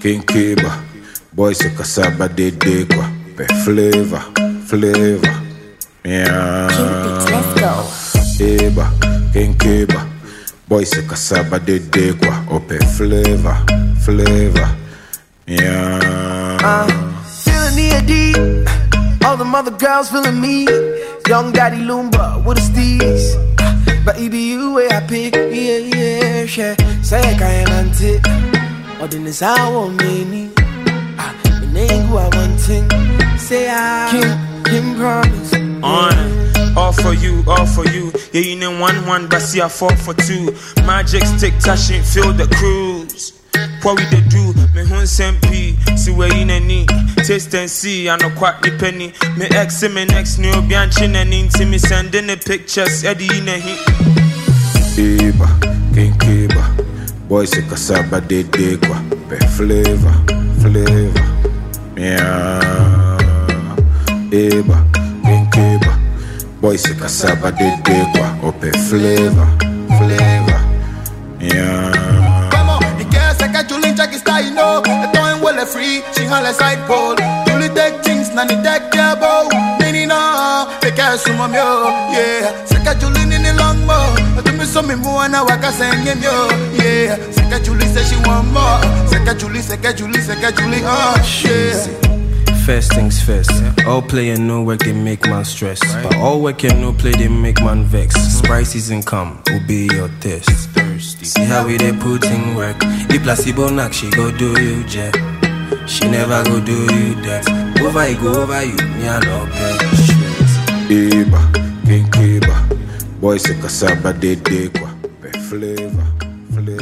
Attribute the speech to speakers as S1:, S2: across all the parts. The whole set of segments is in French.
S1: King Kiba. Boy, c'est cassaba dédé quoi. Pe flavor, flavor. Yeah.
S2: Let's go.
S1: Eba, King Kiba. Boy, c'est cassaba dédé quoi. Oh, pe flavor, flavor. Yeah.
S3: Uh, feeling the AD. All the mother girls feeling me. Young Daddy Loomba with a steez. But it be you where I pick. Yeah, yeah, yeah. Say I can't anti. Or then it's our many. Ah, the name who I want thing. Say I can, can promise.
S4: On, all for you, all for you. Yeah, you know one one, but see I fall for two. Magic stick touching, feel the cruise. What we dey do? Me hun sempi, see where in any taste and see. I know quite the penny. Me ex say me next new bianchin and into me sending the pictures. Eddie in a hit.
S1: Eba, King Kiba. Boy, c'est cassaba dédé quoi. Pe flavor, flavor. Yeah. Eba, King Kiba. Boy, c'est cassaba dédé quoi. Oh, pe flavor, flavor. Yeah.
S5: Vamos, y que se que Julin check está y no Esto en huele free, sin jale side pole Julie take things, nani take your bow Nini no, me que sumo mio Yeah, se que Julin in the long mo Esto me so mi muana waka sengem yo Yeah, se que Julie say she want more Se que Julie, se que Julie, se que Julie, oh yeah
S6: First things first. All play and no work, they make man stress. But all work and no play, they make man vex. Sprite season come, obey your test. See how we they put in work. If placebo knock, she go do you jet. She never go do you that. Over you go over you, me I no bet.
S1: Eba, King Kiba. Boy, c'est cassaba dédé quoi.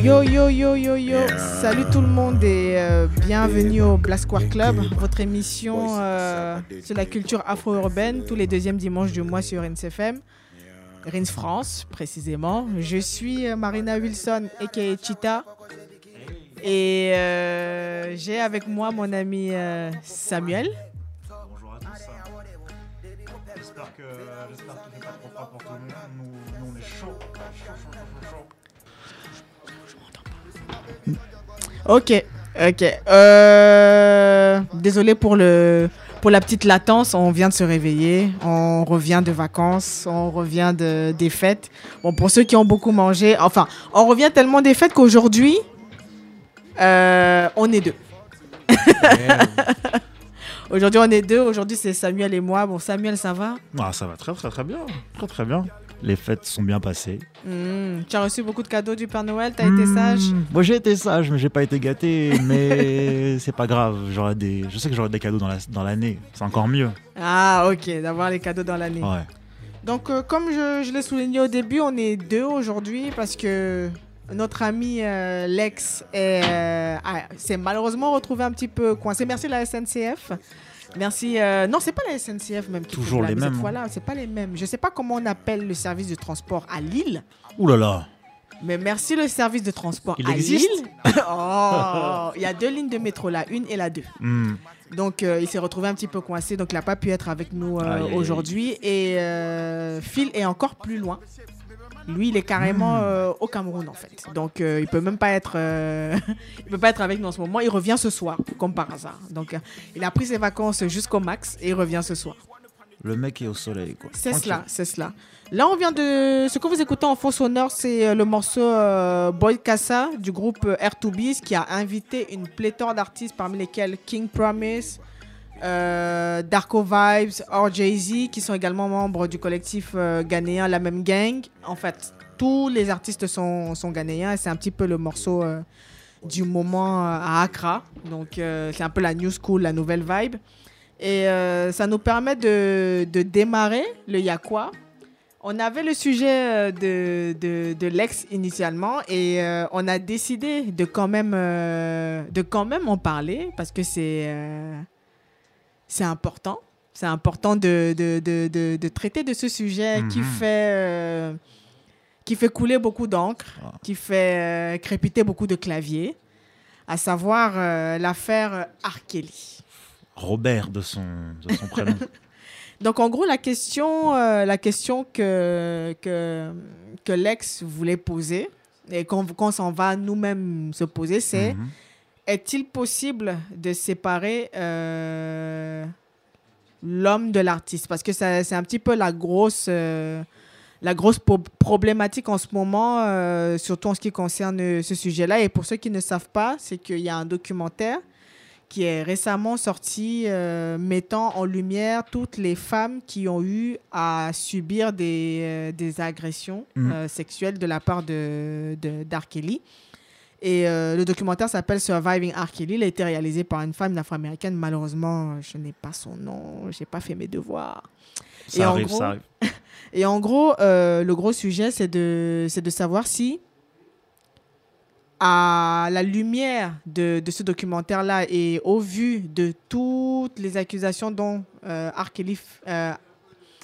S7: Yo yo yo yo yo, salut tout le monde et euh, bienvenue au Black Square Club, votre émission euh, sur la culture afro-urbaine tous les deuxièmes dimanches du mois sur RINS-FM, RINS France précisément. Je suis euh, Marina Wilson aka Chita et euh, j'ai avec moi mon ami euh, Samuel.
S8: Bonjour à tous. J'espère que j'espère qu'il fait pas trop froid pour tout le monde. Nous, nous on est chaud. Chaud, chaud, chaud, chaud,
S7: Ok, ok. Euh, désolé pour le pour la petite latence. On vient de se réveiller, on revient de vacances, on revient de, des fêtes. Bon, pour ceux qui ont beaucoup mangé, enfin, on revient tellement des fêtes qu'aujourd'hui, euh, on est deux. Aujourd'hui, on est deux. Aujourd'hui, c'est Samuel et moi. Bon, Samuel, ça va?
S8: Ah, ça va très très très bien. Très très bien. Les fêtes sont bien passées.
S7: Hmm, Tu as reçu beaucoup de cadeaux du Père Noël? T'as été sage?
S8: Hmm, Moi j'ai été sage, mais j'ai pas été gâté. Mais c'est pas grave. J'aurai des... Je sais que j'aurai des cadeaux dans la- dans l'année. C'est encore mieux.
S7: Ah, ok, d'avoir les cadeaux dans l'année.
S8: Ouais.
S7: Donc, euh, comme je, je l'ai souligné au début, on est deux aujourd'hui parce que notre ami euh, Lex euh, s'est malheureusement retrouvé un petit peu coincé. Merci la SNCF. Merci. euh, non, c'est pas la SNCF même qui
S8: Toujours les
S7: cette
S8: mêmes, hein.
S7: fois-là. C'est pas les mêmes. Je sais pas comment on appelle le service de transport à Lille.
S8: Ouh là là.
S7: Mais merci le service de transport
S8: Il
S7: à
S8: existe
S7: Lille. oh, il y a deux lignes de métro, la une et la deux.
S8: Hmm.
S7: Donc, euh, il s'est retrouvé un petit peu coincé, donc il n'a pas pu être avec nous euh, aujourd'hui. Et euh, Phil est encore plus loin. Lui, il est carrément
S8: Hmm.
S7: euh, au Cameroun en fait. Donc, euh, il peut même pas être, euh, il peut pas être avec nous en ce moment. Il revient ce soir, comme par hasard. Donc, euh, il a pris ses vacances jusqu'au max et il revient ce soir.
S8: Le mec est au soleil quoi.
S7: C'est cela, c'est cela. Là, on vient de. Ce que vous écoutez en faux sonore, c'est le morceau euh, Boy Casa du groupe euh, R2Bees qui a invité une pléthore d'artistes parmi lesquels King Promise, euh, Darko Vibes, or Jay-Z, qui sont également membres du collectif euh, ghanéen La Même Gang. En fait, tous les artistes sont, sont ghanéens et c'est un petit peu le morceau euh, du moment à Accra. Donc, c'est un peu la new school, la nouvelle vibe. Et ça nous permet de, de démarrer le Yakwa. On avait le sujet de, de, l'ex initialement et on a décidé de quand même, de quand même en parler parce que c'est c'est important. C'est important de, de, de, de, traiter de ce sujet qui,
S8: Mhm.
S7: fait, euh, qui fait couler beaucoup d'encre, qui fait euh, crépiter beaucoup de claviers, à savoir euh, l'affaire R. Kelly.
S8: Robert de son, de son prénom.
S7: Donc, en gros, la question, euh, la question que, que, que l'ex voulait poser et qu'on qu'on s'en va nous-mêmes se poser, c'est
S8: Mhm.
S7: Est-il possible de séparer euh, l'homme de l'artiste? Parce que ça- c'est un petit peu la grosse, euh, la grosse problématique en ce moment, euh, surtout en ce qui concerne ce sujet-là. Et pour ceux qui ne savent pas, c'est qu'il y a un documentaire qui est récemment sorti mettant en lumière toutes les femmes qui ont eu à subir des, des agressions euh, sexuelles de la part de. Et euh, le documentaire s'appelle Surviving R. Kelly. Il a été réalisé par une femme afro-américaine. Malheureusement, je n'ai pas son nom. Je n'ai pas fait mes devoirs.
S8: Ça
S7: Et en
S8: arrive,
S7: gros-
S8: ça arrive.
S7: Et en gros, euh, le gros sujet, c'est de, c'est de savoir si, à la lumière de, de ce documentaire-là et au vu de toutes les accusations dont euh, R. Kelly f- euh,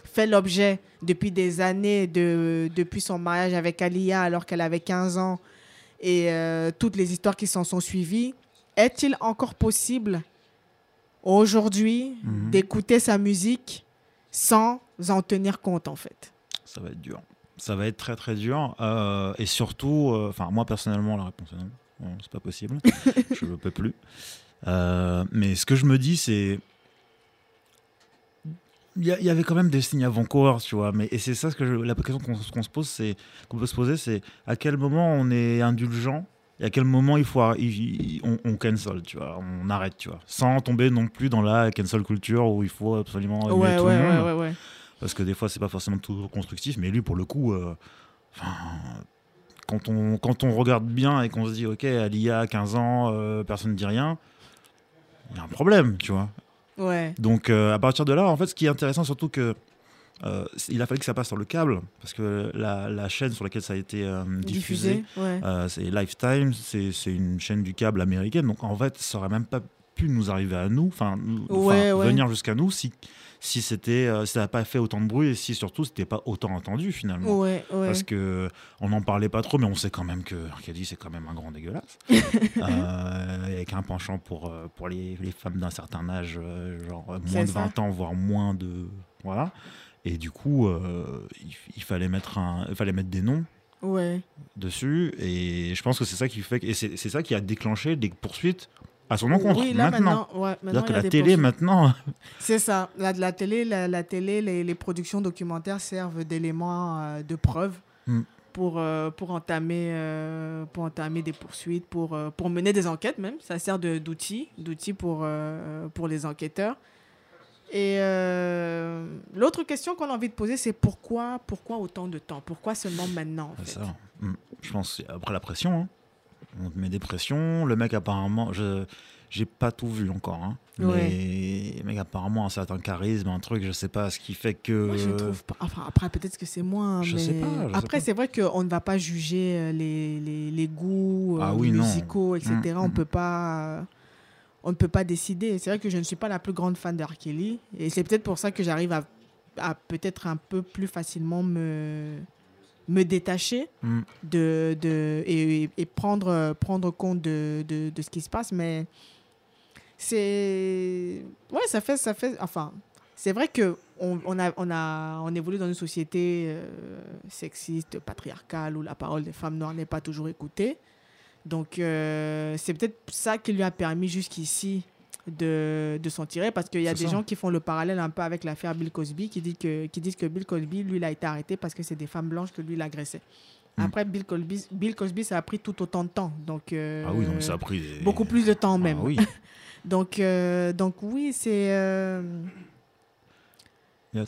S7: fait l'objet depuis des années, de, depuis son mariage avec Alia alors qu'elle avait 15 ans, et euh, toutes les histoires qui s'en sont suivies, est-il encore possible aujourd'hui
S8: Mhm.
S7: d'écouter sa musique sans en tenir compte en fait?
S8: Ça va être dur. Ça va être très très dur. Euh, et surtout, euh, enfin moi personnellement, la réponse est non. C'est pas possible. je ne peux plus. Mais ce que je me dis, c'est. Il y, avait quand même des signes avant-coureurs, tu vois. Mais, et c'est ça ce que je- la question qu'on se pose, c'est qu'on peut se poser, c'est à quel moment on est indulgent et à quel moment il faut arr- il- il- on, on cancel, tu vois, on arrête, tu vois, sans tomber non plus dans la cancel culture où il faut absolument aimer
S7: Ouais,
S8: tout
S7: ouais,
S8: le monde
S7: ouais,
S8: parce que des fois c'est pas forcément tout constructif mais lui pour le coup euh, quand on quand on regarde bien et qu'on se dit ok Alia a 15 ans euh, personne ne dit rien il y a un problème tu vois
S7: Ouais.
S8: donc euh, à partir de là en fait ce qui est intéressant surtout que euh, il a fallu que ça passe sur le câble parce que la, la chaîne sur laquelle ça a été euh, diffusé,
S7: Diffusé, ouais.
S8: c'est Lifetime c'est une chaîne du câble américaine donc en fait ça aurait même pas pu nous arriver à nous enfin
S7: ouais.
S8: venir jusqu'à nous si si c'était euh, ça n'a pas fait autant de bruit et si surtout c'était pas autant entendu finalement
S7: Ouais, ouais.
S8: parce que on n'en parlait pas trop mais on sait quand même que. Kelly c'est quand même un grand dégueulasse Euh, avec un penchant pour euh, pour les, les femmes d'un certain âge euh, genre moins de
S7: ça.
S8: 20 ans voire moins de voilà et du coup il, il fallait mettre un il fallait mettre des noms
S7: Ouais.
S8: dessus et je pense que c'est ça qui fait et c'est ça qui a déclenché des poursuites à son encontre
S7: Oui, là
S8: maintenant,
S7: maintenant, ouais,
S8: C'est-à-dire
S7: maintenant,
S8: que la télé
S7: poursuites.
S8: maintenant
S7: C'est ça. La, la télé, la, la télé les, les productions documentaires servent d'éléments euh, de preuve
S8: Mm.
S7: pour, euh, pour, entamer, euh, pour entamer des poursuites, pour, pour mener des enquêtes même. Ça sert d'outil, pour, pour les enquêteurs. Et l'autre question qu'on a envie de poser, c'est pourquoi, pourquoi autant de temps? Pourquoi seulement maintenant en
S8: C'est
S7: fait?
S8: ça. Mm. Je pense après la pression. hein. On te met des pressions. Le mec, apparemment, je j'ai pas tout vu encore. hein.
S7: Ouais.
S8: Mais mec, apparemment, un certain charisme, un truc, je sais pas, ce qui fait que.
S7: Moi, je trouve pas. Enfin, après, peut-être que c'est moi.
S8: Je
S7: mais...
S8: sais pas, je sais
S7: après, c'est vrai qu'on ne va pas juger euh, les, les, les goûts euh,
S8: Ah non.
S7: musicaux, etc.
S8: Mm,
S7: on
S8: mm.
S7: peut pas. euh, On ne peut pas décider. C'est vrai que je ne suis pas la plus grande fan de R. Kelly. Et c'est peut-être pour ça que j'arrive à, à peut-être un peu plus facilement me, me détacher
S8: Mm.
S7: de, de, et, et prendre, prendre compte de, de, de ce qui se passe. Mais c'est. Ouais, ça fait. Ça fait enfin, c'est vrai que on, on, a, on, a, on évolue dans une société euh, sexiste, patriarcale, où la parole des femmes noires n'est pas toujours écoutée. Donc, euh, c'est peut-être ça qui lui a permis jusqu'ici de, de s'en tirer, parce qu'il y a des
S8: ça.
S7: gens qui font le parallèle un peu avec l'affaire Bill Cosby, qui, dit que, qui disent que Bill Cosby, lui, il a été arrêté parce que c'est des femmes blanches que lui, il agressait.
S8: Mm.
S7: Après, Bill Cosby, Bill Cosby, ça a pris tout autant de temps. Donc, euh,
S8: Ah oui, mais ça a pris. des-
S7: beaucoup plus de temps
S8: Ah
S7: même.
S8: oui.
S7: Donc, euh, donc oui, c'est. euh.
S8: Ouais.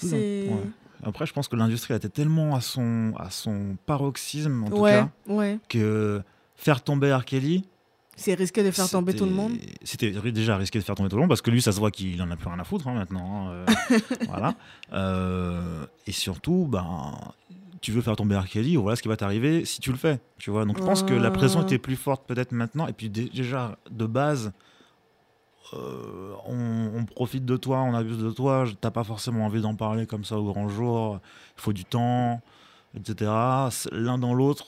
S8: Après, je pense que l'industrie été tellement à son, à son paroxysme, en tout
S7: ouais,
S8: cas,
S7: ouais.
S8: que faire tomber R. Kelly.
S7: C'est risqué de faire tomber tout le monde.
S8: C'était déjà risqué de faire tomber tout le monde parce que lui, ça se voit qu'il en a plus rien à foutre hein, maintenant. hein, euh, voilà. Euh, et surtout, ben, tu veux faire tomber R. Kelly, voilà ce qui va t'arriver si tu le fais. Tu vois. Donc je pense que la pression était plus forte peut-être maintenant. Et puis dé- déjà, de base, euh, on, on profite de toi, on abuse de toi. T'as pas forcément envie d'en parler comme ça au grand jour. Il faut du temps, etc. L'un dans l'autre.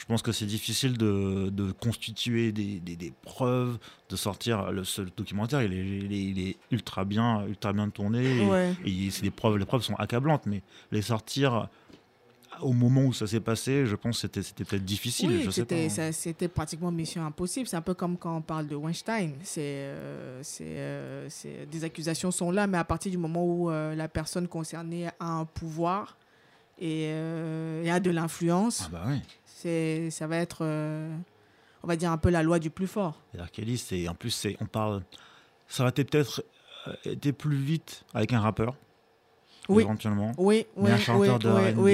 S8: Je pense que c'est difficile de, de constituer des, des- des preuves, de sortir. Le, ce documentaire, il est, il est- il est ultra bien, ultra bien tourné. et-
S7: Ouais.
S8: et c'est des preuves, les preuves sont accablantes, mais les sortir au moment où ça s'est passé, je pense que c'était peut-être difficile.
S7: Oui, c'était, pratiquement mission impossible. C'est un peu comme quand on parle de Weinstein. C'est, euh, euh, des accusations sont là, mais à partir du moment où euh, la personne concernée a un pouvoir et, et a de l'influence,
S8: Ah bah oui.
S7: C'est, ça va être, euh, on va dire, un peu la loi du plus fort.
S8: Kelly, c'est en plus c'est on parle, ça aurait peut-être euh, été plus vite avec un rappeur.
S7: Oui.
S8: Éventuellement.
S7: Oui,
S8: Mais
S7: oui,
S8: un chanteur
S7: oui,
S8: de R&B,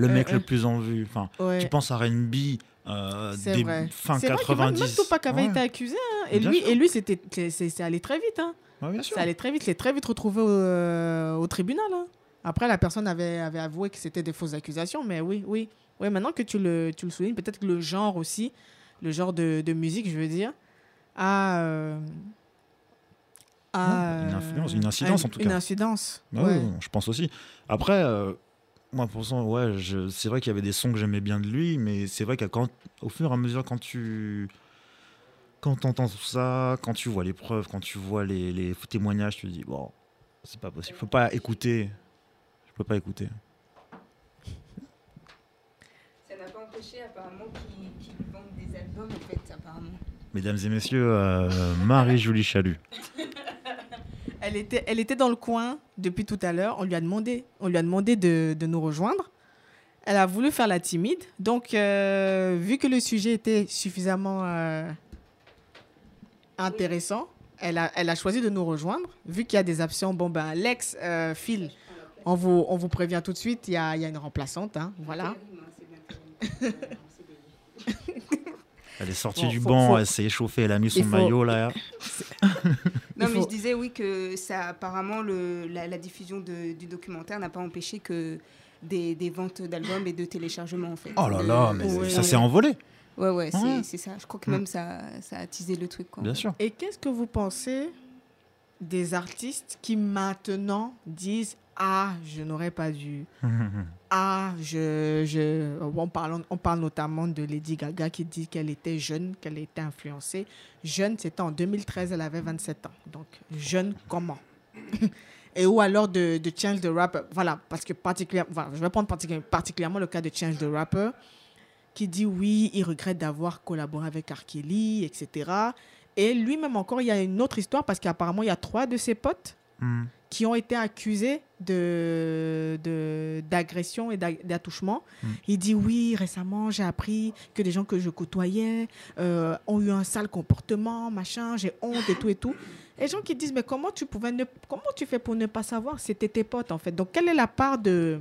S8: le mec le plus en vue. Enfin, tu penses à R&B euh, des
S7: vrai.
S8: fin
S7: C'est vrai que
S8: 90.
S7: Tupac avait
S8: Ouais.
S7: été accusé. hein. Et, lui, et lui, c'était, c'est, allé très vite. Hein.
S8: Ouais, bien sûr.
S7: Ça allait très vite. Il s'est très vite retrouvé au, euh, au tribunal. hein. Après, la personne avait, avait avoué que c'était des fausses accusations. Mais oui, oui. Oui, maintenant que tu le, tu le soulignes, peut-être que le genre aussi, le genre de, de musique, je veux dire, a. euh, a,
S8: Ouais, une influence, une incidence,
S7: a
S8: en tout
S7: Une
S8: cas.
S7: incidence.
S8: Ah
S7: ouais.
S8: oui, je pense aussi. Après, euh, moi, pour ça, ouais, je- c'est vrai qu'il y avait des sons que j'aimais bien de lui, mais c'est vrai qu'au fur et à mesure, quand tu quand entends tout ça, quand tu vois les preuves, quand tu vois les, les témoignages, tu te dis, bon, c'est pas possible. Faut pas écouter. Je peux pas écouter.
S9: Ça n'a pas empêché apparemment lui vendent des albums en fait, apparemment.
S8: Mesdames et messieurs, euh, Marie-Julie Chalut.
S7: Elle était, elle était dans le coin depuis tout à l'heure. On lui a demandé, on lui a demandé de, de nous rejoindre. Elle a voulu faire la timide. Donc, euh, vu que le sujet était suffisamment euh, intéressant, elle a, elle a choisi de nous rejoindre. Vu qu'il y a des absents, bon ben, Lex, euh, Phil, on vous, on vous prévient tout de suite. Il y a, il y a une remplaçante, hein, voilà.
S8: Elle est sortie
S7: Bon,
S8: du
S7: faut-
S8: banc,
S7: faut-
S8: elle s'est échauffée, elle a mis son
S7: faut-
S8: maillot là.
S9: Non, mais je disais oui que ça, apparemment, le, la, la diffusion de- du documentaire n'a pas empêché que des, des ventes d'albums et de téléchargements en fait.
S8: Oh là là, mais
S7: Ouais.
S8: ça s'est envolé.
S9: Ouais, ouais, c'est
S8: Ouais.
S9: c'est ça. Je crois que
S8: Mm.
S9: même ça, ça a teasé le truc. Quoi.
S8: Bien sûr.
S7: Et qu'est-ce que vous pensez des artistes qui maintenant disent Ah, je n'aurais pas dû. Ah, je. On, parle, notamment de Lady Gaga qui dit qu'elle était jeune, qu'elle était influencée. Jeune, c'était en 2013, elle avait 27 ans. Donc, jeune comment? Et ou alors de, Change the Rapper. Voilà, parce que particulièrement, je vais prendre particulièrement, le cas de Change the Rapper qui dit oui, il regrette d'avoir collaboré avec R. Etc. Et lui-même encore, il y a une autre histoire parce qu'apparemment, il y a trois de ses potes
S8: Hmm.
S7: qui ont été accusés de, de- d'agression et d'a- d'attouchement.
S8: Mm.
S7: Il dit oui, récemment, j'ai appris que des gens que je côtoyais euh, ont eu un sale comportement, machin, j'ai honte et tout et tout. Et les gens qui disent, mais comment tu pouvais ne, comment tu fais pour ne pas savoir C'était tes potes, en fait? Donc, quelle est la part de,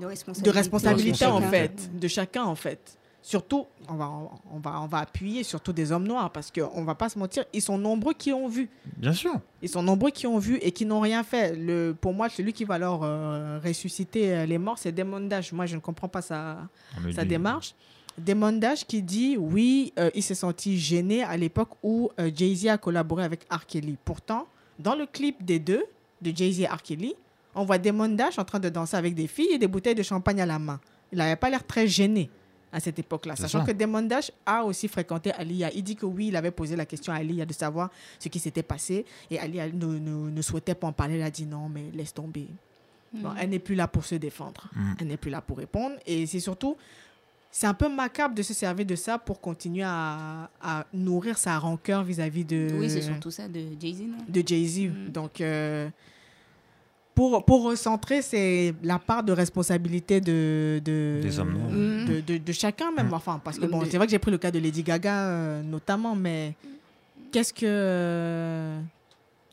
S9: De responsabilité,
S7: de responsabilité, en fait, de chacun, en fait? Surtout, on va, on, va, on va appuyer surtout des hommes noirs parce qu'on ne va pas se mentir, ils sont nombreux qui ont vu.
S8: Bien sûr.
S7: Ils sont nombreux qui ont vu et qui n'ont rien fait. Le, pour moi, celui qui va leur euh, ressusciter euh, les morts, c'est Dash. Moi, je ne comprends pas sa,
S8: Ah,
S7: sa démarche. Dash qui dit oui, euh, il s'est senti gêné à l'époque où euh, Jay-Z a collaboré avec R. Kelly. Pourtant, dans le clip des deux, de Jay-Z et R. Kelly, on voit Dash en train de danser avec des filles et des bouteilles de champagne à la main. Il n'avait pas l'air très gêné à cette époque-là. Sachant
S8: ça.
S7: que Damon Dash a aussi fréquenté Aliyah. Il dit que oui, il avait posé la question à Aliyah de savoir ce qui s'était passé. Et Aliyah ne, ne- ne souhaitait pas en parler. Elle a dit non, mais laisse tomber. Bon, elle n'est plus là pour se défendre.
S8: Mm.
S7: Elle n'est plus là pour répondre. Et c'est surtout, c'est un peu macabre de se servir de ça pour continuer à, à nourrir sa rancœur vis-à-vis de,
S9: Oui, c'est surtout ça de Jay-Z, non?
S7: de Jay-Z.
S9: Mm.
S7: Donc, euh, pour, pour recentrer, c'est la part de responsabilité de, de,
S8: Des hommes noirs.
S9: Mm.
S7: de, de- de chacun, même.
S8: Mm.
S7: Enfin, parce que bon, c'est vrai que j'ai pris le cas de Lady Gaga, euh, notamment, mais qu'est-ce que. euh,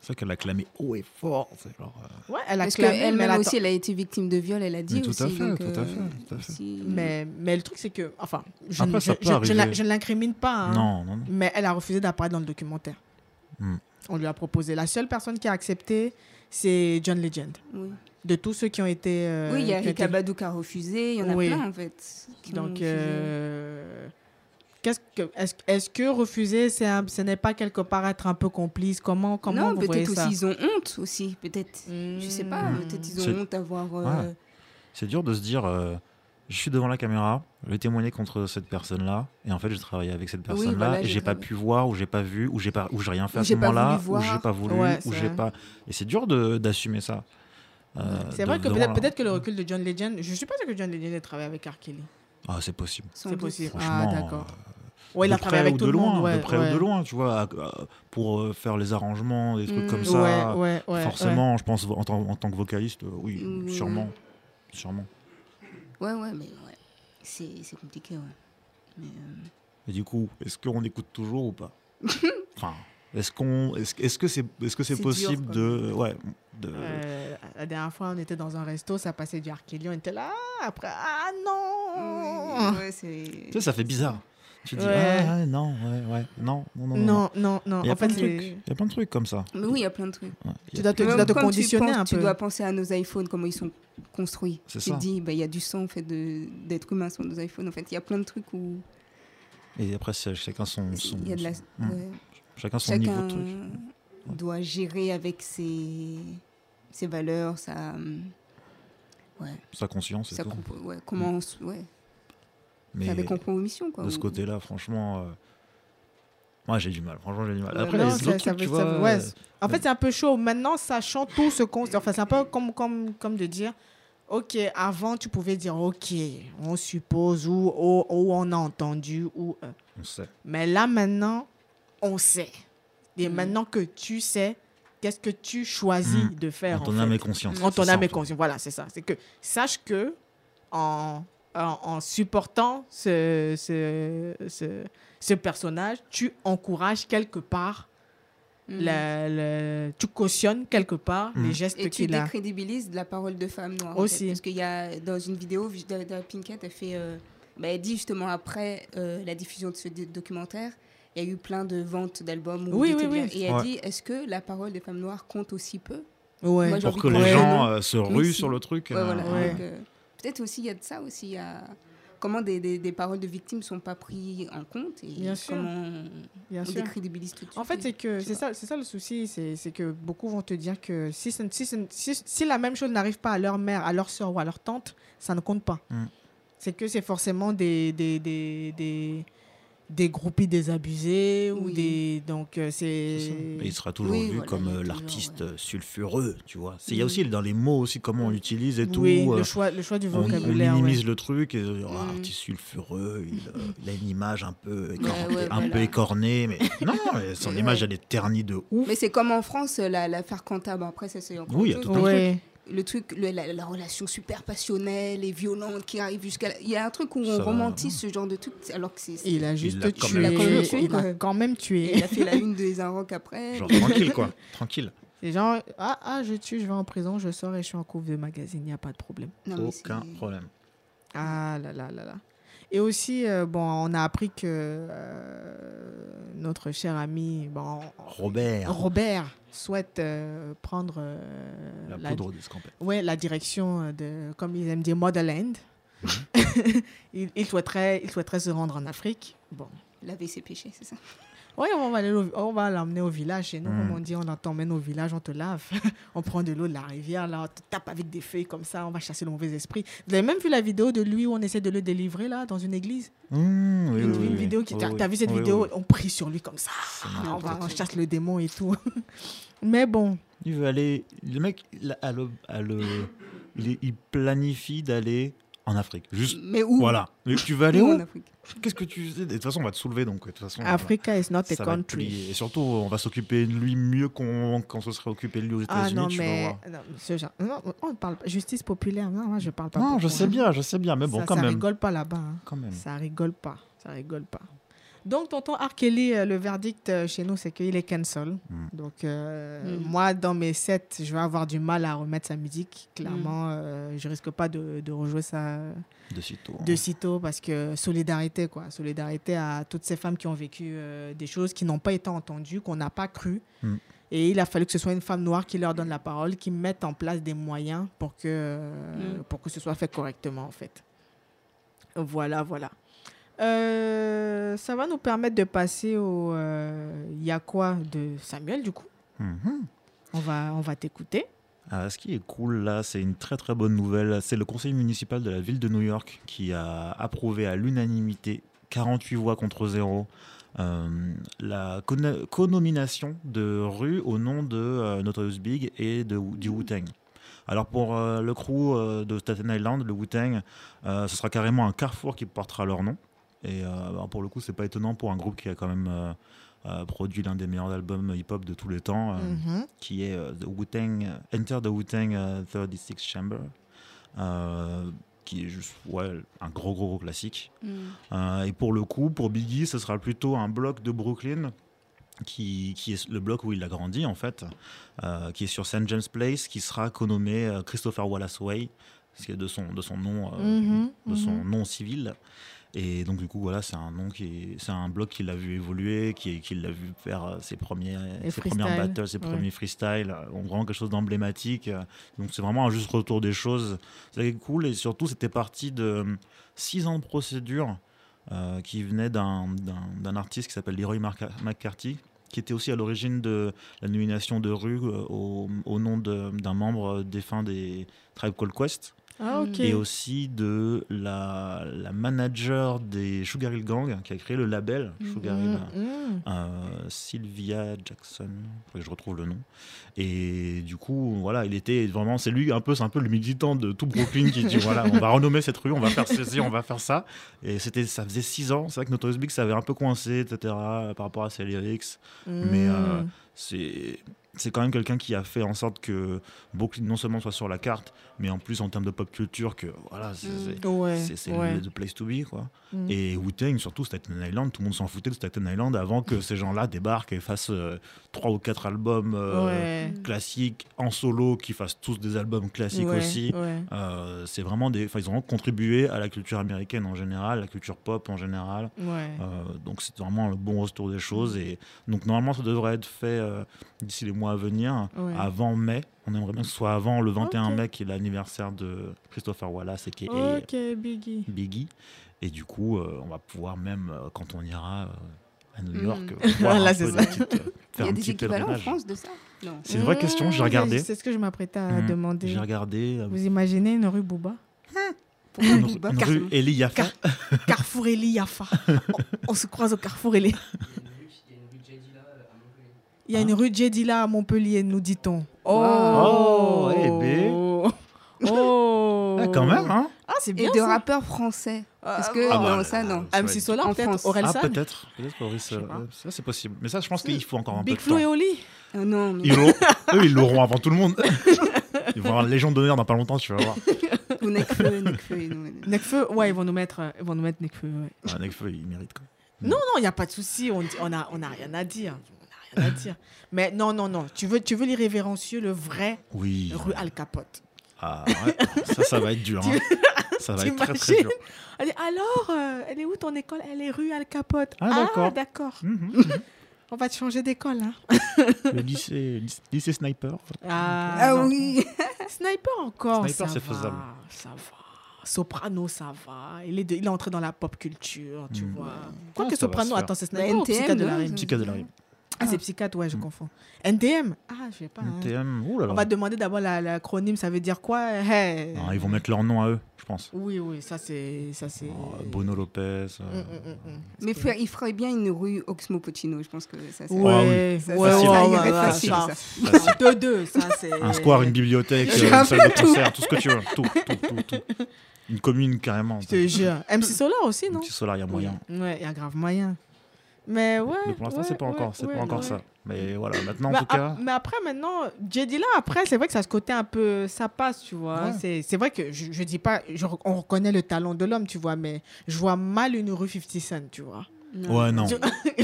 S8: C'est vrai qu'elle a clamé haut et fort. Genre, euh,
S7: Ouais, elle a
S9: Parce qu'elle-même
S7: elle
S9: aussi, elle a été victime de viol, elle a dit
S8: Mais tout
S9: aussi.
S8: à fait,
S9: donc,
S8: tout à
S9: euh,
S8: fait, tout à fait.
S9: si-
S7: Mais, mais le truc, c'est que. Enfin, je,
S8: Après,
S7: je, je ne l'incrimine pas. hein,
S8: Non, non, non.
S7: Mais elle a refusé d'apparaître dans le documentaire.
S8: Hmm.
S7: On lui a proposé. La seule personne qui a accepté, c'est John Legend.
S9: Oui,
S7: De tous ceux qui ont été. euh,
S9: Oui, il y a
S7: qui ont été-
S9: Rika Badou qui a refusé, il y en a
S7: Oui.
S9: plein en fait.
S7: Donc, euh, qu'est-ce que, est-ce, est-ce que refuser, c'est un- ce n'est pas quelque part être un peu complice? Comment, comment
S9: non,
S7: vous voyez
S9: peut-être
S7: ça?
S9: aussi ils ont honte aussi, peut-être. Je sais pas,
S7: Hmm.
S9: peut-être ils ont honte d'avoir. euh,
S8: Ouais. C'est dur de se dire, euh, je suis devant la caméra, je vais témoigner contre cette personne-là, et en fait, j'ai travaillé avec cette
S9: Oui,
S8: personne-là,
S9: voilà,
S8: et
S9: j'ai
S8: pas pu voir, ou j'ai pas vu, ou j'ai pas, ou j'ai rien fait à ce moment-là, ou j'ai pas voulu,
S7: Ouais,
S8: ou j'ai pas. Et c'est dur d'assumer ça. euh,
S7: C'est vrai que peut-être que le recul de John Legend, je suis pas sûr que John Legend ait travaillé avec R. Kelly.
S8: Ah, c'est possible.
S7: C'est possible. Ah,
S8: Franchement,
S7: d'accord.
S8: euh,
S7: Ouais, il a travaillé avec
S8: ou
S7: tout
S8: de
S7: le
S8: loin,
S7: monde. Ouais,
S8: de près
S7: ouais.
S8: ou de loin, tu vois, pour euh, faire les arrangements, des trucs
S9: Mm.
S8: comme ça.
S7: Ouais,
S8: forcément, je pense en tant, en tant que vocaliste, oui,
S9: Mm.
S8: sûrement, sûrement.
S9: Ouais, ouais, mais ouais. C'est c'est compliqué, ouais. Mais, euh,
S8: Et du coup, est-ce qu'on écoute toujours ou pas Enfin, est-ce qu'on, est-ce, est-ce que c'est, est-ce que c'est possible
S9: dur,
S8: de, ouais, de,
S7: Euh, la dernière fois, on était dans un resto, ça passait du R. Kelly, on était là, ah, après, ah non
S9: ouais, c'est.
S8: tu sais, ça fait bizarre. Tu dis,
S7: Ouais.
S8: ah ouais, non, ouais, ouais, non, non, non, non.
S7: Non, non, non.
S8: Il y a
S7: En
S8: plein
S7: fait,
S8: de trucs. Il y a plein de trucs comme ça.
S9: Mais oui, il y a plein de trucs.
S8: Ouais.
S7: Tu dois te, tu dois
S9: tu
S7: conditionner
S9: penses,
S7: un
S9: Tu
S7: peu.
S9: dois penser à nos iPhones, comment ils sont construits.
S8: C'est
S9: tu
S8: ça.
S9: te dis, bah, il y a du sang en fait de- d'êtres humains sur nos iPhones. En fait, il y a plein de trucs où
S8: Et après, c'est chacun son, son,
S9: il y a de la.
S8: son-
S9: ouais.
S8: chacun son niveau de truc.
S9: doit gérer avec ses, ses valeurs, sa. Ouais,
S8: Sa conscience et
S9: sa
S8: tout.
S9: compo- ouais, comment. on s- Ouais,
S8: Mais
S9: faire des compromissions, quoi.
S8: de ce côté-là, franchement, euh, moi j'ai du mal. Franchement, j'ai du mal. Après,
S7: Non,
S8: les
S7: ça-
S8: autres
S7: ça
S8: trucs,
S7: ça veut-
S8: vois,
S7: ouais,
S8: euh,
S7: En fait, c'est un peu chaud. Maintenant, sachant tout ce qu'on. Enfin, c'est un peu comme, comme, comme de dire Ok, avant, tu pouvais dire Ok, on suppose ou, ou, ou on a entendu. ou euh.
S8: on sait.
S7: Mais là, maintenant, on sait. Et
S9: Mm.
S7: maintenant que tu sais, qu'est-ce que tu choisis
S8: Mm.
S7: de faire
S8: En ton âme et conscience.
S7: En ton âme et conscience. Voilà, c'est ça. C'est que sache que en, en, en supportant ce, ce, ce, ce personnage, tu encourages quelque part,
S9: Mhm.
S7: la- la- tu cautionnes quelque part
S8: Mhm.
S7: les gestes
S9: Et tu
S7: qu'il a.
S9: décrédibilises la parole de femme noire. en
S7: Aussi.
S9: fait. parce qu'il y a dans une vidéo, de, de Pinkett, elle, fait, euh, bah, elle dit justement après euh, la diffusion de ce documentaire, il y a eu plein de ventes d'albums.
S7: Oui, oui, oui.
S9: Et elle
S8: Ouais.
S9: dit est-ce que la parole des femmes noires compte aussi peu?
S7: Ouais.
S9: Moi,
S8: Pour que les gens euh, se ruent
S9: si.
S8: sur le truc.
S9: Ouais,
S8: euh,
S9: voilà.
S7: Ouais.
S9: Donc, euh, Peut-être aussi il y a de ça aussi. Il y a comment des, des, des paroles de victimes sont pas prises en compte et
S7: Bien sûr.
S9: comment
S7: Bien
S9: on
S7: sûr.
S9: décrédibilise tout de suite.
S7: En fait, c'est que c'est ça, c'est ça le souci, c'est c'est que beaucoup vont te dire que si, si, si, si la même chose n'arrive pas à leur mère, à leur soeur ou à leur tante, ça ne compte pas.
S8: Mm.
S7: C'est que c'est forcément des, des, des, des, des groupies désabusés ou
S9: Oui.
S7: des donc euh,
S8: c'est il sera toujours
S9: Oui,
S8: vu
S9: voilà,
S8: comme euh, l'artiste
S9: ouais.
S8: euh, sulfureux, tu vois. C'est- Il y a aussi dans les mots aussi comment on l'utilise et tout.
S7: oui, le choix le choix du
S8: on, on
S7: vocabulaire. ouais.
S8: minimise le truc et euh, ah, artiste sulfureux, il, il a une image un peu, écor-
S9: Ouais, ouais,
S8: un peu écornée, mais non, son image elle est ternie de ouf.
S9: Mais c'est comme en France, la- l'affaire comptable. Après, ça, c'est encore
S8: Oui, il y a tout un
S7: Ouais.
S9: Le truc, le- la, la relation super passionnelle et violente qui arrive jusqu'à. la- Il y a un truc où
S8: Ça
S9: on
S8: va.
S9: romantise ce genre de truc, alors que c'est. c'est-
S7: Il a juste tué. Il a quand même tué.
S9: il a fait la une des Inrocks après.
S8: Genre tranquille quoi, tranquille.
S7: Les gens, ah, ah, je tue, je vais en prison, je sors et je suis en couvre de magazine, il n'y a pas de problème.
S9: Non, c'est-
S8: Aucun problème.
S7: Ah là là là là. Et aussi, euh, bon, on a appris que euh, notre cher ami, bon,
S8: Robert,
S7: Robert, souhaite euh, prendre euh,
S8: la
S7: la,
S8: poudre d'escampette.
S7: ouais, la direction de, comme ils aiment dire, Motherland.
S8: Mhm.
S7: il, il souhaiterait, il souhaiterait se rendre en Afrique. Bon.
S9: Laver ses péchés, c'est ça.
S7: Oui, on va aller au- on va l'emmener au village chez nous,
S8: Mm.
S7: comme on dit, on t'emmène au village, on te lave, on prend de l'eau de la rivière, là, on te tape avec des feuilles comme ça, on va chasser le mauvais esprit. Vous avez même vu la vidéo de lui où on essaie de le délivrer là dans une église?
S8: Mmh, oui,
S7: Une,
S8: oui,
S7: une
S8: oui,
S7: vidéo qui. T'as vu cette vidéo? On prie sur lui comme ça.
S8: C'est
S7: on, va, on chasse le démon et tout. Mais bon,
S8: Il veut aller. Le mec, a le, a le- il planifie d'aller en Afrique. Juste.
S9: Mais où?
S8: Voilà. Mais tu veux aller
S9: Où
S8: Qu'est-ce que tu sais De toute façon, on va te soulever donc. De toute façon,
S7: Africa is not a
S8: ça
S7: country.
S8: Et surtout, on va s'occuper de lui mieux qu'on se serait occupé de lui aux
S7: Ah
S8: États-Unis.
S7: non,
S8: tu vas
S7: mais.
S8: voir.
S7: Non, ce genre- non, on parle. Justice populaire, non, moi je parle pas.
S8: Non, je sais bien, je sais bien, mais bon,
S7: ça,
S8: quand
S7: ça
S8: même.
S7: rigole pas là-bas. hein.
S8: Quand même.
S7: Ça rigole pas. Ça rigole pas. Donc, tonton R. Kelly, euh, le verdict euh, chez nous, c'est qu'il est cancel.
S8: Mm.
S7: Donc, euh,
S9: Mm.
S7: moi, dans mes sets, je vais avoir du mal à remettre sa musique. Clairement, euh, je risque pas de, de rejouer ça
S8: De sitôt.
S7: de sitôt parce que solidarité, quoi. Solidarité à toutes ces femmes qui ont vécu euh, des choses qui n'ont pas été entendues, qu'on n'a pas cru.
S8: Mm.
S7: Et il a fallu que ce soit une femme noire qui leur donne la parole, qui mette en place des moyens pour que, euh,
S9: Mm.
S7: pour que ce soit fait correctement, en fait. Voilà, voilà. Euh, ça va nous permettre de passer au euh, Il y a quoi de Samuel, du coup?
S8: Mhm.
S7: On va, on va t'écouter.
S8: Ah, ce qui est cool là, c'est une très très bonne nouvelle. C'est le conseil municipal de la ville de New York qui a approuvé à l'unanimité, 48 voix contre 0, euh, la conomination de rue au nom de euh, Notorious Big et de, du Wu-Tang. Alors pour euh, le crew de Staten Island, le Wu-Tang, ce sera carrément un carrefour qui portera leur nom. Et euh, bah, pour le coup, c'est pas étonnant pour un groupe qui a quand même euh, euh, produit l'un des meilleurs albums hip-hop de tous les temps,
S7: Mhm.
S8: qui est The Wu-Tang, Enter the Wu-Tang euh, 36 Chamber, qui est juste ouais, un gros gros gros classique.
S9: Mm.
S8: Euh, et pour le coup, pour Biggie, ce sera plutôt un bloc de Brooklyn, qui, qui est le bloc où il a grandi en fait, euh, qui est sur St. James Place, qui sera connommé Christopher Wallace Way, c'est de son, de son nom, euh,
S7: Mhm,
S8: de son
S7: mhm.
S8: nom civil. Et donc du coup voilà, c'est un nom qui est, c'est un bloc qu'il a vu évoluer, qui, qui l'a vu faire euh, ses premiers, ses premières battles, ses
S7: ouais.
S8: premiers freestyles, euh, donc vraiment quelque chose d'emblématique. euh, Donc c'est vraiment un juste retour des choses. C'est cool et surtout c'était parti de euh, six ans de procédure euh, qui venait d'un, artiste qui s'appelle Leroy McCarthy, qui était aussi à l'origine de la nomination de Rue euh, au, au nom d'un membre défunt des Tribe Called Quest.
S7: Ah.
S8: Et aussi de la, la manager des Sugar Hill Gang qui a créé le label Sugar Hill.
S7: Mhm.
S8: Euh, Sylvia Jackson, que je retrouve le nom. Et du coup, voilà, il était vraiment, c'est lui un peu, c'est un peu le militant de tout Brooklyn qui dit voilà, on va renommer cette rue, on va faire ceci, on va faire ça. Et c'était, ça faisait six ans. C'est vrai que Notorious Big, ça avait un peu coincé, etc. par rapport à ses lyrics. Mais euh, c'est c'est quand même quelqu'un qui a fait en sorte que Brooklyn non seulement soit sur la carte, mais en plus en termes de pop culture, que voilà, c'est c'est-
S7: Ouais, ouais.
S8: the place to be. Quoi.
S7: Mm.
S8: Et Wu-Tang, surtout Staten Island, tout le monde s'en foutait de Staten Island avant que ces gens-là débarquent et fassent euh, trois ou quatre albums euh,
S7: Ouais.
S8: classiques en solo, qui fassent tous des albums classiques aussi. Euh, c'est vraiment des, ils ont contribué à la culture américaine en général, la culture pop en général. Euh, donc c'est vraiment le bon retour des choses. Et donc normalement, ça devrait être fait d'ici les mois à venir,
S7: Ouais.
S8: avant mai. On aimerait bien que ce soit avant le 21
S7: Ok.
S8: mai, qui est l'anniversaire de Christopher Wallace et qui est
S7: Ok, Biggie.
S8: Biggie. Et du coup, euh, on va pouvoir même, euh, quand on ira euh, à New
S9: Mm.
S8: York, euh, voir un
S7: Là,
S8: peu
S7: c'est
S8: des
S7: ça.
S8: petites,
S9: Il
S8: faire
S9: y a
S8: un
S9: des
S8: petit
S9: équivalents en
S8: pèlerinage.
S9: France de ça.
S8: C'est une vraie question, j'ai
S7: Mmh,
S8: regardé.
S7: C'est ce que je m'apprêtais à
S8: Mhm.
S7: demander.
S8: J'ai regardé. euh,
S7: Vous imaginez une rue Bouba
S9: Pourquoi
S8: une,
S9: Booba
S8: une
S9: Car-
S8: rue Eli Yaffa.
S7: Car- Carrefour Eli Yafa. on, on se croise au Carrefour Eli. Il y a une rue Jedila à Montpellier, nous dit-on.
S8: Oh, eh ben.
S7: Oh
S8: Ah, quand même, hein
S7: Ah, c'est
S9: Et
S7: bien
S9: de
S7: ça.
S9: rappeurs français. Est-ce que
S8: Ah bah,
S9: non, ça non.
S7: MC Solar,
S9: En
S7: peut-être
S8: Ah, peut-être. Peut-être euh,
S7: pas.
S8: ça, c'est possible. Mais ça, je pense qu'il faut encore un
S7: Big
S8: peu de
S7: Flo et. Oli
S9: Ah non, mais
S8: Ils l'auront- eux, ils l'auront avant tout le monde. Ils vont avoir la Légion d'honneur dans pas longtemps, tu vas voir.
S9: ou Necfeu, Necfeu. et nous-
S7: Necfeu, ouais, ils vont nous mettre, euh, ils vont nous mettre Necfeu, ouais.
S8: Ah, Nekfeu, il mérite quoi.
S7: Non, non, il n'y a pas de souci. On, dit- on, a, on a rien à dire. On a rien à dire. Mais non, non, non. Tu veux, tu veux l'irrévérencieux, le vrai
S8: Oui.
S7: rue Al Capote.
S8: Ah, ouais. Ça, ça va être dur. hein. Ça va être très, très
S7: T'imagines
S8: dur.
S7: Elle dit, alors, euh, elle est où ton école? Elle est rue Al Capote.
S8: Ah, d'accord.
S7: d'accord.
S8: Mhm, mhm.
S7: On va te changer d'école. Hein.
S8: Le lycée, lycée- Sniper.
S7: Ah,
S9: Ah oui.
S7: Sniper encore.
S8: Sniper, c'est faisable.
S7: Ça va. Soprano, ça va. Il est, de- il est entré dans la pop culture, tu
S8: Mm.
S7: vois.
S8: Ah,
S7: Quoique
S8: ça va
S7: Soprano, attends, c'est Sniper ou
S9: NTM,
S7: Psychiatre de la Rime
S9: c'est-.
S7: Ah, c'est Psychiatre, ouais, je
S8: Mm.
S7: confonds. NTM Ah, je sais pas. hein.
S8: NTM. Là là.
S7: On va demander d'abord la- l'acronyme, ça veut dire quoi Hey.
S8: Ah, ils vont mettre leur nom à eux, je pense.
S7: Oui, oui, ça c'est. Ça, c'est...
S8: Oh, Bono Lopez. euh,
S7: Mm, mm, mm.
S9: Mais faire- il ferait bien une rue Oxmo Puccino, je pense que ça c'est.
S7: Ouais,
S9: Ça,
S7: ouais,
S9: ça,
S7: ouais,
S9: ça
S7: ouais,
S9: facile.
S7: Deux, deux, ça c'est.
S8: Un square, une bibliothèque, euh,
S9: un
S8: une salle de
S9: tout.
S8: concert, tout ce que tu veux. Tout, tout, tout, tout. Une commune carrément.
S7: Je te jure. MC Solar aussi, non?
S8: Petit solar, il y a moyen.
S7: Ouais, il y a grave moyen. Mais ouais.
S8: Mais pour l'instant,
S7: ouais,
S8: c'est pas
S7: ouais,
S8: encore, c'est
S7: ouais,
S8: pas encore
S7: ouais.
S8: ça. Mais voilà, maintenant, en
S7: Mais,
S8: tout cas.
S7: mais après, maintenant, Jedi là, après, c'est vrai que ça a ce côté un peu. Ça passe, tu vois.
S8: Ouais.
S7: C'est, c'est vrai que je, je dis pas. je on reconnaît le talent de l'homme, tu vois, mais je vois mal une rue 50 Cent, tu vois.
S8: Ouais, non.
S7: Je-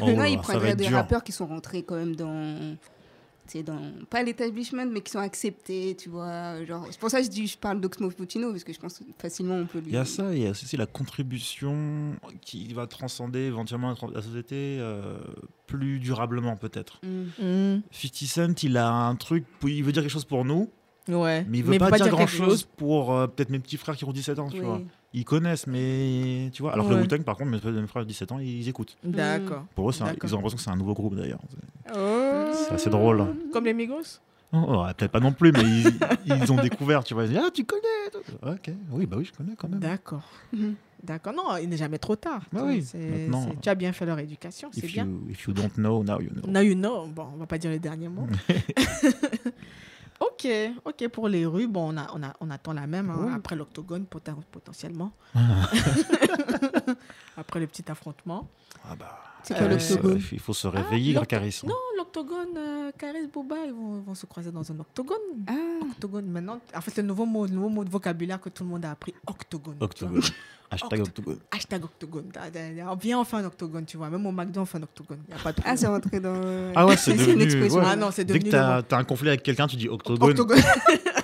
S8: Oh,
S9: non,
S8: là
S9: il prendrait des
S8: dur.
S9: rappeurs qui sont rentrés quand même dans. C'est dans. Pas l'établissement, mais qui sont acceptés, tu vois. Genre, c'est pour ça que je, dis, je parle d'Oxmo Puccino, parce que je pense que facilement on peut lui.
S8: Il y a ça, il y a aussi la contribution qui va transcender éventuellement la société euh, plus durablement peut-être.
S9: Mm.
S7: Mm.
S8: 50 Cent, il a un truc, il veut dire quelque chose pour nous,
S7: Ouais.
S8: mais il veut pas, dire grand-chose pour euh, peut-être mes petits frères qui ont 17 ans, tu vois. Ils connaissent, mais tu vois. Alors que le. Wu-Tang, par contre, mes mes frères de 17 ans, ils écoutent.
S7: D'accord.
S8: Pour eux, c'est un-
S7: D'accord.
S8: ils ont l'impression que c'est un nouveau groupe d'ailleurs.
S7: Oh.
S8: C'est assez drôle.
S7: Comme les Migos
S8: Oh, oh, peut-être pas non plus, mais ils, ils ont découvert, tu vois. Ils disent, ah, tu connais tout. Ok, oui, bah oui, je connais quand même.
S7: D'accord.
S9: Mhm.
S7: D'accord. Non, il n'est jamais trop tard.
S8: Bah
S7: Tu
S8: oui, maintenant,
S7: Tu as bien fait leur éducation, c'est bien.
S8: you, if you don't know, now you know.
S7: Now you know. Bon, on va pas dire les derniers mots. Ok, ok, pour les rues, bon, on, a, on, a, on attend la même, hein, après l'octogone poten- potentiellement.
S8: Ah.
S7: après le petit affrontement.
S8: Ah bah,
S9: C'est
S7: Euh,
S9: quoi
S8: il faut-
S9: l'octogone
S8: Il faut se réveiller,
S7: l'octo-
S8: le charisme.
S7: Non, l'octogone, euh, Caris Boba, ils vont, vont se croiser dans un octogone.
S9: Ah,
S7: Octogone, maintenant, en fait, c'est le nouveau mot, le nouveau mot de vocabulaire que tout le monde a appris, octogone.
S8: Octogone. Hashtag
S7: Octo-
S8: octogone.
S7: Hashtag octogone. Viens, on fait un octogone, tu vois. Même au McDo, on fait un octogone. A pas de
S9: ah c'est rentré dans.
S8: Ah ouais, c'est
S9: une
S8: devenu.
S9: expression.
S8: ouais.
S7: Ah non, c'est
S8: Dès que
S7: devenu
S8: t'as t'as un conflit avec quelqu'un, tu dis octogone.
S7: octogone.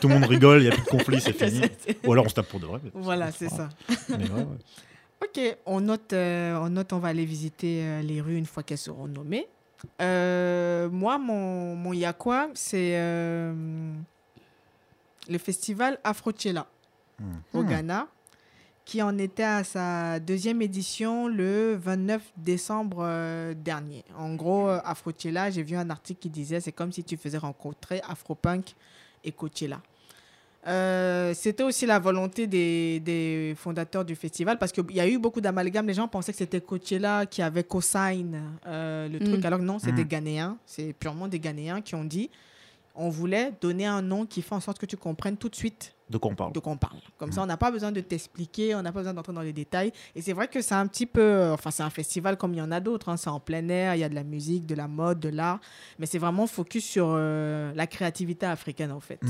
S8: Tout le monde rigole, il n'y a plus de conflit, c'est fini. Ou alors on se tape pour de vrai.
S7: Voilà, c'est ça.
S8: Mais ouais, ouais.
S7: Ok, on note, euh, on note, on va aller visiter euh, les rues une fois qu'elles seront nommées. Euh, moi, mon, mon Yakwa, c'est le festival Afrochella au
S8: Hmm.
S7: Ghana, qui en était à sa deuxième édition le 29 décembre dernier. En gros, Afrochella, j'ai vu un article qui disait c'est comme si tu faisais rencontrer Afropunk et Coachella. Euh, c'était aussi la volonté des, des fondateurs du festival parce qu'il y a eu beaucoup d'amalgames. Les gens pensaient que c'était Coachella qui avait co-sign euh, le truc,
S9: Mm.
S7: alors que non, c'est
S8: Mm.
S7: des Ghanéens. C'est purement des Ghanéens qui ont dit on voulait donner un nom qui fait en sorte que tu comprennes tout de suite
S8: De quoi on parle
S7: de quoi on parle. Comme ça, on n'a pas besoin de t'expliquer, on n'a pas besoin d'entrer dans les détails. Et c'est vrai que c'est un petit peu. Enfin, c'est un festival comme il y en a d'autres. hein. C'est en plein air, il y a de la musique, de la mode, de l'art. Mais c'est vraiment focus sur euh, la créativité africaine, en fait.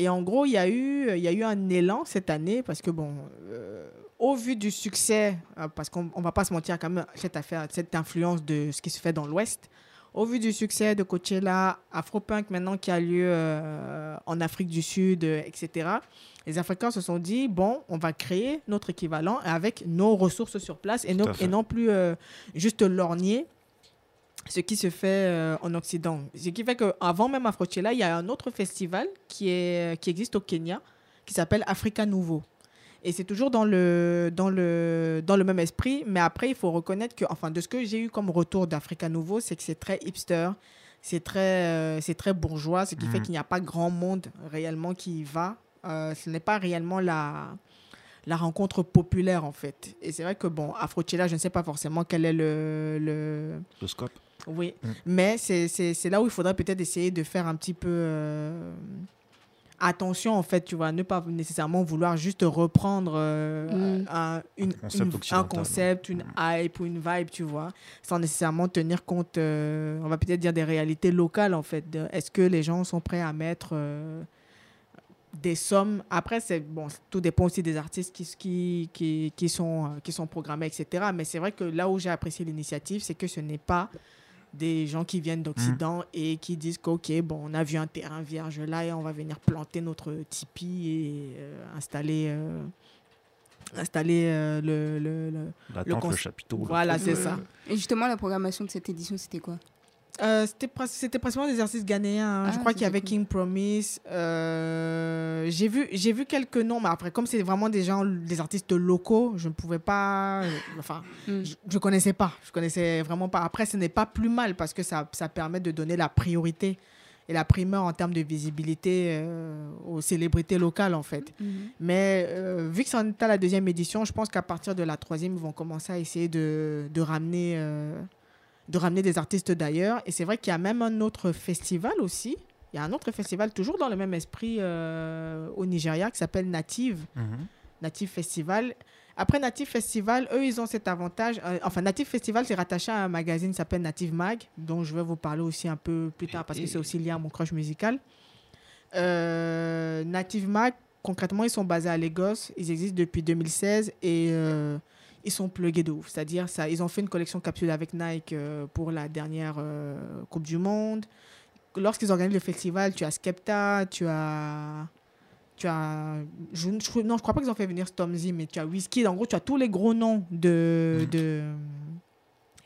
S7: Et en gros, il y, a eu, il y a eu un élan cette année parce que, bon, euh, au vu du succès, euh, parce qu'on ne va pas se mentir quand même, cette affaire, cette influence de ce qui se fait dans l'Ouest, au vu du succès de Coachella, Afropunk maintenant qui a lieu euh, en Afrique du Sud, euh, etc., les Africains se sont dit, bon, on va créer notre équivalent avec nos ressources sur place et, et non plus euh, juste lorgner ce qui se fait euh, en Occident. Ce qui fait qu'avant même Afrochella, il y a un autre festival qui, est, qui existe au Kenya qui s'appelle Africa Nouveau. Et c'est toujours dans le, dans, le, dans le même esprit, mais après, il faut reconnaître que, enfin, de ce que j'ai eu comme retour d'Africa Nouveau, c'est que c'est très hipster, c'est très, euh, c'est très bourgeois, ce qui fait
S8: Mhm.
S7: qu'il n'y a pas grand monde réellement qui y va. Euh, ce n'est pas réellement la, la rencontre populaire, en fait. Et c'est vrai que, bon, Afrochella, je ne sais pas forcément quel est le, le,
S8: Le scope.
S7: Oui,
S8: Mm.
S7: mais c'est- c'est c'est là où il faudrait peut-être essayer de faire un petit peu euh, attention, en fait, tu vois, ne pas nécessairement vouloir juste reprendre euh,
S9: Mm.
S7: un, une-
S8: concept
S7: une- un concept, une hype ou une vibe, tu vois, sans nécessairement tenir compte, euh, on va peut-être dire des réalités locales, en fait. Est-ce que les gens sont prêts à mettre... euh, des sommes. Après, c'est bon, tout dépend aussi des artistes qui, qui, qui, qui sont, qui sont programmés, etc. Mais c'est vrai que là où j'ai apprécié l'initiative, c'est que ce n'est pas des gens qui viennent d'Occident et qui disent qu'ok, bon, on a vu un terrain vierge là et on va venir planter notre tipi et euh, installer, euh, installer euh, le, le, le-
S8: tente, le,
S7: cons-
S8: chapiteau. le
S7: Voilà, c'est ça.
S9: Et justement, la programmation de cette édition, c'était quoi?
S7: Euh, c'était principalement des artistes ghanéens. hein.
S9: Ah,
S7: je crois qu'il y avait
S9: cool.
S7: King Promise. euh, j'ai vu, vu quelques noms, mais après, comme c'est vraiment des gens, des artistes locaux, je ne pouvais pas. euh, Enfin,
S9: Mm.
S7: je, je connaissais pas. Je connaissais vraiment pas. Après, ce n'est pas plus mal parce que ça, ça permet de donner la priorité et la primeur en termes de visibilité euh, aux célébrités locales, en fait.
S9: Mhm.
S7: Mais euh, vu que ça en est à la deuxième édition, je pense qu'à partir de la troisième, ils vont commencer à essayer de, de ramener, euh, de ramener des artistes d'ailleurs. Et c'est vrai qu'il y a même un autre festival aussi. Il y a un autre festival, toujours dans le même esprit euh, au Nigeria, qui s'appelle Native.
S8: Mhm.
S7: Native Festival. Après Native Festival, eux, ils ont cet avantage. euh, enfin, Native Festival, c'est rattaché à un magazine qui s'appelle Native Mag, dont je vais vous parler aussi un peu plus tard parce que c'est aussi lié à mon crush musical. Euh, Native Mag, concrètement, ils sont basés à Lagos. Ils existent depuis 2016 et euh, ils sont plugués de ouf. C'est-à-dire, ça, ils ont fait une collection capsule avec Nike euh, pour la dernière euh, Coupe du Monde. Lorsqu'ils organisent le festival, tu as Skepta, tu as tu as je, je- non je crois pas qu'ils ont fait venir Stormzy mais tu as Wizkid en gros tu as tous les gros noms de, de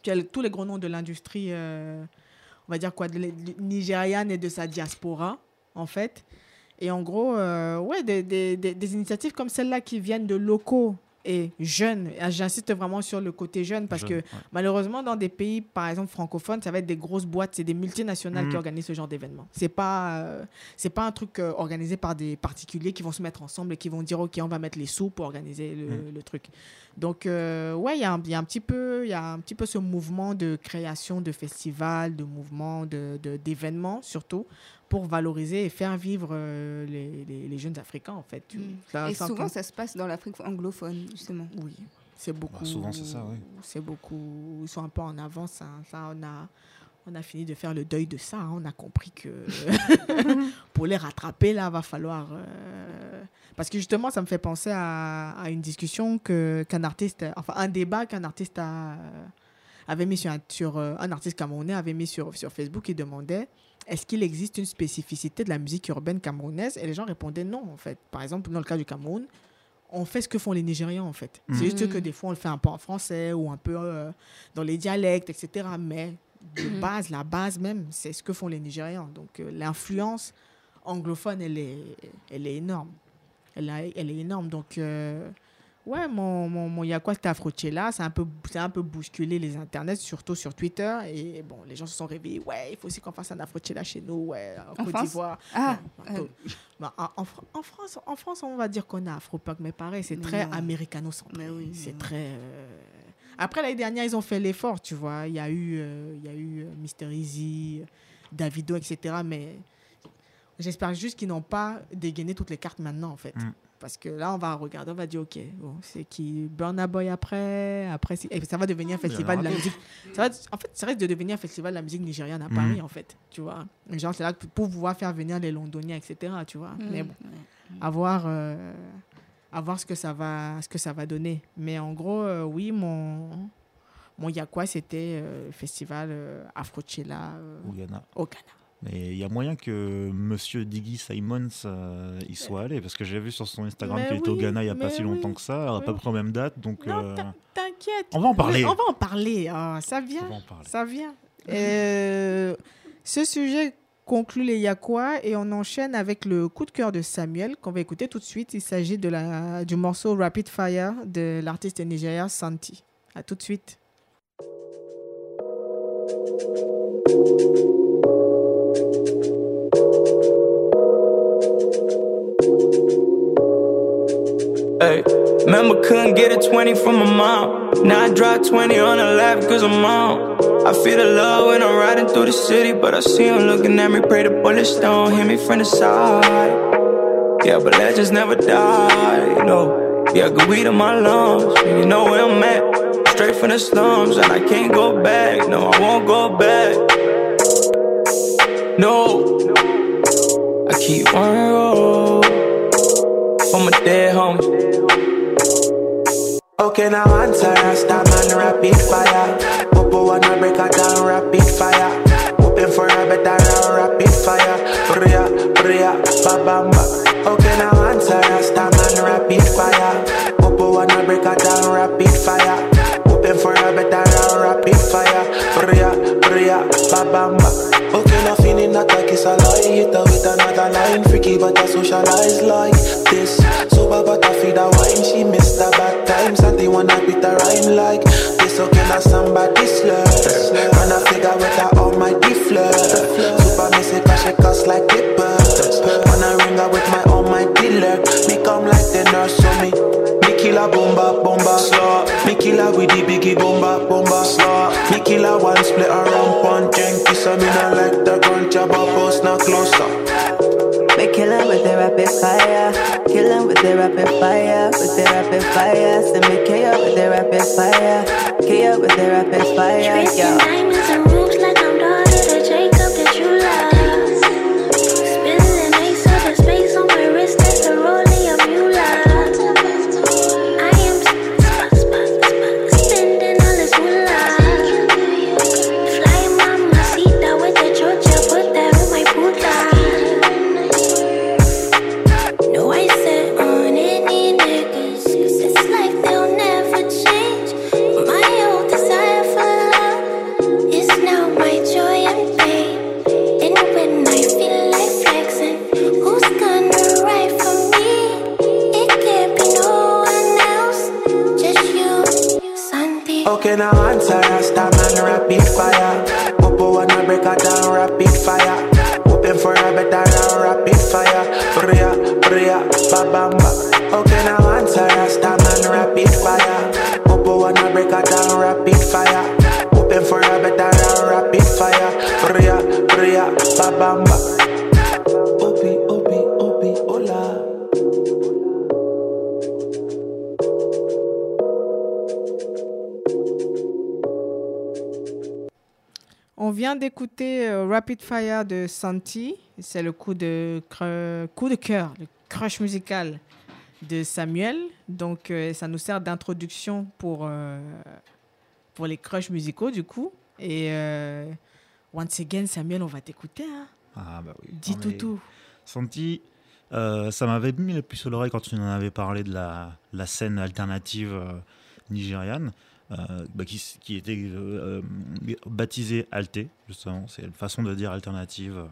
S7: tu as le- tous les gros noms de l'industrie euh, on va dire quoi de, de- nigériane et de sa diaspora en fait et en gros ouais des, des, des, des initiatives comme celle-là qui viennent de locaux et jeune. J'insiste vraiment sur le côté jeune parce
S8: Jeune,
S7: que
S8: ouais.
S7: malheureusement, dans des pays, par exemple francophones, ça va être des grosses boîtes, c'est des multinationales qui organisent ce genre d'événements. C'est pas, euh, c'est pas un truc euh, organisé par des particuliers qui vont se mettre ensemble et qui vont dire ok, on va mettre les sous pour organiser le, le truc. Donc euh, ouais, il y, a un- il y a un petit peu, il y a un petit peu ce mouvement de création de festivals, de mouvements, de- d'événements surtout pour valoriser et faire vivre euh, les, les- les jeunes Africains en fait.
S9: Mm.
S7: ça-
S9: Et souvent, ça se passe dans l'Afrique anglophone, justement.
S7: oui, c'est beaucoup.
S8: Bah, souvent, c'est ça, oui.
S7: C'est beaucoup. Ils sont un peu en avance. hein. Ça, on a, on a fini de faire le deuil de ça. hein. On a compris que pour les rattraper, là, va falloir. euh, Parce que justement, ça me fait penser à, à une discussion que qu'un artiste, enfin un débat qu'un artiste a, avait mis sur, un, sur euh, un artiste camerounais avait mis sur sur Facebook et demandait est-ce qu'il existe une spécificité de la musique urbaine camerounaise? Et les gens répondaient non, en fait. Par exemple, dans le cas du Cameroun, on fait ce que font les Nigérians, en fait. C'est juste que des fois, on le fait un peu en français ou un peu euh, dans les dialectes, etc. Mais de base, la base même, c'est ce que font les Nigérians. Donc, euh, l'influence anglophone, elle est, elle est énorme. Elle, a- elle est énorme. Donc, euh, ouais, mon, mon, mon Yakwa, c'était Afrochella. C'est un, peu, c'est un peu bousculé les internets, surtout sur Twitter. Et bon, les gens se sont réveillés. Ouais, il faut aussi qu'on fasse un Afrochella chez nous, ouais, en,
S9: En
S7: Côte
S9: France?
S7: d'Ivoire.
S9: Ah,
S7: Non,
S9: euh,
S7: bah, en, en Fran- en France, en France, on va dire qu'on est afro-punk, mais pareil, c'est très
S9: Non.
S7: américano-centré.
S9: Mais oui,
S7: c'est
S9: oui.
S7: très. euh, Après l'année dernière, ils ont fait l'effort, tu vois. Il y a eu, euh, il y a eu Mister Easy, Davido, etc. Mais j'espère juste qu'ils n'ont pas dégainé toutes les cartes maintenant, en fait.
S8: Mm.
S7: Parce que là, on va regarder, on va dire, OK, bon, c'est qui Burna Boy après Après, et ça va devenir un festival de la musique. Ça va, en fait, ça risque de devenir un festival de la musique nigériane à. Paris, en fait. Tu vois. Genre, c'est là pour pouvoir faire venir les Londoniens, etc. Tu vois.
S9: mm,
S7: Mais bon,
S9: ouais.
S7: à voir, euh, à voir ce, que ça va, ce que ça va donner. Mais en gros, euh, oui, mon, mon Yakwa, c'était euh, le festival euh, Afrochella euh,
S8: Au Ghana.
S7: au Ghana.
S8: Mais il y a moyen que Monsieur Diggy Simons euh, y soit allé, parce que j'ai vu sur son Instagram qu'il était au Ghana il n'y a pas si longtemps
S7: oui,
S8: que ça, à peu près aux mêmes dates, donc euh,
S7: t'in- t'inquiète.
S8: on va en parler.
S7: Oui, on va en parler. Ah, ça vient. Ça vient. Euh, ce sujet conclut les Yakwa et on enchaîne avec le coup de cœur de Samuel qu'on va écouter tout de suite. Il s'agit de la, du morceau Rapid Fire de l'artiste nigérien Santi. À tout de suite.
S4: Hey, remember couldn't get a 20 from my mom. Now I drop 20 on the lap cause I'm on. I feel the love when I'm riding through the city, but I see him looking at me. Pray the bullets don't hit me from the side. Yeah, but legends never die, you know. Yeah, good weed in my lungs. You know where I'm at. Straight from the slums, and I can't go back. No, I won't go back. No, I keep on roll for my dead homies.
S10: Okay, now answer Rasta man, rapid fire. Popo wanna break her down, rapid fire. Hoping for a better round, rapid fire. Bria, bria, ba bam ba. Okay, now answer Rasta man, rapid fire. Popo wanna break her down, rapid fire. Hoping for a better round, rapid fire. Bria, bria, ba bam feeling it's a lie. Hit her with another line, freaky but I socialize like this. Sober but I feed her wine. She missed the bad times and they wanna beat the rhyme like this. Okay, now somebody slurs. Wanna figure with her all my flirt. Super messy cause she cuss like clippers. Wanna ring her with my all my dealer. Me come like the nurse so me. Me kill a bomba, bomba, slaw. Me kill her with the biggie bomba, bomba, slaw. Me kill her one split around one drink. Her, me not like the now closer.
S11: We kill 'em with the rapid fire. Kill 'em with the rapid fire. With the rapid fire. Send me KO with the rapid fire. KO with the rapid fire.
S12: Tracing
S11: Yo.
S7: Vient d'écouter euh, Rapid Fire de Santi. C'est le coup de, coup de cœur, le crush musical de Samuel. Donc, euh, ça nous sert d'introduction pour, euh, pour les crushs musicaux, du coup. Et euh, once again, Samuel, on va t'écouter. hein.
S8: Ah bah oui.
S7: Dis tout tout.
S8: Santi, ça m'avait mis la puce à l'oreille quand tu en avais parlé de la, la scène alternative nigériane, bah, qui, était euh, euh, baptisée Alté, justement. C'est une façon de dire alternative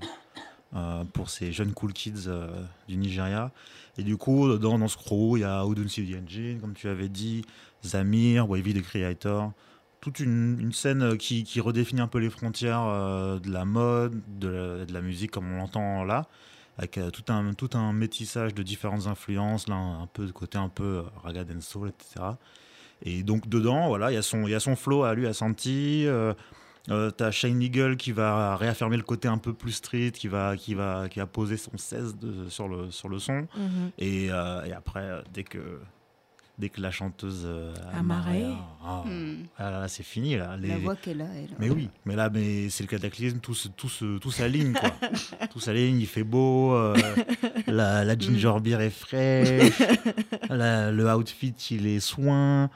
S8: euh, pour ces jeunes cool kids euh, du Nigeria. Et du coup, dans, dans ce crew, il y a the Engine, comme tu avais dit, Zamir, Wavy the Creator. Toute une, scène qui, redéfinit un peu les frontières euh, de la mode, de la, musique comme on l'entend là avec euh, tout, un, tout un métissage de différentes influences, là, un peu de côté un peu euh, and soul, etc. Et donc dedans, voilà, il y a son, il y a son flow à lui, à Santi. Euh, euh, T'as Shane Eagle qui va réaffirmer le côté un peu plus street, qui va, qui va, qui a posé son 16 de- sur le, sur le son.
S7: Mhm.
S8: Et, euh, et après, euh, dès que, dès que la chanteuse euh, ah,
S9: Hmm.
S8: ah là, là, c'est fini là.
S9: La voix qu'elle a, elle.
S8: Mais oui, mais là, mais c'est le cataclysme, tout, se- tout, se- tout s'aligne, quoi. tout s'aligne, il fait beau, euh, la, la ginger beer est fraîche, la- le outfit, il est soin.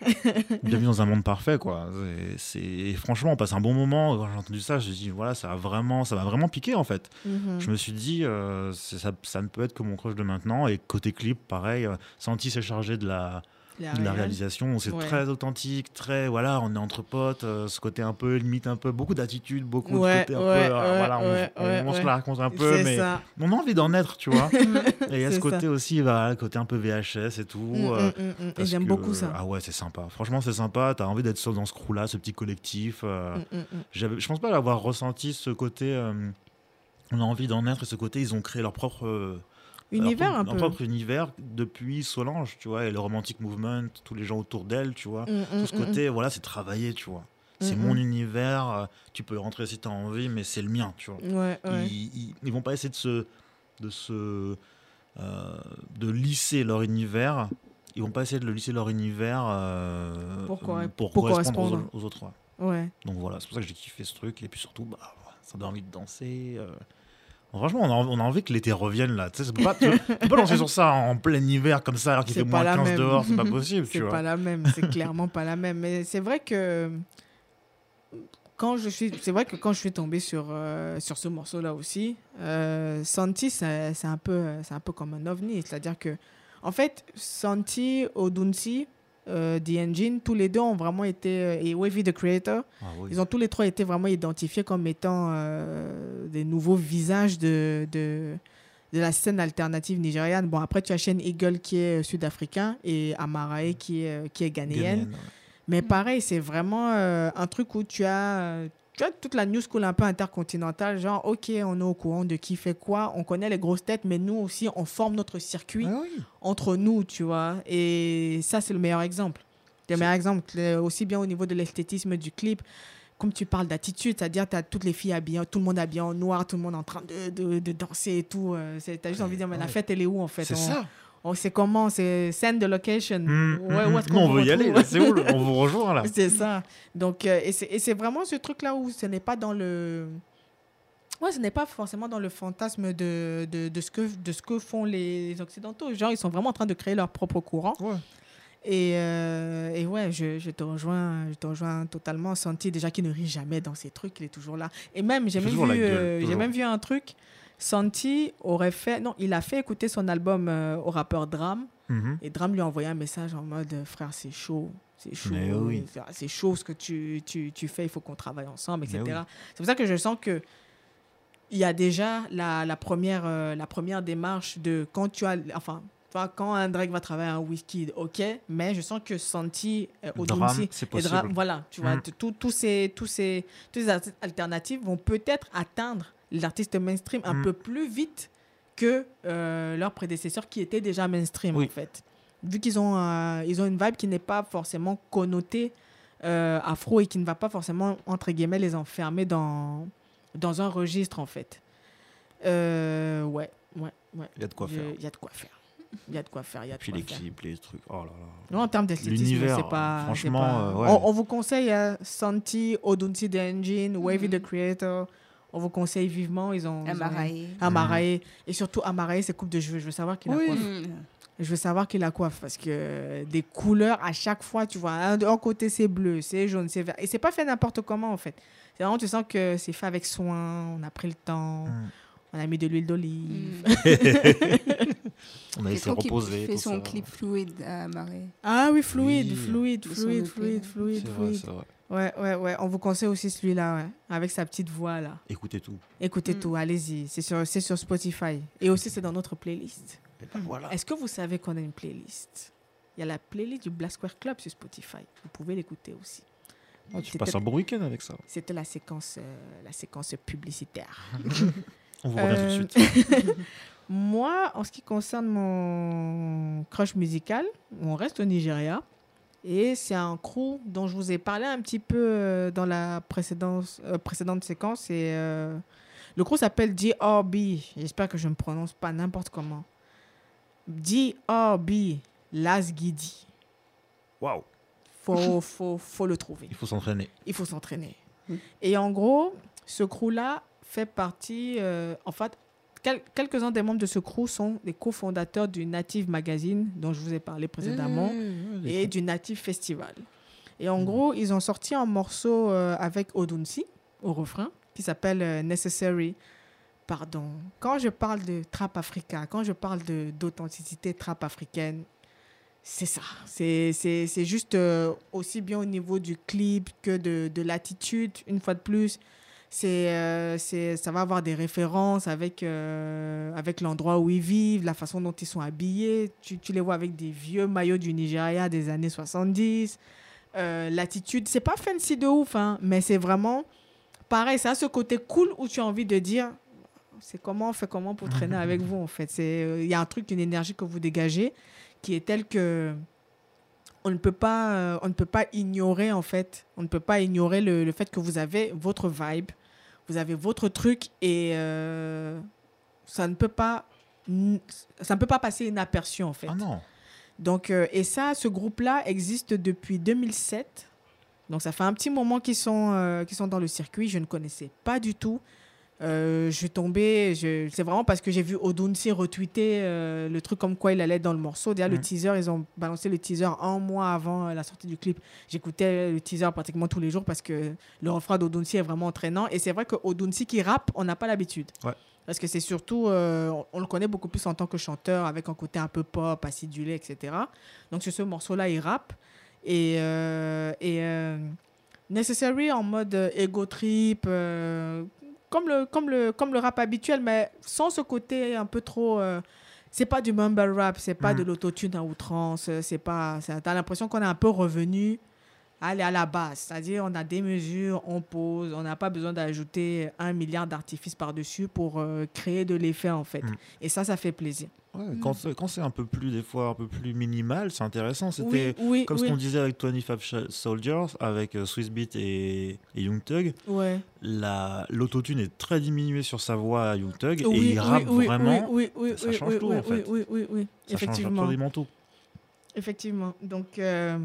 S8: Bienvenue dans un monde parfait, quoi. C'est, franchement, on passe un bon moment. Quand j'ai entendu ça, je me suis dit, voilà, ça va vraiment, ça m'a vraiment piqué, en fait.
S7: Mhm.
S8: Je me suis dit, euh, ça, ça ne peut être que mon crush de maintenant. Et côté clip, pareil, euh, Santi s'est chargé de la,
S7: La
S8: de la
S7: réal.
S8: réalisation. C'est
S7: Ouais.
S8: très authentique, très, voilà, on est entre potes, euh, ce côté un peu, limite un peu, beaucoup d'attitude, beaucoup
S7: Ouais,
S8: de côté un
S7: ouais,
S8: peu, euh,
S7: ouais,
S8: voilà, on, se la raconte un peu, mais
S7: ça.
S8: on a envie d'en être, tu vois. et il y a ce côté
S7: ça.
S8: aussi, le côté un peu VHS et tout.
S7: Mm,
S8: euh,
S7: mm, mm, mm. Et j'aime beaucoup ça.
S8: Ah ouais, c'est sympa. Franchement, c'est sympa. T'as envie d'être seul dans ce crew-là, ce petit collectif. euh, Je pense pas avoir ressenti ce côté. euh, on a envie d'en être et ce côté, ils ont créé leur propre.
S7: Univers, un peu.
S8: propre univers depuis Solange, tu vois, et le romantic movement, tous les gens autour d'elle, tu vois.
S7: Mm,
S8: Tout ce
S7: mm, mm,
S8: côté, voilà, c'est travaillé, tu vois. C'est
S7: Mm,
S8: mon
S7: mm.
S8: univers, euh, tu peux rentrer si tu as envie, mais c'est le mien, tu vois.
S7: Ouais, ouais.
S8: Ils, ils, ils vont pas essayer de se. de se. euh, de lisser leur univers. Ils vont pas essayer de le lisser leur univers euh,
S7: Pour corre-
S8: pour
S7: pour
S8: correspondre aux,
S7: correspondre.
S8: aux autres. Ouais. Donc voilà, c'est pour ça que j'ai kiffé ce truc. Et puis surtout, bah, ça donne envie de danser. euh. Franchement, on a, on a envie que l'été revienne là. Tu sais, pas, tu peux pas lancer sur ça en plein hiver comme ça alors qu'il fait
S7: pas
S8: moins
S7: la
S8: 15
S7: même.
S8: dehors, c'est pas possible.
S7: C'est pas la même, c'est clairement pas la même. Mais c'est vrai que quand je suis, c'est vrai que quand je suis tombé sur euh, sur ce morceau-là aussi, euh, Santi, c'est c'est un peu, c'est un peu comme un ovni. C'est-à-dire que, en fait, Santi, Odunsi, The Engine, tous les deux ont vraiment été euh, et Wavy the Creator,
S8: Ah oui.
S7: ils ont tous les trois été vraiment identifiés comme étant euh, des nouveaux visages de, de de la scène alternative nigériane. Bon, après, tu as Shane Eagle qui est euh, sud-africain et Amarae qui est, euh, qui est ghanéenne.
S8: Ouais.
S7: Mais pareil, c'est vraiment euh, un truc où tu as, euh, tu as toute la news school un peu intercontinentale. Genre, OK, on est au courant de qui fait quoi. On connaît les grosses têtes, mais nous aussi, on forme notre circuit
S8: Ah
S7: entre nous, tu vois. Et ça, c'est le meilleur exemple. Le meilleur exemple, euh, aussi bien au niveau de l'esthétisme du clip, comme tu parles d'attitude, c'est-à-dire tu as toutes les filles habillées, tout le monde habillé en noir, tout le monde en train de, de, de danser et tout. Tu as juste envie de dire, mais la fête, elle est où en fait?
S8: C'est
S7: On-
S8: ça.
S7: On sait comment, c'est send the location.
S8: Hum,
S7: Ouais, où est-ce qu'on
S8: Non, on veut y aller, c'est où, On vous rejoint, là?
S7: C'est ça. Donc, euh, et c'est et c'est vraiment ce truc-là où ce n'est pas dans le. Ouais, ce n'est pas forcément dans le fantasme de, de, de ce que, de ce que font les Occidentaux. Genre, ils sont vraiment en train de créer leur propre courant. Et, euh, et ouais, je, je te rejoins, je te rejoins totalement. Santi, déjà, qui ne rit jamais dans ces trucs, il est toujours là. Et même, j'ai même, vu, euh, j'ai même vu un truc. Santi aurait fait. Non, il a fait écouter son album euh, au rappeur Dram.
S8: Mhm.
S7: Et Dram lui a envoyé un message en mode Frère, c'est chaud. C'est chaud.
S8: Oui.
S7: C'est chaud ce que tu, tu, tu fais. Il faut qu'on travaille ensemble, etc.
S8: oui.
S7: C'est pour ça que je sens que il y a déjà la, la première, euh, la première démarche de quand tu as. Enfin, Enfin, quand un Drake va travailler un whisky, ok, mais je sens que Santi, euh, Odunsi et
S8: possible.
S7: voilà, tu vois,
S8: Mm.
S7: tous ces, tous ces, tous ces alternatifs vont peut-être atteindre l'artiste mainstream un
S8: Mm.
S7: peu plus vite que euh, leurs prédécesseurs qui étaient déjà mainstream
S8: Oui.
S7: en fait. Vu qu'ils ont, euh, ils ont une vibe qui n'est pas forcément connotée euh, afro et qui ne va pas forcément, entre guillemets, les enfermer dans, dans un registre en fait. Euh, ouais, ouais, ouais.
S8: Il y a de quoi
S7: Je-
S8: faire.
S7: Il y a de quoi faire. Il y a de quoi faire. Il y a de
S8: Puis
S7: quoi
S8: les
S7: faire.
S8: clips, les trucs. Oh là là.
S7: Non, en termes d'esthétisme,
S8: L'univers,
S7: c'est pas.
S8: franchement,
S7: pas-
S8: euh, ouais.
S7: on, on vous conseille euh, Santi, Odunsi The Engine, Wavy the Creator. On vous conseille vivement. Ils ont.
S9: Amarae.
S7: Amarae. Et surtout, Amarae, c'est coupe de cheveux. Je veux savoir qu'il a
S9: Oui.
S7: coiffe.
S9: Mm.
S7: Je veux savoir qu'il a coiffe parce que des couleurs à chaque fois, tu vois. Un, un côté, c'est bleu, c'est jaune, c'est vert. Et c'est pas fait n'importe comment, en fait. C'est vraiment, tu sens que c'est fait avec soin. On a pris le temps.
S8: Mm.
S7: On a mis de l'huile d'olive.
S8: On a laissé reposer.
S9: fait
S8: tout
S9: son
S8: ça.
S9: clip fluide à Marais.
S7: Ah oui, fluide,
S8: Oui.
S7: fluide, fluide,
S9: de
S7: fluide, fluide,
S8: C'est vrai,
S7: fluide. Ouais, ouais, ouais. On vous conseille aussi celui-là, ouais. Avec sa petite voix, là.
S8: Écoutez tout.
S7: Écoutez
S9: Mm.
S7: tout, allez-y. C'est sur, c'est sur Spotify. Et aussi, c'est dans notre playlist.
S8: Ben voilà.
S7: Est-ce que vous savez qu'on a une playlist? Il y a la playlist du Black Square Club sur Spotify. Vous pouvez l'écouter aussi.
S8: Tu passes un bon week-end avec ça.
S7: C'était la séquence, euh, la séquence publicitaire.
S8: On vous revient
S7: Euh,
S8: tout de suite.
S7: Moi, en ce qui concerne mon crush musical, on reste au Nigeria. Et c'est un crew dont je vous ai parlé un petit peu euh, dans la précédente, euh, précédente séquence. Et, euh, le crew s'appelle DRB. J'espère que je ne prononce pas n'importe comment. DRB Lasgidi.
S8: Waouh.
S7: Faut, faut, faut le trouver
S8: Il faut s'entraîner.
S7: il faut s'entraîner. Et en gros, ce crew-là fait partie. euh, en fait, quel- quelques-uns des membres de ce crew sont des cofondateurs du Native Magazine, dont je vous ai parlé précédemment, et du Native Festival. Et en gros, ils ont sorti un morceau euh, avec Odunsi au refrain qui s'appelle euh, Necessary. Pardon. Quand je parle de trap africain, quand je parle de- d'authenticité trap africaine, c'est ça. C'est- C'est c'est juste euh, aussi bien au niveau du clip que de, de l'attitude, une fois de plus. C'est euh, c'est- ça va avoir des références avec, euh, avec l'endroit où ils vivent, la façon dont ils sont habillés. Tu, tu les vois avec des vieux maillots du Nigeria des années 70. Euh, l'attitude, c'est pas fancy de ouf, hein, mais c'est vraiment pareil. Ça a ce côté cool où tu as envie de dire c'est comment on fait comment pour traîner avec vous en fait. C'est euh, il y a un truc, une énergie que vous dégagez qui est telle que on ne peut pas on ne peut pas ignorer en fait, on ne peut pas ignorer le, le fait que vous avez votre vibe, vous avez votre truc et euh, ça ne peut pas ça ne peut pas passer inaperçu en fait.
S8: Ah non.
S7: Donc, euh, et ça, ce groupe-là existe depuis 2007. Donc, ça fait un petit moment qu'ils sont, euh, qu'ils sont dans le circuit. Je ne connaissais pas du tout. Euh, je suis tombée, c'est vraiment parce que j'ai vu Odunsi retweeter euh, le truc comme quoi il allait dans le morceau. Déjà, le
S8: Mm.
S7: teaser, ils ont balancé le teaser un mois avant euh, la sortie du clip. J'écoutais le teaser pratiquement tous les jours parce que le refrain d'Odunsi est vraiment entraînant. Et c'est vrai que Odunsi qui rappe, on n'a pas l'habitude.
S8: Ouais.
S7: Parce que c'est surtout, on, on le connaît beaucoup plus en tant que chanteur, avec un côté un peu pop, acidulé, etc. Donc sur ce morceau-là, il rappe. Et, et Necessary en mode ego trip, comme, le, comme, le, comme le rap habituel, mais sans ce côté un peu trop... euh, c'est pas du mumble rap, c'est pas
S8: Mm.
S7: de l'autotune à outrance, c'est pas... T'as l'impression qu'on est un peu revenu aller à la base. C'est-à-dire, on a des mesures, on pose, on n'a pas besoin d'ajouter un milliard d'artifices par-dessus pour euh, créer de l'effet, en fait.
S8: Mm.
S7: Et ça, ça fait plaisir.
S8: Ouais, quand c'est- quand c'est un peu plus, des fois, un peu plus minimal, c'est intéressant. C'était
S7: Oui, oui,
S8: comme ce
S7: oui.
S8: qu'on disait avec 25 Sh- Soldiers, avec euh, Swiss Beat et, et Young Thug.
S7: Ouais.
S8: La- L'autotune est très diminuée sur sa voix à Young Thug
S7: Oui,
S8: et il rappe
S7: oui,
S8: vraiment.
S7: oui, oui, oui,
S8: ça change
S7: oui,
S8: tout
S7: oui,
S8: en fait.
S7: Oui, oui, oui,
S8: Ça change
S7: effectivement.
S8: absolument tout.
S7: Effectivement. Donc, euh,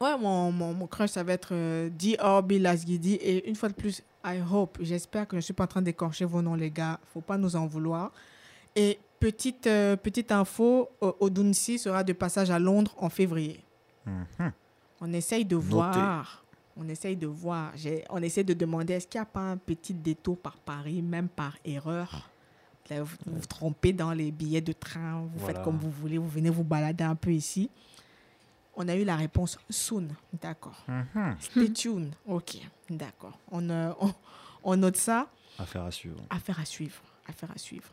S7: ouais, mon, mon, mon crush, ça va être euh, DRB Lasgidi. Et une fois de plus, I hope, j'espère que je ne suis pas en train d'écorcher vos noms, les gars. faut pas nous en vouloir. Et petite, euh, petite info, O- Odunsi sera de passage à Londres en février.
S8: Mhm.
S7: On essaye de
S8: Noté.
S7: voir. On essaye de voir. On essaie de demander est-ce qu'il n'y a pas un petit détour par Paris, même par erreur? Là, vous vous vous trompez dans les billets de train, vous
S8: Voilà.
S7: faites comme vous voulez, vous venez vous balader un peu ici. On a eu la réponse soon. D'accord.
S8: Mhm.
S7: Stay tuned. Ok. D'accord. On, euh, on, on note ça.
S8: Affaire à suivre.
S7: Affaire à suivre. Affaire à suivre.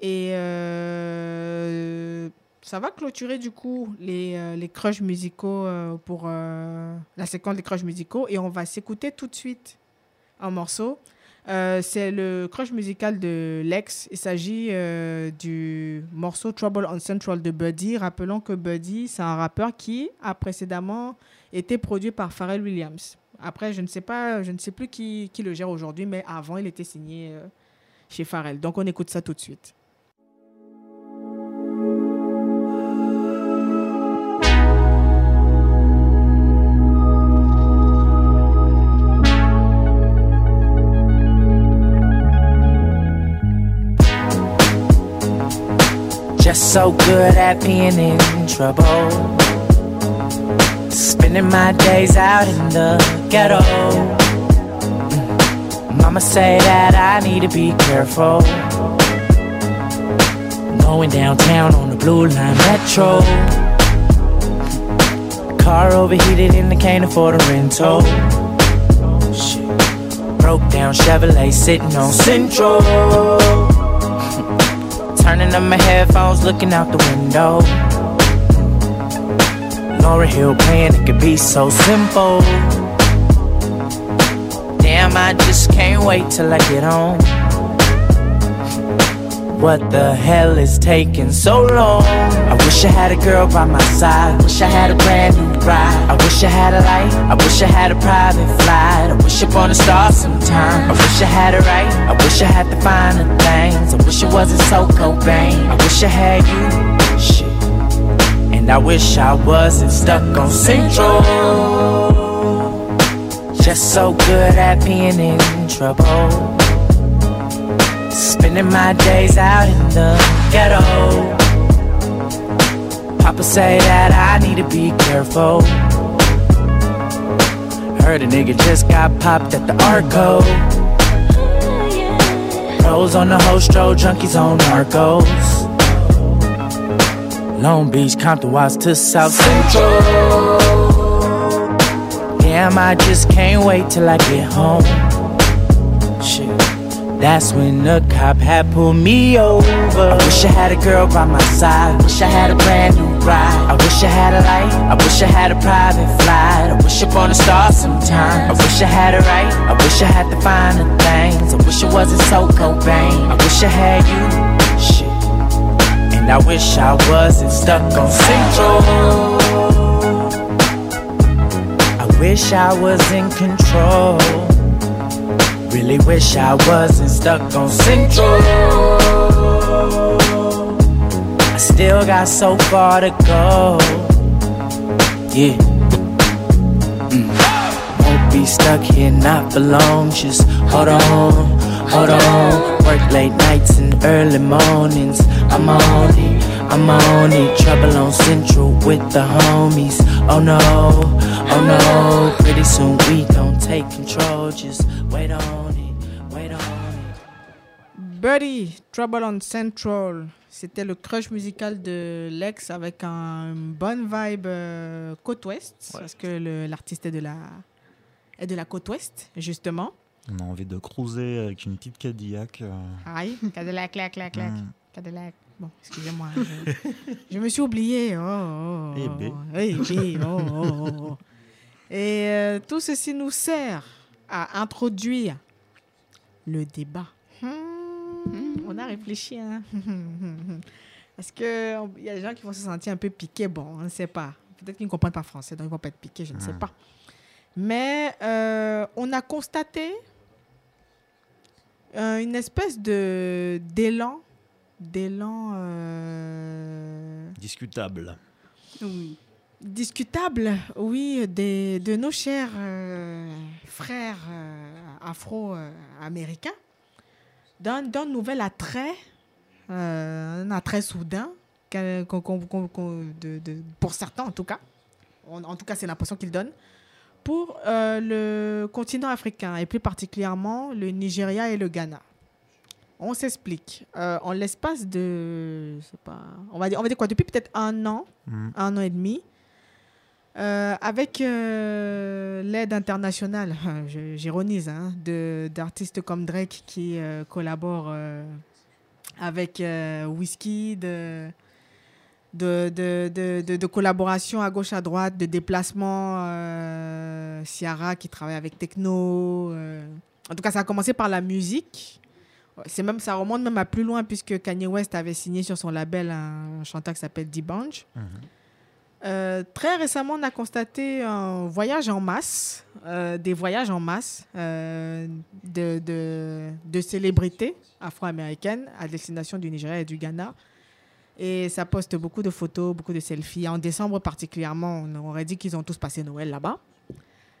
S7: Et euh, ça va clôturer du coup les, euh, les crushs musicaux pour euh, la séquence des crushs musicaux et on va s'écouter tout de suite un morceau. Euh, c'est le crush musical de Lex. Il s'agit euh, du morceau Trouble on Central de Buddy. Rappelons que Buddy, c'est un rappeur qui a précédemment été produit par Pharrell Williams. Après, je ne sais pas, je ne sais plus qui, le gère aujourd'hui, mais avant, il était signé euh, chez Pharrell. Donc, on écoute ça tout de suite.
S12: Just so good at being in trouble. Spending my days out in the ghetto. Mm. Mama say that I need to be careful. Going downtown on the blue line metro. Car overheated and I can't afford a rental. Shit. Broke down Chevrolet sitting on Central. Turning up my headphones, looking out the window. Laura Hill playing, it could be so simple. Damn, I just can't wait till I get home. What the hell is taking so long? Wish I had a girl by my side. Wish I had a brand new ride. I wish I had a light. I wish I had a private flight. I wish upon a star sometime. I wish I had it right. I wish I had the finer things. I wish it wasn't so Cobain. I wish I had you. Shit. And I wish I wasn't stuck on Central. Just so good at being in trouble. Spending my days out in the ghetto. Papa say that I need to be careful. Heard a nigga just got popped at the Arco. Pros on the host, junkies on Narcos. Long Beach, Compton, Watts to South Central. Damn, I just can't wait till I get home. Shit. That's when the cop had pulled me over. I wish I had a girl by my side. Wish I had a brand new ride. I wish I had a light. I wish I had a private flight. I wish upon a star sometime. I wish I had it right. I wish I had the finer things. I wish it wasn't so Cobain. I wish I had you. Shit. And I wish I wasn't stuck on Central. I wish I was in control. Really wish I wasn't stuck on Central. Still got so far to go. Yeah. Mm. Won't be stuck here not for long. Just hold on, hold on. Work late nights and early mornings. I'm on it, I'm on it. Trouble on Central with the homies. Oh no, oh no. Pretty soon we gon' take control. Just wait on it, wait on it.
S7: Buddy, Trouble on Central. C'était le crush musical de Lex avec un, une bonne vibe euh, côte ouest. Parce que l'artiste est de la est de la côte ouest, justement.
S8: On a envie de cruiser avec une petite Cadillac. euh.
S7: Aïe, Cadillac, clac, clac, clac.
S8: Mm.
S7: Cadillac. Bon, excusez-moi. Je, je me suis oublié. Oh, oh, oh,
S8: Eh ben.
S7: oh. Eh ben, oh, oh, oh, oh. Et euh, tout ceci nous sert à introduire le débat. On a réfléchi. Hein? Parce qu'il y a des gens qui vont se sentir un peu piqués. Bon, on ne sait pas. Peut-être qu'ils ne comprennent pas français, donc ils ne vont pas être piqués, je ne sais pas. Mais euh, on a constaté euh, une espèce de d'élan, d'élan euh,
S8: Discutable.
S9: Oui.
S7: discutable, oui, des, de nos chers frères afro-américains, d'un nouvel attrait, euh, un attrait soudain, de- de- pour certains en tout cas, en, en tout cas c'est l'impression qu'ils donnent, pour euh, le continent africain et plus particulièrement le Nigeria et le Ghana. On s'explique. Euh, en l'espace de, je sais pas, on va dire, on va dire quoi, depuis peut-être un an,
S8: Mm.
S7: un an et demi, euh, avec euh, l'aide internationale, j'ironise, hein, d'artistes comme Drake qui euh, collaborent euh, avec euh, de, de, de, de- collaboration à gauche, à droite, de déplacements. euh, Ciara qui travaille avec Techno. En tout cas, ça a commencé par la musique. C'est même, ça remonte même à plus loin puisque Kanye West avait signé sur son label un chanteur qui s'appelle D-Bunch. Euh, très récemment, on a constaté un voyage en masse, euh, des voyages en masse euh, de, de, célébrités afro-américaines à destination du Nigeria et du Ghana. Et ça poste beaucoup de photos, beaucoup de selfies. En décembre particulièrement, on aurait dit qu'ils ont tous passé Noël là-bas.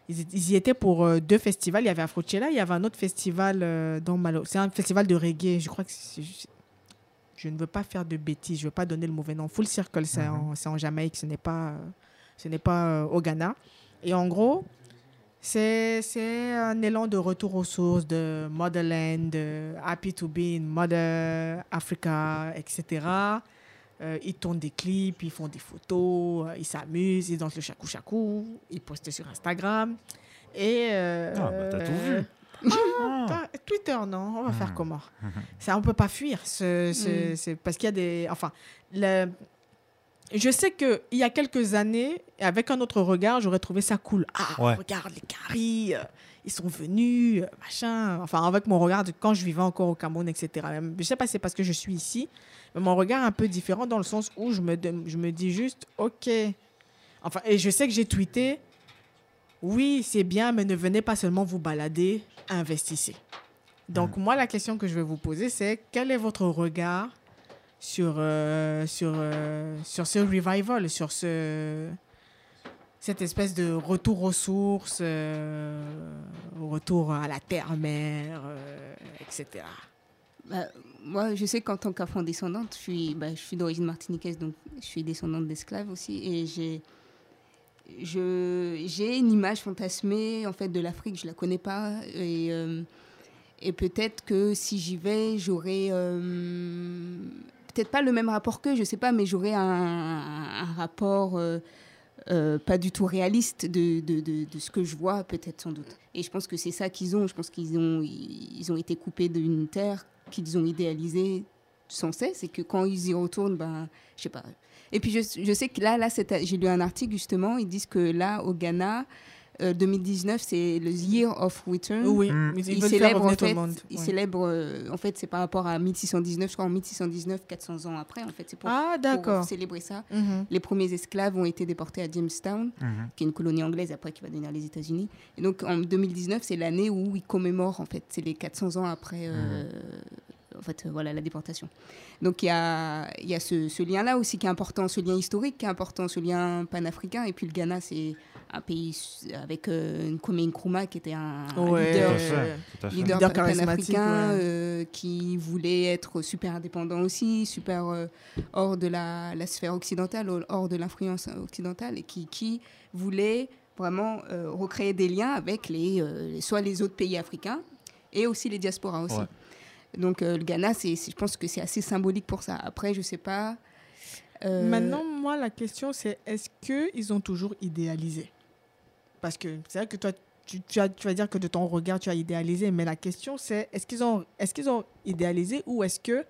S7: Ils, y étaient pour deux festivals. Il y avait Afrochella, il y avait un autre festival, c'est un festival de reggae. Je crois que c'est- je ne veux pas faire de bêtises, je ne veux pas donner le mauvais nom. Full Circle, c'est en, c'est en Jamaïque, ce n'est pas, euh, ce pas euh, au Ghana. Et en gros, c'est un élan de retour aux sources, de Motherland, de Happy to be in Mother Africa, etc. Euh, ils tournent des clips, ils font des photos, ils s'amusent, ils dansent le chakou chakou, ils postent sur Instagram. Et. euh,
S8: Ah, bah, t'as tout vu.
S7: Ah, t'as- Twitter, non? On va faire
S8: Mhm.
S7: comment? Ça, on peut pas fuir. ce- ce- c'est parce qu'il y a des. Enfin, le- je sais qu'il y a quelques années, avec un autre regard, j'aurais trouvé ça cool. Ah,
S8: Ouais.
S7: regarde les caries, euh, ils sont venus, euh, machin. Enfin, avec mon regard de quand je vivais encore au Cameroun, etc. Même- Je sais pas si c'est parce que je suis ici, mais mon regard est un peu différent dans le sens où je me, je me dis juste, ok. Enfin, et je sais que j'ai tweeté, oui, c'est bien, mais ne venez pas seulement vous balader, investissez. Donc, moi, la question que je vais vous poser, c'est quel est votre regard sur, euh, sur, euh, sur ce revival, sur ce, cette espèce de retour aux sources, euh, retour à la terre-mère, euh, etc.
S9: Bah, moi, je sais qu'en tant qu'afro-descendante, je suis, bah, je suis d'origine martiniquaise, donc je suis descendante d'esclaves aussi. Et j'ai, j'ai une image fantasmée en fait, de l'Afrique, je la connais pas. Et, euh, et peut-être que si j'y vais, j'aurai. euh, peut-être pas le même rapport qu'eux, je sais pas, mais j'aurai un, rapport. euh, pas du tout réaliste de, de, de, de ce que je vois, peut-être sans doute. Et je pense que c'est ça qu'ils ont. Je pense qu'ils ont, ils ont été coupés d'une terre qu'ils ont idéalisée sans cesse et que quand ils y retournent, ben, je sais pas. Et puis je, je sais que là, là j'ai lu un article justement, ils disent que là, au Ghana, euh, 2019, c'est le Year of Return.
S7: Oui, Mm. ils
S9: célèbrent en fait, ils
S7: ouais.
S9: célèbrent, euh, en fait, c'est par rapport à 1619, je crois en 1619, 400 ans après, en fait, c'est pour,
S7: Ah,
S9: pour célébrer ça.
S7: Mhm.
S9: Les premiers esclaves ont été déportés à Jamestown,
S8: Mhm.
S9: qui est une colonie anglaise après qui va devenir les États-Unis. Et donc en 2019, c'est l'année où ils commémorent en fait, c'est les 400 ans après euh, en fait euh, voilà la déportation. Donc il y a il y a ce, ce lien là aussi qui est important, ce lien historique qui est important, ce lien panafricain et puis le Ghana c'est un pays avec euh, une Kwame Nkrumah qui était un, un
S7: Ouais.
S9: leader, leader panafricain
S7: ouais.
S9: euh, qui voulait être super indépendant aussi, super euh, hors de la, la sphère occidentale, hors- hors de l'influence occidentale, et qui, qui voulait vraiment euh, recréer des liens avec les, euh, soit les autres pays africains et aussi les diasporas aussi.
S8: Ouais.
S9: Donc euh, le Ghana, c'est, je pense que c'est assez symbolique pour ça. Après, je sais pas. euh,
S7: Maintenant, moi, la question, c'est est-ce qu'ils ont toujours idéalisé? Parce que c'est vrai que toi, tu, tu as- tu vas dire que de ton regard, tu as idéalisé, mais la question, c'est est-ce qu'ils ont, est qu'ils ont idéalisé ou est-ce que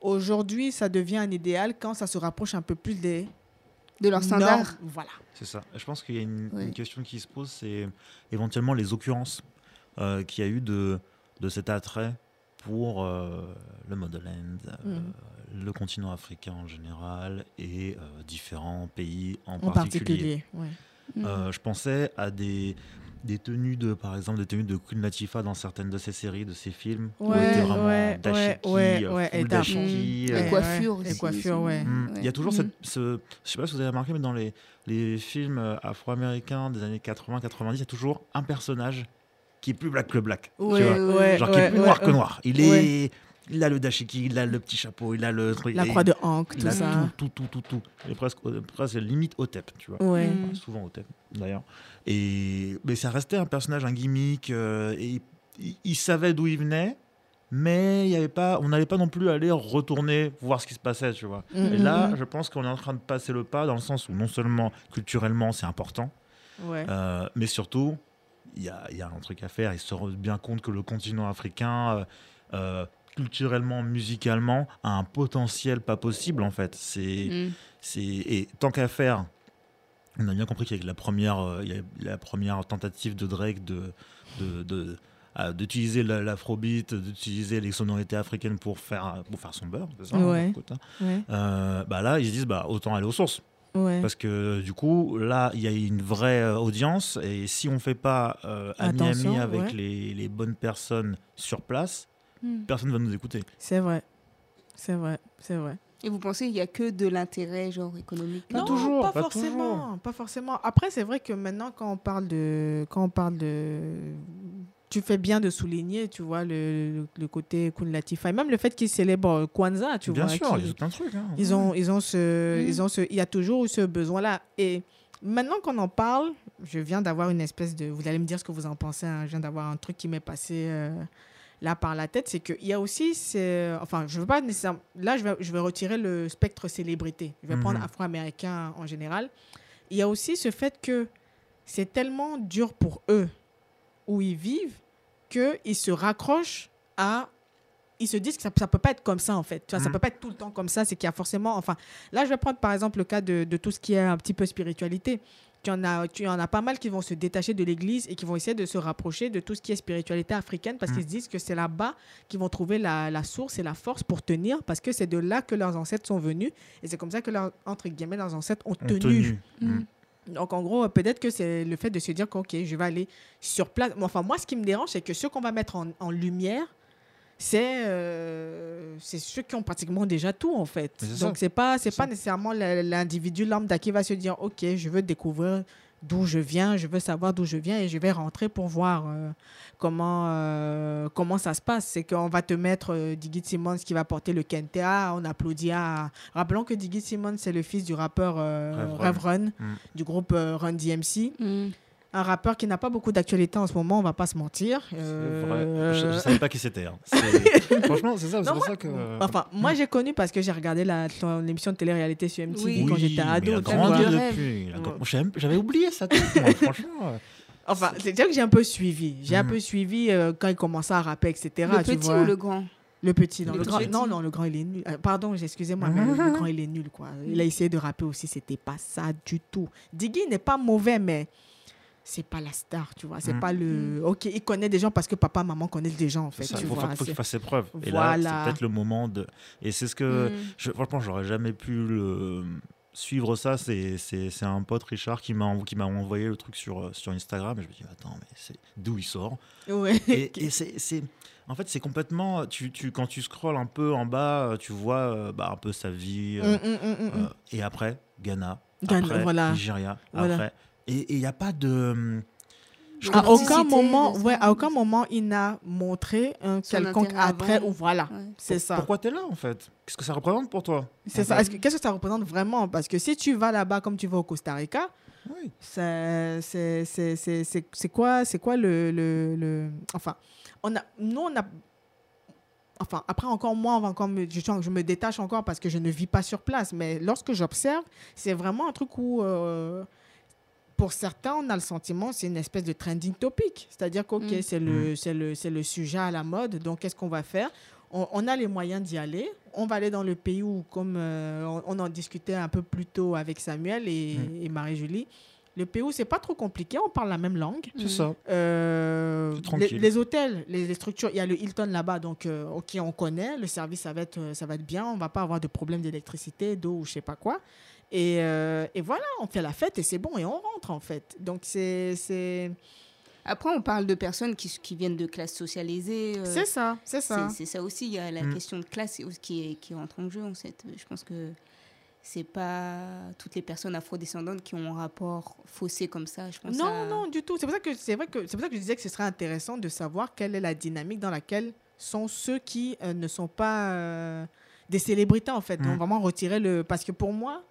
S7: aujourd'hui, ça devient un idéal quand ça se rapproche un peu plus des.
S9: De leurs
S7: normes?
S9: standards.
S7: Voilà.
S8: C'est ça. Je pense qu'il y a une question qui se pose, c'est éventuellement les occurrences euh, qu'il y a eu de, de cet attrait pour euh, le Motherland, euh,
S7: Mhm.
S8: le continent africain en général et euh, différents pays en,
S7: En particulier, ouais.
S8: Euh, je pensais à des, des tenues de, par exemple, des tenues de Queen Latifah dans certaines de ses séries, de ses films,
S7: Ouais,
S8: était vraiment
S7: ouais,
S8: dashiki,
S7: ouais,
S8: euh,
S7: ouais,
S8: full
S7: elle était à
S8: dashiki,
S7: fond.
S8: euh,
S7: Et coiffure
S9: aussi,
S7: Et coiffure, ouais.
S8: Mm. Il y a toujours cette, ce, je sais pas si vous avez remarqué, mais dans les, les films afro-américains des années 80-90, il y a toujours un personnage qui est plus black que black. tu
S7: Ouais,
S8: vois.
S7: ouais,
S8: Genre qui est plus noir que noir. Il est, il a le dashiki, il a le petit chapeau, il a le truc.
S7: La croix de Hank, tout
S8: a
S7: ça.
S8: Tout, tout, tout, tout, tout. Et presque, euh, presque limite au tep, tu vois.
S7: Ouais.
S9: Mm.
S7: Mhm.
S8: Souvent au tep, d'ailleurs. Et mais ça restait un personnage, un gimmick. euh, et il, il savait d'où il venait. Mais il y avait pas, on n'allait pas non plus aller retourner voir ce qui se passait, tu vois.
S7: Mhm.
S8: Et là, je pense qu'on est en train de passer le pas dans le sens où non seulement culturellement c'est important,
S7: Ouais.
S8: euh, mais surtout il y a, il y a un truc à faire. Ils se rendent bien compte que le continent africain, euh, euh, culturellement, musicalement, a un potentiel pas possible en fait. C'est,
S9: Mm.
S8: c'est et tant qu'à faire, on a bien compris qu'avec la première, euh, il y a la première tentative de Drake de, de, de- d'utiliser la- l'afrobeat, d'utiliser les sonorités africaines pour faire pour faire son beurre, c'est ça,
S7: Ouais.
S8: hein, hein.
S7: Ouais.
S8: Euh, bah là ils se disent bah autant aller aux sources.
S7: Ouais.
S8: Parce que du coup, là, il y a une vraie euh, audience et si on fait pas euh, ami
S7: Attention,
S8: ami avec
S7: ouais.
S8: les, les bonnes personnes sur place,
S9: Hmm.
S8: personne va nous écouter.
S7: C'est vrai. C'est vrai. C'est vrai.
S9: Et vous pensez qu'il n'y a que de l'intérêt genre économique?
S7: Non,
S8: toujours,
S7: pas,
S8: pas
S7: forcément, pas forcément. Après, c'est vrai que maintenant, quand on parle de, quand on parle de, tu fais bien de souligner, tu vois, le, côté Queen Latifah, et même le fait qu'ils célèbrent Kwanzaa, tu
S8: Bien
S7: vois.
S8: sûr,
S7: qui-
S8: il y a tout un truc. hein.
S7: ils ont, ils ont ce,
S9: Mhm.
S7: ils ont ce, il y a toujours eu ce besoin-là. Et maintenant qu'on en parle, je viens d'avoir une espèce de, vous allez me dire ce que vous en pensez. hein, je viens d'avoir un truc qui m'est passé euh, là par la tête, c'est qu'il y a aussi, enfin, je veux pas nécessairement, là, je vais, je vais retirer le spectre célébrité. Je vais prendre
S8: Mhm.
S7: afro-américain en général. Il y a aussi ce fait que c'est tellement dur pour eux où ils vivent qu'ils se raccrochent à ils se disent que ça ne peut pas être comme ça en fait. Tu vois, Ça
S8: Mhm.
S7: peut pas être tout le temps comme ça. C'est qu'il y a forcément. Enfin, là, je vais prendre par exemple le cas de, de tout ce qui est un petit peu spiritualité. Tu en, as, tu en as pas mal qui vont se détacher de l'église et qui vont essayer de se rapprocher de tout ce qui est spiritualité africaine parce
S8: Mhm.
S7: qu'ils se disent que c'est là-bas qu'ils vont trouver la, la source et la force pour tenir parce que c'est de là que leurs ancêtres sont venus et c'est comme ça que leurs, entre guillemets, leurs ancêtres ont
S8: On
S7: tenu.
S8: tenu.
S7: Donc, en gros, peut-être que c'est le fait de se dire que, OK, je vais aller sur place. Moi, Enfin, moi, ce qui me dérange, c'est que ceux qu'on va mettre en, en lumière, c'est euh, ceux qui ont pratiquement déjà tout, en fait. Donc, c'est pas, c'est pas nécessairement l'individu lambda qui va se dire, OK, je veux découvrir d'où je viens, je veux savoir d'où je viens et je vais rentrer pour voir euh, comment, euh, comment ça se passe. C'est qu'on va te mettre euh, Diggy Simmons qui va porter le Kentea, on applaudit à... Rappelons que Diggy Simmons, c'est le fils du rappeur euh,
S8: Rev Run.
S7: Rev Run,
S8: Mm.
S7: du groupe euh, Run DMC.
S9: Mm.
S7: Un rappeur qui n'a pas beaucoup d'actualité en ce moment, on va pas se mentir.
S8: C'est
S7: Euh,
S8: vrai. Je, je savais pas qui c'était. hein. Franchement, c'est ça. C'est pour ça que.
S7: Enfin, moi j'ai connu parce que j'ai regardé la, ton émission de télé-réalité sur MTV
S9: Oui.
S7: quand j'étais ado.
S8: j'avais- oublié ça. tout, moi, franchement.
S7: Enfin, c'est dire que j'ai un peu suivi. J'ai un
S8: Mhm.
S7: peu suivi euh, quand il commençait à rapper, etc.
S9: Le
S7: tu
S9: petit
S7: vois.
S9: ou le grand?
S7: Le petit, non.
S9: Le
S7: Le, grand,
S9: petit.
S7: non, non, le grand, il est nul. Euh, pardon, excusez-moi, mais le, le grand, il est nul, quoi. Il a essayé de rapper aussi, c'était pas ça du tout. Diggy n'est pas mauvais, mais c'est pas la star, tu vois. C'est
S8: Mm.
S7: pas le. Ok, il connaît des gens parce que papa, maman connaissent des gens, en fait.
S8: Ça,
S7: tu
S8: il faut,
S7: vois,
S8: faut qu'il fasse ses preuves. Et
S7: Voilà.
S8: là, c'est peut-être le moment de. Et c'est ce que.
S9: Mm.
S8: Je, franchement, j'aurais jamais pu le... suivre ça. C'est, c'est, c'est un pote, Richard, qui m'a, env- qui m'a envoyé le truc sur, euh, sur Instagram. Et je me dis, attends, mais c'est d'où il sort?
S7: Ouais.
S8: Et, et c'est, c'est- En fait, c'est complètement. Tu, tu, quand tu scrolles un peu en bas, euh, tu vois euh, bah, un peu sa vie.
S7: Mm, mm, mm, mm, mm.
S8: euh, et après, Ghana.
S7: Ghana,
S8: après,
S7: voilà.
S8: Nigeria.
S7: Voilà.
S8: Après. Et il n'y a pas de. Je
S7: À aucun moment, ouais, à aucun moment, il n'a montré un quelconque attrait ou voilà.
S9: Ouais.
S7: C'est ça.
S8: Pourquoi tu es là, en fait? Qu'est-ce que ça représente pour toi?
S7: C'est ça. que- Qu'est-ce que ça représente vraiment? Parce que si tu vas là-bas comme tu vas au Costa Rica,
S8: Oui.
S7: c'est c'est- c'est- c'est- c'est- c'est quoi, c'est quoi le, le, le- Enfin, on a, nous, on a. Enfin, après, encore moi, on va encore me- je, je me détache encore parce que je ne vis pas sur place. Mais lorsque j'observe, c'est vraiment un truc où. euh, pour certains, on a le sentiment c'est une espèce de trending topic. C'est-à-dire que, OK,
S9: Mm.
S7: c'est le, c'est le, c'est le sujet à la mode. Donc, qu'est-ce qu'on va faire? On, on a les moyens d'y aller. On va aller dans le pays où, comme euh, on, on en discutait un peu plus tôt avec Samuel et,
S8: Mm.
S7: et Marie-Julie, le pays où c'est pas trop compliqué, on parle la même langue.
S8: C'est ça.
S7: Euh, les,
S8: tranquille.
S7: les hôtels, les, les structures, il y a le Hilton là-bas, donc euh, ok, on connaît, le service ça va être, euh, ça va être bien, on va pas avoir de problème d'électricité, d'eau ou je sais pas quoi. Et, euh, et voilà, on fait la fête et c'est bon et on rentre en fait. Donc c'est c'est
S9: Après, on parle de personnes qui, qui viennent de classes socialisées. euh,
S7: c'est ça, c'est ça.
S9: C'est ça aussi, il y a la
S8: Mm.
S9: question de classe qui, est- qui rentre en jeu. En fait. Je pense que c'est pas toutes les personnes afrodescendantes qui ont un rapport faussé comme ça. Je pense
S7: Non,
S9: à-
S7: non, du tout. C'est pour ça que c'est vrai que c'est pour ça que je disais que ce serait intéressant de savoir quelle est la dynamique dans laquelle sont ceux qui euh, ne sont pas euh, des célébrités en fait. Donc
S8: Mm.
S7: vraiment retirer le parce que pour moi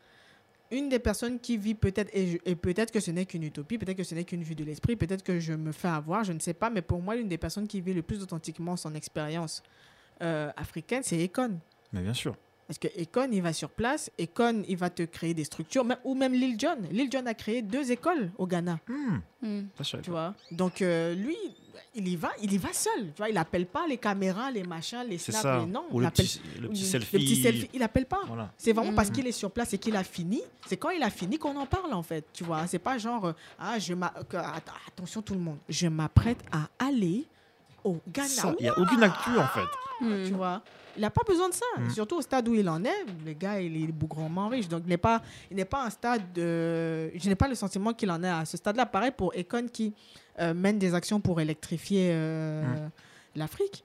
S7: une des personnes qui vit peut-être et, je- et peut-être que ce n'est qu'une utopie, peut-être que ce n'est qu'une vue de l'esprit, peut-être que je me fais avoir, je ne sais pas, mais pour moi l'une des personnes qui vit le plus authentiquement son expérience euh, africaine, c'est Econ.
S8: Mais bien sûr.
S7: Parce que Econ, il va sur place, Econ, il va te créer des structures, même- ou même Lil Jon. Lil Jon a créé deux écoles au Ghana.
S8: Hmm,
S9: Mm.
S8: savais
S7: Tu vois? Donc, euh, lui, il y va, il y va seul. Tu vois, il appelle pas les caméras, les machins, les snaps,
S8: ça.
S7: les non.
S8: Ou
S7: il
S8: le
S7: appelle-
S8: petit- le petit
S7: ou
S8: selfie.
S7: Il appelle pas.
S8: Voilà.
S7: C'est vraiment parce
S9: Mhm.
S7: qu'il est sur place et qu'il a fini. C'est quand il a fini qu'on en parle en fait. Tu vois, c'est pas genre euh, ah je attention tout le monde, je m'apprête à aller au Ghana.
S8: Ça, Il n'y a aucune actu en fait.
S9: Hmm.
S7: Tu vois, il n'a pas besoin de ça.
S8: Mm.
S7: Surtout au stade où il en est, le gars il est bougrement riche, donc il n'est pas, il n'est pas un stade. de- je n'ai pas le sentiment qu'il en est à ce stade-là. Pareil pour Econ qui euh, mène des actions pour électrifier euh, l'Afrique.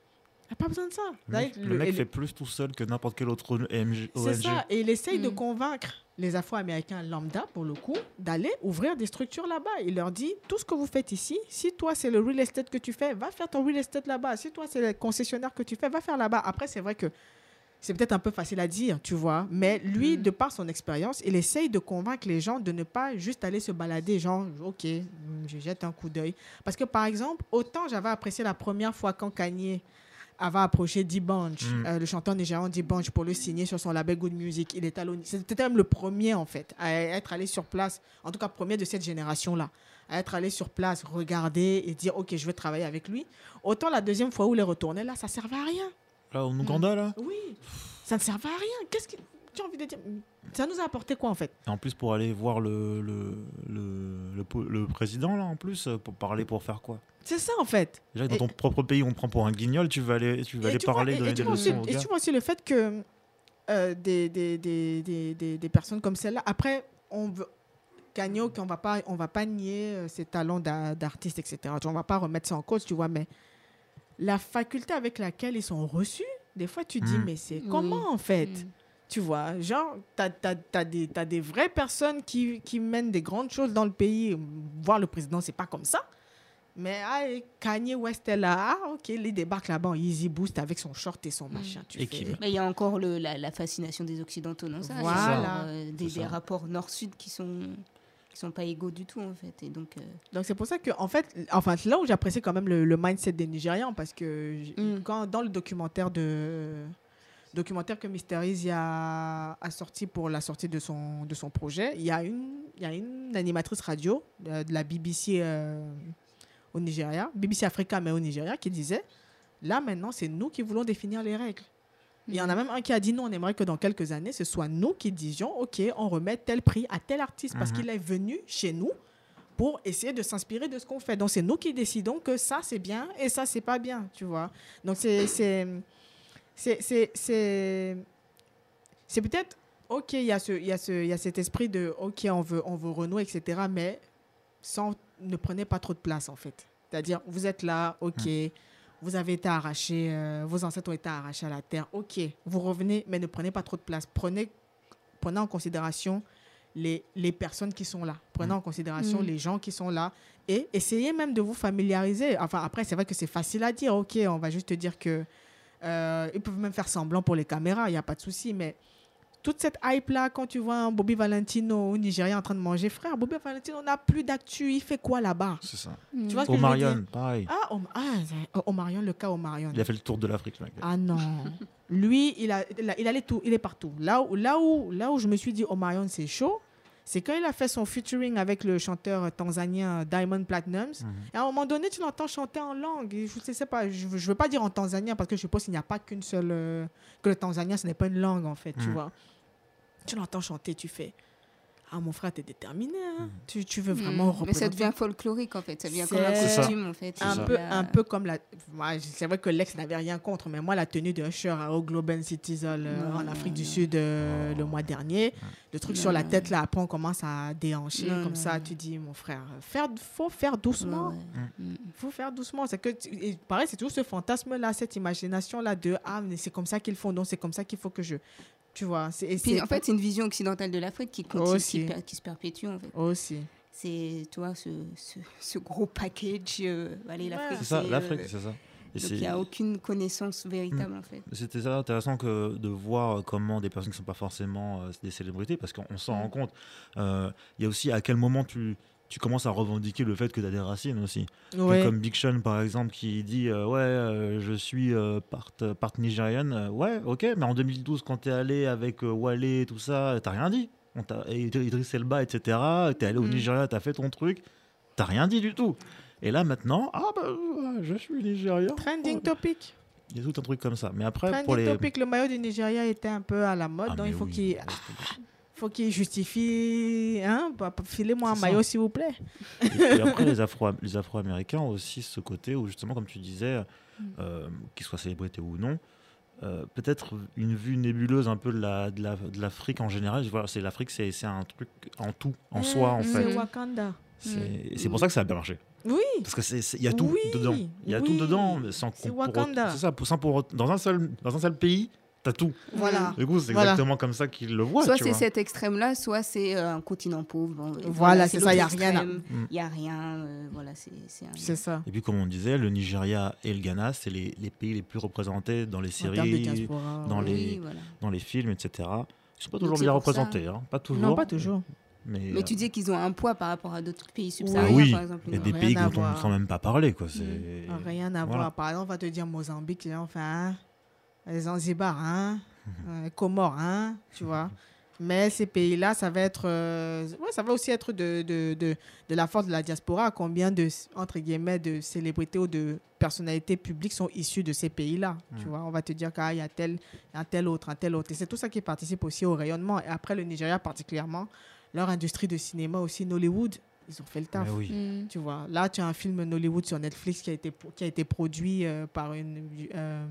S7: Il n'a pas besoin de ça.
S8: Le mec,
S7: D'ailleurs,
S8: le
S7: le-
S8: mec
S7: et
S8: fait plus tout seul que n'importe quel autre OMG.
S7: c'est ça. Et il essaye de
S9: Mm.
S7: convaincre les Afro-Américains lambda, pour le coup, d'aller ouvrir des structures là-bas. Il leur dit, tout ce que vous faites ici, si toi, c'est le real estate que tu fais, va faire ton real estate là-bas. Si toi, c'est le concessionnaire que tu fais, va faire là-bas. Après, c'est vrai que c'est peut-être un peu facile à dire, tu vois. Mais lui, de par son expérience, il essaye de convaincre les gens de ne pas juste aller se balader, genre, OK, mm, je jette un coup d'œil. Parce que, par exemple, autant j'avais apprécié la première fois quand Kanye avait approché D-Bunch,
S8: Mm.
S7: euh, le chanteur nigérian D-Bunch, pour le signer sur son label Good Music. Il est allé- C'était même le premier, en fait, à être allé sur place, en tout cas, premier de cette génération-là, à être allé sur place, regarder et dire, OK, je veux travailler avec lui. Autant la deuxième fois où il est retourné, là, ça servait à rien.
S8: Là, en Ouganda, là.
S7: Oui, ça ne servait à rien. Qu'est-ce que tu as envie de dire Ça nous a apporté quoi, en fait?
S8: Et en plus, pour aller voir le, le, le, le le président, là, en plus, pour parler, pour faire quoi?
S7: C'est ça, en fait.
S8: Déjà, dans
S7: Et-
S8: ton propre pays, on te prend pour un guignol, tu vas aller, tu vas
S7: Et
S8: aller
S7: tu vois-
S8: parler,
S7: et- et
S8: donner
S7: tu
S8: des
S7: aussi- Et tu vois aussi le fait que euh, des, des, des, des, des, des- des personnes comme celle-là, après, on veut. Gagno, qu'on va pas, on va pas nier euh, ses talents d'a- d'artiste, etc. On va pas remettre ça en cause, tu vois, mais la faculté avec laquelle ils sont reçus, des fois, tu dis,
S8: Mm.
S7: mais c'est comment en fait?
S9: Mm.
S7: Tu vois, genre, tu as, des, t'as des vraies personnes qui, qui mènent des grandes choses dans le pays. Voir le président, c'est pas comme ça. Mais ah, et Kanye West est là. Ah, ok, il débarque là-bas en Easy Boost avec son short et son machin. Tu
S8: Et
S7: fais-
S9: Mais il y a encore le, la, la fascination des Occidentaux dans ça.
S7: Voilà.
S9: euh, des, rapports nord-sud qui sont qui sont pas égaux du tout en fait. Et donc euh,
S7: Donc c'est pour ça que, en fait, enfin, c'est là où j'apprécie quand même le, le mindset des Nigérians parce que
S9: Mm.
S7: quand dans le documentaire de documentaire que Mister Easy a, a sorti pour la sortie de son de son projet, il y a une il y a une animatrice radio euh, de la BBC euh, au Nigeria, BBC Africa mais au Nigeria, qui disait là maintenant c'est nous qui voulons définir les règles. Il y en a même un qui a dit non, on aimerait que dans quelques années, ce soit nous qui disions, OK, on remet tel prix à tel artiste parce
S8: Mhm.
S7: qu'il est venu chez nous pour essayer de s'inspirer de ce qu'on fait. Donc, c'est nous qui décidons que ça, c'est bien et ça, c'est pas bien, tu vois. Donc, c'est... c'est c'est c'est- c'est c'est peut-être ok il y a ce il y a ce il y a cet esprit de ok on veut on veut renouer etc mais sans ne prenez pas trop de place en fait c'est-à-dire vous êtes là ok vous avez été arraché euh, vos ancêtres ont été arrachés à la terre ok vous revenez mais ne prenez pas trop de place prenez prenez en considération les, les personnes qui sont là. Prenez en considération
S9: Mm.
S7: les gens qui sont là et essayez même de vous familiariser. Enfin, après, c'est vrai que c'est facile à dire. Ok, on va juste te dire que euh, ils peuvent même faire semblant pour les caméras, il n'y a pas de souci. Mais toute cette hype-là, quand tu vois un Bobby Valentino au Nigeria en train de manger, frère, Bobby Valentino n'a plus d'actu. Il fait quoi là-bas?
S8: C'est ça.
S7: Tu vois ce que
S8: Omarion, pareil.
S7: Ah, Om- ah, Omarion, le cas Omarion.
S8: Il a fait le tour de l'Afrique, mec.
S7: Ah non. Lui, il, a, il, a- il allait tout, il est partout. Là où, là où, là où je me suis dit, Omarion, c'est chaud, c'est quand il a fait son featuring avec le chanteur tanzanien Diamond Platnumz.
S8: Mhm.
S7: Et à un moment donné, tu l'entends chanter en langue. Et je ne sais pas, je ne veux pas dire en tanzanien parce que je suppose qu'il n'y a pas qu'une seule. euh, que le tanzanien, ce n'est pas une langue en fait, tu
S8: Mhm.
S7: vois. Tu l'entends chanter, tu fais. Ah, mon frère, t'es déterminé. hein.
S8: Mhm.
S7: Tu, tu veux
S9: Mm.
S7: vraiment
S9: Mais ça devient folklorique en fait. Ça devient comme un costume en fait.
S7: un peu,
S9: La-
S7: un peu comme la. moi, C'est vrai que l'ex n'avait rien contre, mais moi, la tenue de Usher au Globe Citizen euh, en Afrique du
S9: non.
S7: Sud euh, le mois dernier, le truc sur la tête, là, après, on commence à déhancher
S9: Non,
S7: comme
S9: non,
S7: ça.
S9: non.
S7: Tu dis, mon frère, faire, faut faire doucement.
S9: Ouais, ouais. Mm.
S7: faut faire doucement. C'est que, et pareil, c'est toujours ce fantasme-là, cette imagination-là de Ah, mais c'est comme ça qu'ils font, donc c'est comme ça qu'il faut que je. Tu vois, c'est. et
S9: Puis
S7: c'est-
S9: en fait, c'est une vision occidentale de l'Afrique qui continue,
S7: Aussi.
S9: qui, per- qui se perpétue en fait.
S7: Aussi.
S9: C'est, tu vois, ce, ce, ce gros package. euh, allez, l'Afrique.
S8: C'est ça,
S9: c'est,
S8: l'Afrique,
S9: euh,
S8: c'est ça.
S9: Il n'y a aucune connaissance véritable en fait.
S8: C'était ça intéressant que de voir comment des personnes qui ne sont pas forcément euh, des célébrités, parce qu'on s'en
S7: Mm.
S8: rend compte. Euh, Il y a aussi à quel moment tu, tu commences à revendiquer le fait que tu as des racines aussi.
S7: Ouais.
S8: Comme Big Sean par exemple qui dit euh, Ouais, euh, je suis euh, part, part nigériane. Euh, ouais, ok, mais en 2012, quand tu es allé avec euh, Wale et tout ça, t'as rien dit. On et Idriss Elba, etc. Tu es allé au
S9: Mm.
S8: Nigeria, tu as fait ton truc. T'as rien dit du tout. Et là maintenant, ah bah euh, je suis nigérian.
S7: Trending topic.
S8: Il y a tout un truc comme ça. Mais après, pour
S7: Trending
S8: les.
S7: topic, le maillot du Nigeria était un peu à la mode,
S8: Ah,
S7: donc il faut
S8: oui.
S7: qu'il faut qu'il justifie. Hein, bah, filez-moi un
S8: ça.
S7: maillot s'il vous plaît.
S8: Et après, les Afro- les Afro-Américains ont aussi ce côté où, justement, comme tu disais,
S7: Mm.
S8: euh, qu'ils soient célébrités ou non, euh, peut-être une vue nébuleuse un peu de la- de la- de l'Afrique en général. Voilà, c'est l'Afrique, c'est un truc en tout, en soi, en
S7: Mm,
S8: fait.
S7: C'est Wakanda.
S8: C'est pour ça que ça a bien marché.
S7: Oui.
S8: Parce que c'est c'est- il y a tout
S7: Oui,
S8: dedans. Il y a tout dedans, sans pour-
S7: Wakanda.
S8: C'est ça, pour, sans pour- dans un seul dans un seul pays, t'as tout.
S7: Voilà.
S8: Du coup, c'est
S7: Voilà.
S8: exactement comme ça qu'ils le voient.
S9: soit
S8: tu
S9: c'est cet extrême-là, soit c'est euh, un continent pauvre. Bon,
S7: Voilà, c'est ça, y a
S9: l'autre
S7: rien à-
S9: extrême,
S8: Mm.
S9: Il y a rien. euh, voilà, c'est un-
S7: ça.
S8: Et puis, comme on disait, le Nigeria et le Ghana, c'est les, les pays les plus représentés dans les séries, dans,
S7: oui,
S8: les,
S9: voilà.
S8: dans les films, etc. Ils sont pas toujours bien représentés. Hein. Pas toujours.
S7: Non, pas toujours.
S8: Mais,
S9: Mais
S8: euh,
S9: tu dis qu'ils ont un poids par rapport à d'autres pays
S8: ah
S9: subsahariens,
S8: oui,
S9: par exemple.
S8: il a des
S7: Rien
S8: pays dont on ne sent même pas parler. Quoi. C'est...
S7: Rien à
S8: Voilà.
S7: voir. Par exemple, on va te dire Mozambique, enfin, hein, les Zanzibar, hein, euh, Comores, hein, tu vois. Mais ces pays-là, ça va être, euh, ouais, ça va aussi être de, de, de, de la force de la diaspora. Combien de, entre guillemets, de célébrités ou de personnalités publiques sont issues de ces pays-là Tu vois, on va te dire qu'il y a tel, un tel autre, un tel autre. Et c'est tout ça qui participe aussi au rayonnement. Et après, le Nigeria particulièrement, leur industrie de cinéma aussi, Nollywood, ils ont fait le taf.
S8: Oui.
S9: Mm.
S7: Tu vois, là, tu as un film Nollywood sur Netflix qui a été, qui a été produit euh, par, une, euh,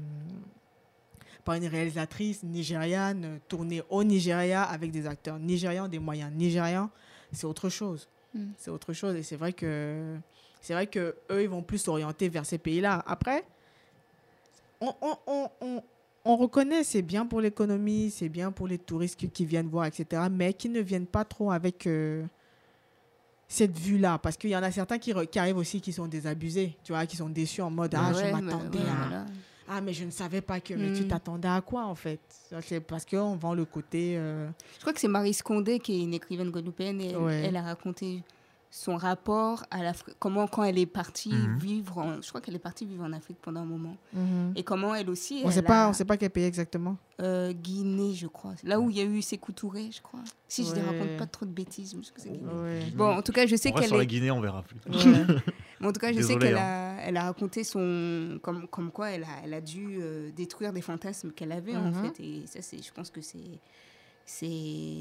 S7: par une réalisatrice nigériane, euh, tournée au Nigeria avec des acteurs nigérians, des moyens nigérians. C'est autre chose.
S9: Mm.
S7: C'est autre chose. Et c'est vrai que c'est vrai que eux, ils vont plus s'orienter vers ces pays-là. Après, on, on, on, on, on reconnaît, c'est bien pour l'économie, c'est bien pour les touristes qui, viennent voir, etc. Mais qui ne viennent pas trop avec euh, cette vue-là. Parce qu'il y en a certains qui, arrivent aussi qui sont désabusés, tu vois, qui sont déçus en mode Ah,
S9: Ouais,
S7: je m'attendais
S9: ouais,
S7: à.
S9: voilà.
S7: Ah, mais je ne savais pas que. Mais tu
S9: Mm.
S7: t'attendais à quoi, en fait? C'est parce qu'on vend le côté. euh,
S9: Je crois que c'est Marie Scondé qui est une écrivaine guadeloupéenne et elle,
S7: Ouais.
S9: elle a raconté son rapport à l'Afrique, comment quand elle est partie
S7: Mhm.
S9: vivre, en- je crois qu'elle est partie vivre en Afrique pendant un moment,
S7: Mhm.
S9: et comment elle aussi,
S7: On ne sait pas,
S9: a-
S7: on sait pas quel pays exactement.
S9: euh, Guinée, je crois, là où il y a eu Sékou Touré, je crois. Si je ne raconte pas trop de bêtises, je pense que c'est Guinée.
S7: Ouais.
S9: Bon, en tout cas, je sais qu'elle
S8: sur la
S9: est.
S8: Guinée, on verra plus.
S7: Ouais.
S9: Mais en tout cas, je sais qu'elle
S8: hein.
S9: a, elle a raconté son, comme, comme quoi elle a, elle a dû euh, détruire des fantasmes qu'elle avait en
S7: Mhm.
S9: fait, et ça, c'est, je pense que c'est, c'est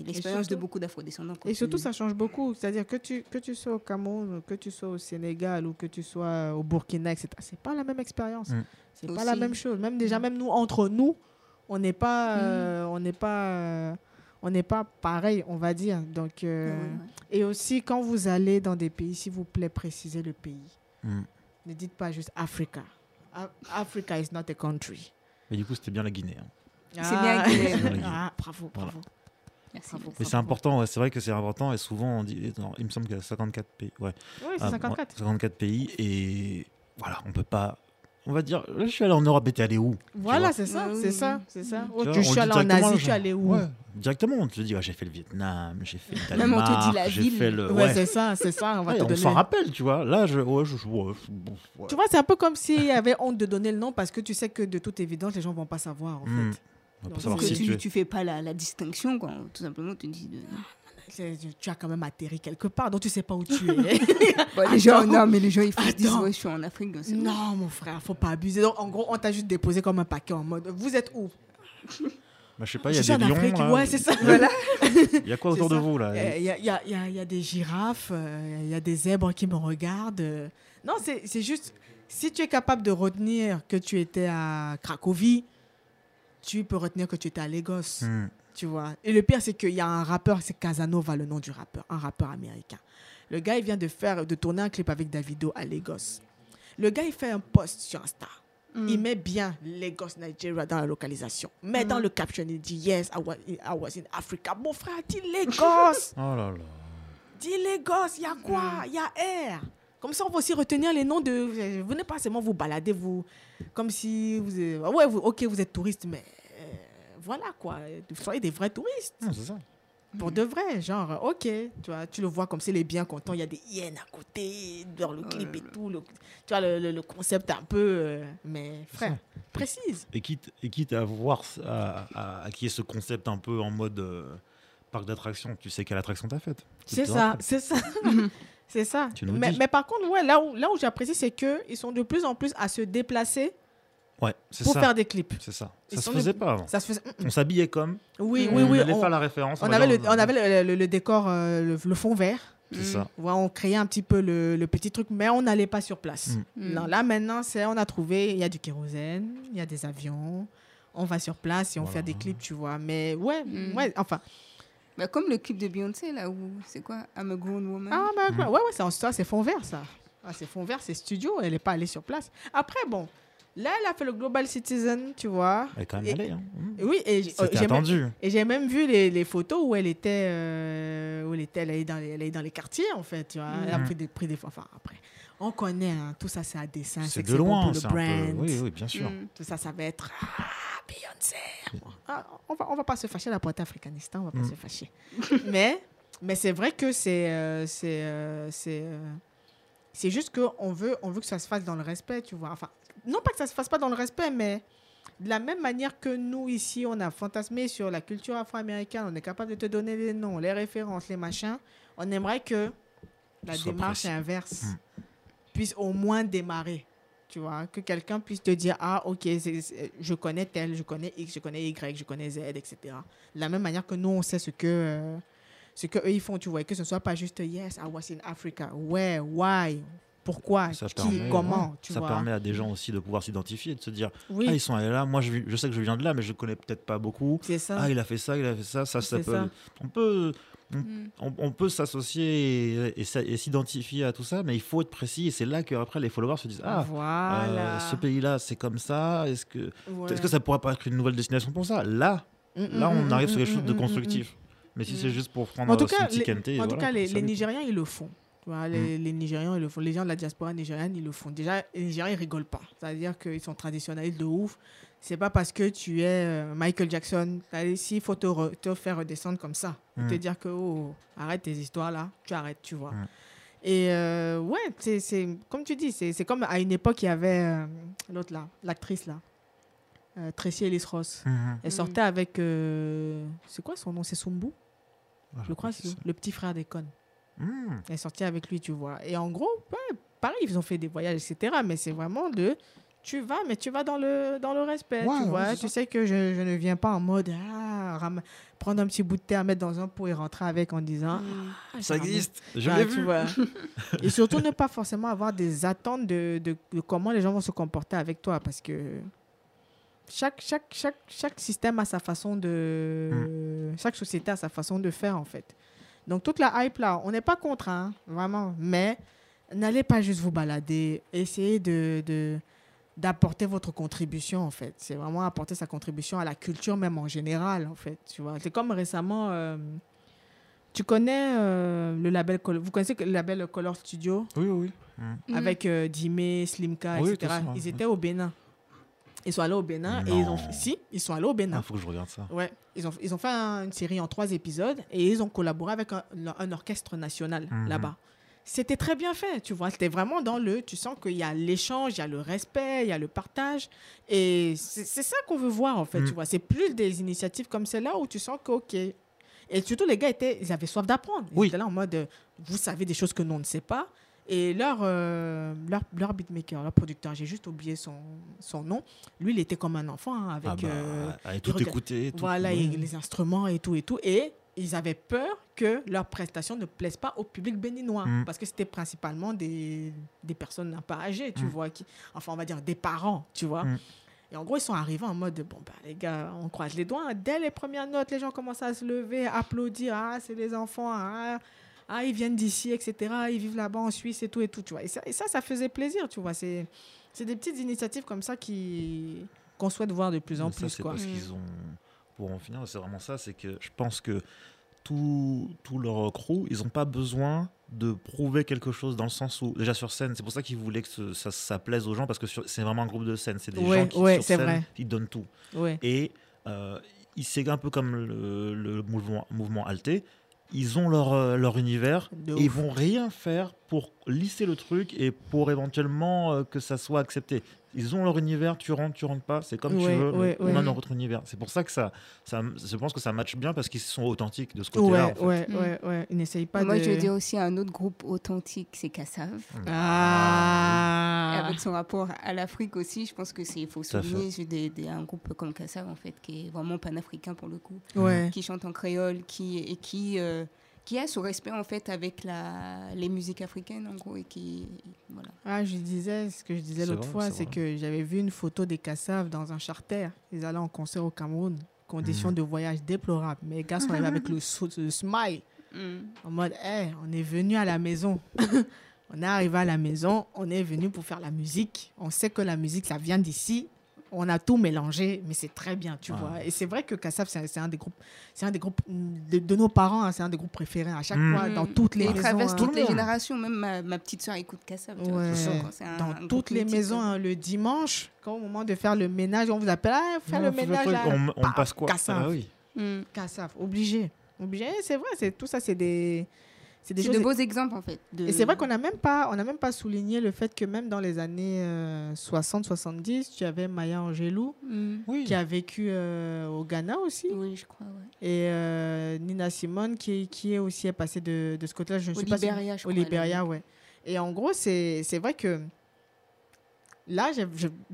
S9: l'expérience de beaucoup d'Afro-descendants.
S7: Et surtout,
S9: tu-
S7: ça change beaucoup. C'est-à-dire que tu, que tu sois au Cameroun, que tu sois au Sénégal ou que tu sois au Burkina, etc. C'est pas la même expérience.
S8: Mm.
S7: C'est pas la même chose. Même déjà, même nous entre nous, on n'est pas,
S9: Mm.
S7: euh, on n'est pas, euh, on n'est pas pareil, on va dire. Donc, euh,
S9: Ouais, ouais, ouais.
S7: et aussi quand vous allez dans des pays, s'il vous plaît, précisez le pays.
S8: Mm.
S7: Ne dites pas juste Africa. A- Africa is not a country.
S8: Mais du coup, c'était bien la Guinée. hein.
S9: C'est bien Guinée.
S8: C'est bien la Guinée.
S7: Ah, bravo,
S8: Voilà.
S7: bravo.
S9: Merci.
S8: Mais c'est important, ouais, c'est vrai que c'est important et souvent on dit, non, il me semble qu'il y a 54 pays. Ouais.
S7: Oui, c'est
S8: Ah,
S7: 54.
S8: ouais, 54 pays et voilà, on peut pas. On va dire, là je suis allé en Europe et t'es allé où?
S7: Voilà, c'est ça,
S9: Ouais,
S7: c'est ça, c'est ça.
S9: Tu
S7: Oh,
S8: vois,
S7: tu- suis
S8: dit
S7: allé en Asie, je suis allé où?
S8: Ouais, Directement, on te dit, ouais, j'ai fait le Vietnam, j'ai fait le
S9: Même on te dit
S8: Danemark,
S9: la ville.
S8: fait le.
S7: Ouais,
S8: Ouais,
S7: c'est ça, c'est ça. On va
S8: Ouais,
S7: te
S8: on
S7: donner.
S8: s'en rappelle, tu vois. Là, je. Ouais, je, je-.
S7: Tu vois, c'est un peu comme s'il y avait honte de donner le nom parce que tu sais que de toute évidence, les gens vont pas savoir en
S8: Hmm.
S7: fait.
S8: On va pas
S7: Donc,
S8: savoir
S9: que
S8: si
S9: tu,
S8: tu
S9: fais pas la, la distinction, quoi. Tout simplement, tu dis. De...
S7: Tu as quand même atterri quelque part, donc tu sais pas où tu es.
S9: Bon, les gens, non, mais les gens, ils font- disent, ouais, je suis en Afrique. donc
S7: non, mon frère, faut pas abuser. Donc, en gros, on t'a juste déposé comme un paquet en mode Vous êtes où?
S8: Bah, je sais pas, il y
S7: Je
S8: a
S7: suis en
S8: des lions.
S7: Afrique.
S8: là.
S7: Ouais, c'est ça.
S9: Voilà.
S8: Il y a quoi autour de vous, là?
S7: Il y, a, il y a- il y y a des girafes, euh, il y a des zèbres qui me regardent. Non, c'est c'est juste, si tu es capable de retenir que tu étais à Cracovie, tu peux retenir que tu étais à Lagos.
S8: Hmm.
S7: Tu vois. Et le pire, c'est qu'il y a un rappeur, c'est Casanova, le nom du rappeur, un rappeur américain. Le gars, il vient de faire, de tourner un clip avec Davido à Lagos. Le gars, il fait un post sur Insta.
S9: Mm.
S7: Il met bien Lagos, Nigeria dans la localisation. Mais dans le caption, il dit Yes, I was, I was in Africa. Mon frère, dis Lagos
S8: Oh là là.
S7: Dis Lagos, il y a quoi? Il y a air. Comme ça, on va aussi retenir les noms de. Vous n'êtes pas seulement vous balader, vous. Comme si vous. Ouais, vous, ok, vous êtes touriste, mais. Voilà quoi. Soyez des vrais touristes.
S8: C'est ça.
S7: Pour de vrai, genre, ok, tu vois, tu le vois comme s'il est bien content, il y a des hyènes à côté, dans le clip et tout. le- tu vois, le, le- le concept un peu. euh, mais frère, précise.
S8: Et quitte, et quitte à voir, à, à, à qu'il y ait ce concept un peu en mode euh, Parc d'attractions, tu sais quelle attraction t'as faite.
S7: C'est ça,
S8: rappelles.
S7: c'est ça. c'est ça.
S8: Tu nous
S7: Mais,
S8: dis.
S7: mais par contre, ouais, là où, là où j'apprécie, c'est qu'ils sont de plus en plus à se déplacer
S8: Ouais, c'est
S7: pour
S8: ça.
S7: faire des clips.
S8: C'est ça. Ça se faisait pas avant.
S7: Ça se faisait.
S8: On s'habillait comme.
S7: Oui,
S8: on
S7: oui, oui.
S8: allait
S7: on-
S8: faire la référence.
S7: On
S8: va
S7: avait,
S8: dire,
S7: le, on avait le, le- le décor, euh, le, le fond vert.
S8: C'est ça.
S7: Ouais, on créait un petit peu le, le petit truc, mais on n'allait pas sur place.
S9: Mm.
S7: Non, là, maintenant, c'est on a trouvé, il y a du kérosène, il y a des avions. On va sur place et on fait des clips, tu vois. Mais ouais, ouais, enfin.
S9: Bah, comme le clip de Beyoncé, là, où c'est quoi? I'm a grown woman.
S7: Ah, bah, ouais, ouais, c'est en- ça, c'est fond vert, ça. Ah, c'est fond vert, c'est studio, elle n'est pas allée sur place. Après, bon, là, elle a fait le Global Citizen, tu vois.
S8: Elle est quand même
S7: Et-
S8: allée, hein.
S7: Oui, et j'ai même-
S8: attendu.
S7: et j'ai même vu les, les photos où elle était, euh, où elle était, elle allait dans les, elle allait dans les quartiers, en fait, tu vois. Elle a
S8: Mhm.
S7: pris des, pris des, enfin, après, on connaît, hein, tout ça, c'est à dessin,
S8: C'est de loin,
S7: pour le
S8: un peu-
S7: brand.
S8: oui, oui, bien sûr.
S7: Mm. Tout ça, ça va être ah, Beyoncé. Ah, on va, on va pas se fâcher la pointe Africanistan, on va pas se fâcher. mais, mais c'est vrai que c'est, euh, c'est, euh, c'est, euh, c'est juste que on veut, on veut que ça se fasse dans le respect, tu vois. Enfin, non pas que ça se fasse pas dans le respect, mais de la même manière que nous ici, on a fantasmé sur la culture afro-américaine, on est capable de te donner les noms, les références, les machins. On aimerait que la
S8: Soit
S7: démarche
S8: précis.
S7: inverse
S8: Mm.
S7: puisse au moins démarrer. Tu vois, que quelqu'un puisse te dire Ah, ok, je connais tel, je connais X, je connais Y, je connais Z, etc. De la même manière que nous, on sait ce que, euh, ce que eux ils font, tu vois, et que ce soit pas juste Yes, I was in Africa. Where, why, pourquoi,
S8: Ça
S7: qui,
S8: permet,
S7: comment,
S8: ouais.
S7: tu
S8: ça
S7: vois.
S8: permet à des gens aussi de pouvoir s'identifier, de se dire
S7: Oui.
S8: ah ils sont allés là, moi je, sais que je viens de là, mais je connais peut-être pas beaucoup.
S7: C'est ça.
S8: Ah il a fait ça, il a fait ça, ça, peut.
S7: ça.
S8: On peut, on,
S9: Mm.
S8: on- on peut s'associer et, et s'a- et s'identifier à tout ça, mais il faut être précis et c'est là que après les followers se disent ah
S7: Voilà.
S8: euh, ce pays-là c'est comme ça, est-ce que
S7: Ouais.
S8: est-ce que ça pourrait pas être une nouvelle destination pour ça? Là,
S7: Mm,
S8: là
S7: mm,
S8: on
S7: mm,
S8: arrive sur quelque chose de constructif. Mais si c'est juste pour prendre
S7: En tout
S8: son
S7: cas,
S8: petit
S7: les, en tout
S8: voilà,
S7: cas, les, les. Nigériens, ils le font. Tu vois, les, les Nigérians, ils le font. Les gens de la diaspora nigériane, ils le font. Déjà, les Nigériens, ils rigolent pas. C'est-à-dire qu'ils sont traditionnalistes de ouf. C'est pas parce que tu es euh, Michael Jackson, s'il faut te, re- te faire redescendre comme ça,
S8: Mm.
S7: te dire que oh, arrête tes histoires là, tu arrêtes, tu vois.
S8: Mm.
S7: Et euh, ouais, c'est- comme tu dis, c'est comme à une époque, il y avait euh, l'autre là, l'actrice là, euh, Tracy Ellis Ross.
S8: Mhm.
S7: Elle sortait avec. euh, c'est quoi son nom? C'est Sumbu
S8: Ah,
S7: Je crois que c'est le petit frère des connes.
S8: Mm.
S7: Elle est sortie avec lui, tu vois. Et en gros, ouais, pareil, ils ont fait des voyages, etc. Mais c'est vraiment de. Tu vas, mais tu vas dans le, dans le respect,
S8: Ouais,
S7: tu vois. Tu sais que je, je ne viens pas en mode ah, ram- prendre un petit bout de thé à mettre dans un pot et rentrer avec en disant ah,
S8: Ça existe, je
S7: Ah,
S8: l'ai vu.
S7: vois. et surtout ne pas forcément avoir des attentes de, de- de comment les gens vont se comporter avec toi parce que chaque, chaque, chaque, chaque système a sa façon de. Chaque société a sa façon de faire en fait. Donc toute la hype là, on n'est pas contre, hein, vraiment, mais n'allez pas juste vous balader, essayez de. de d'apporter votre contribution en fait c'est vraiment apporter sa contribution à la culture même en général en fait tu vois c'est comme récemment euh, tu connais euh, le label vous connaissez le label Color Studio?
S8: Oui, oui.
S9: Mm.
S7: avec euh, Dime, Slimka,
S8: Oui,
S7: etc. Ils étaient au Bénin. Ils sont allés au Bénin et ils ont si ils sont allés au Bénin.
S8: Ah, faut que je regarde ça.
S7: Ouais, ils ont ils ont fait un- une série en trois épisodes et ils ont collaboré avec un, un orchestre national
S8: Mhm.
S7: là-bas. C'était très bien fait, tu vois. C'était vraiment dans le. Tu sens qu'il y a l'échange, il y a le respect, il y a le partage. Et c'est ça qu'on veut voir, en fait,
S8: Mm.
S7: tu vois. C'est plus des initiatives comme celle-là où tu sens que, OK. Et surtout, les gars, étaient, ils avaient soif d'apprendre. Ils
S8: Oui.
S7: étaient là en mode, euh, vous savez des choses que nous, on ne sait pas. Et leur, euh, leur, leur beatmaker, leur producteur, j'ai juste oublié son, son nom. Lui, il était comme un enfant hein, avec.
S8: Ah bah,
S7: euh,
S8: tout écouter, tout-
S7: Voilà, et les instruments et tout et tout. Et ils avaient peur que leurs prestations ne plaisent pas au public béninois.
S8: Mm.
S7: Parce que c'était principalement des, des personnes un peu âgées, tu
S8: Mm.
S7: vois. Qui, enfin, on va dire des parents, tu vois.
S8: Mm.
S7: Et en gros, ils sont arrivés en mode, bon, bah, les gars, on croise les doigts. Dès les premières notes, les gens commencent à se lever, à applaudir. Ah, c'est les enfants. Ah, ah, ils viennent d'ici, etc. Ils vivent là-bas en Suisse et tout et tout, tu vois. Et ça, et ça, ça faisait plaisir, tu vois. C'est c'est des petites initiatives comme ça qui qu'on souhaite voir de plus en
S8: ça,
S7: plus,
S8: c'est
S7: quoi.
S8: parce qu'ils ont. Pour en finir, c'est vraiment ça. C'est que je pense que tout, tout leur crew, ils n'ont pas besoin de prouver quelque chose dans le sens où, déjà sur scène, c'est pour ça qu'ils voulaient que ce- ça, ça plaise aux gens parce que sur- c'est vraiment un groupe de scène. C'est des
S7: Ouais,
S8: gens qui,
S7: ouais,
S8: sur scène,
S7: vrai.
S8: ils donnent tout.
S7: Ouais.
S8: Et euh, ils- c'est un peu comme le, le mouvement, mouvement Alté. Ils ont leur, euh, leur univers et ils vont rien faire pour lisser le truc et pour éventuellement euh, que ça soit accepté. ils ont leur univers, tu rentres, tu rentres pas, c'est comme tu veux,
S7: ouais,
S8: on a notre univers. C'est pour ça que ça, ça, je pense que ça matche bien parce qu'ils sont authentiques de ce
S7: Ouais,
S8: côté-là. en fait.
S7: ouais,
S9: Mm.
S7: ouais, ouais. Ils n'essayent pas
S9: Moi,
S7: de.
S9: je veux dire aussi un autre groupe authentique, c'est Kassav.
S7: Ah.
S9: Et Avec son rapport à l'Afrique aussi, je pense que c'est il faut souligner c'est des, des- un groupe comme Kassav en fait qui est vraiment panafricain pour le coup, qui chante en créole, qui et qui euh, qui a ce respect en fait avec la les musiques africaines en gros et qui voilà.
S7: Ah, je disais, ce que je disais l'autre fois,
S8: c'est
S7: que j'avais vu une photo des Kassav dans un charter. Ils allaient en concert au Cameroun. Conditions
S8: Mhm.
S7: de voyage déplorables. Mais les gars sont arrivés avec le, le smile. En mode, hey, on est venu à la maison. on est arrivé à la maison, on est venu pour faire la musique. On sait que la musique, ça vient d'ici. On a tout mélangé, mais c'est très bien, tu
S8: Ah.
S7: vois. Et c'est vrai que Kassav, c'est un, c'est un des groupes, c'est un des groupes mm, de, de nos parents, hein, c'est un des groupes préférés à chaque
S8: Mm.
S7: fois, dans toutes les
S9: il
S7: maisons.
S9: traverse
S7: hein.
S9: toutes les générations, même ma, ma petite soeur écoute vois,
S7: Ouais.
S9: un-
S7: Dans toutes les maisons, hein, le dimanche, quand au moment de faire le ménage, on vous appelle, ah, faire
S8: Non,
S7: le ménage. là.
S8: on- passe quoi?
S7: Kassav.
S8: Ah oui.
S9: Mm.
S7: Kassav, obligé. Obligé, c'est vrai, c'est tout ça, c'est des, c'est des
S9: C'est
S7: choses.
S9: de beaux exemples en fait. de-
S7: Et c'est vrai qu'on n'a même pas, on n'a même pas souligné le fait que même dans les années 60-70, tu avais Maya Angelou
S9: Mm.
S8: Oui.
S7: qui a vécu euh, au Ghana aussi.
S9: Oui, je crois. Ouais.
S7: Et euh, Nina Simone qui, qui est aussi est passée de, de ce côté-là. Je ne
S9: Au
S7: suis pas.
S9: Libéria, je
S7: Au
S9: crois, elle a
S7: Libéria, ouais. Et en gros, c'est c'est vrai que là,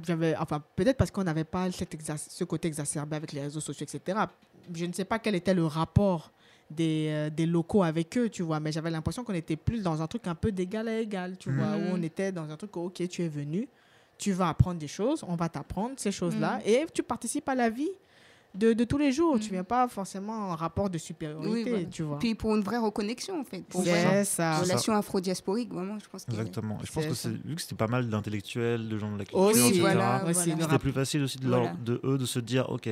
S7: j'avais. Enfin, peut-être parce qu'on n'avait pas cet ce côté exacerbé avec les réseaux sociaux, etc. Je ne sais pas quel était le rapport des, euh, des locaux avec eux, tu vois. Mais j'avais l'impression qu'on était plus dans un truc un peu d'égal à égal, tu vois. Où on était dans un truc, où, ok, tu es venu, tu vas apprendre des choses, on va t'apprendre ces choses-là.
S9: Mhm.
S7: Et tu participes à la vie. De, de tous les jours, tu viens pas forcément en rapport de supériorité,
S9: Oui, voilà.
S7: tu vois.
S9: Puis pour une vraie reconnexion en fait. Pour
S7: C'est
S9: vraiment-
S7: ça.
S9: Relation afro-diasporique, vraiment, je pense que.
S8: Exactement. Je pense
S9: C'est
S8: que c'est vu que c'était pas mal d'intellectuels, de gens de la culture, etc.
S9: voilà, voilà.
S8: C'était plus facile aussi de, leur-
S9: Voilà.
S8: de eux de se dire ok,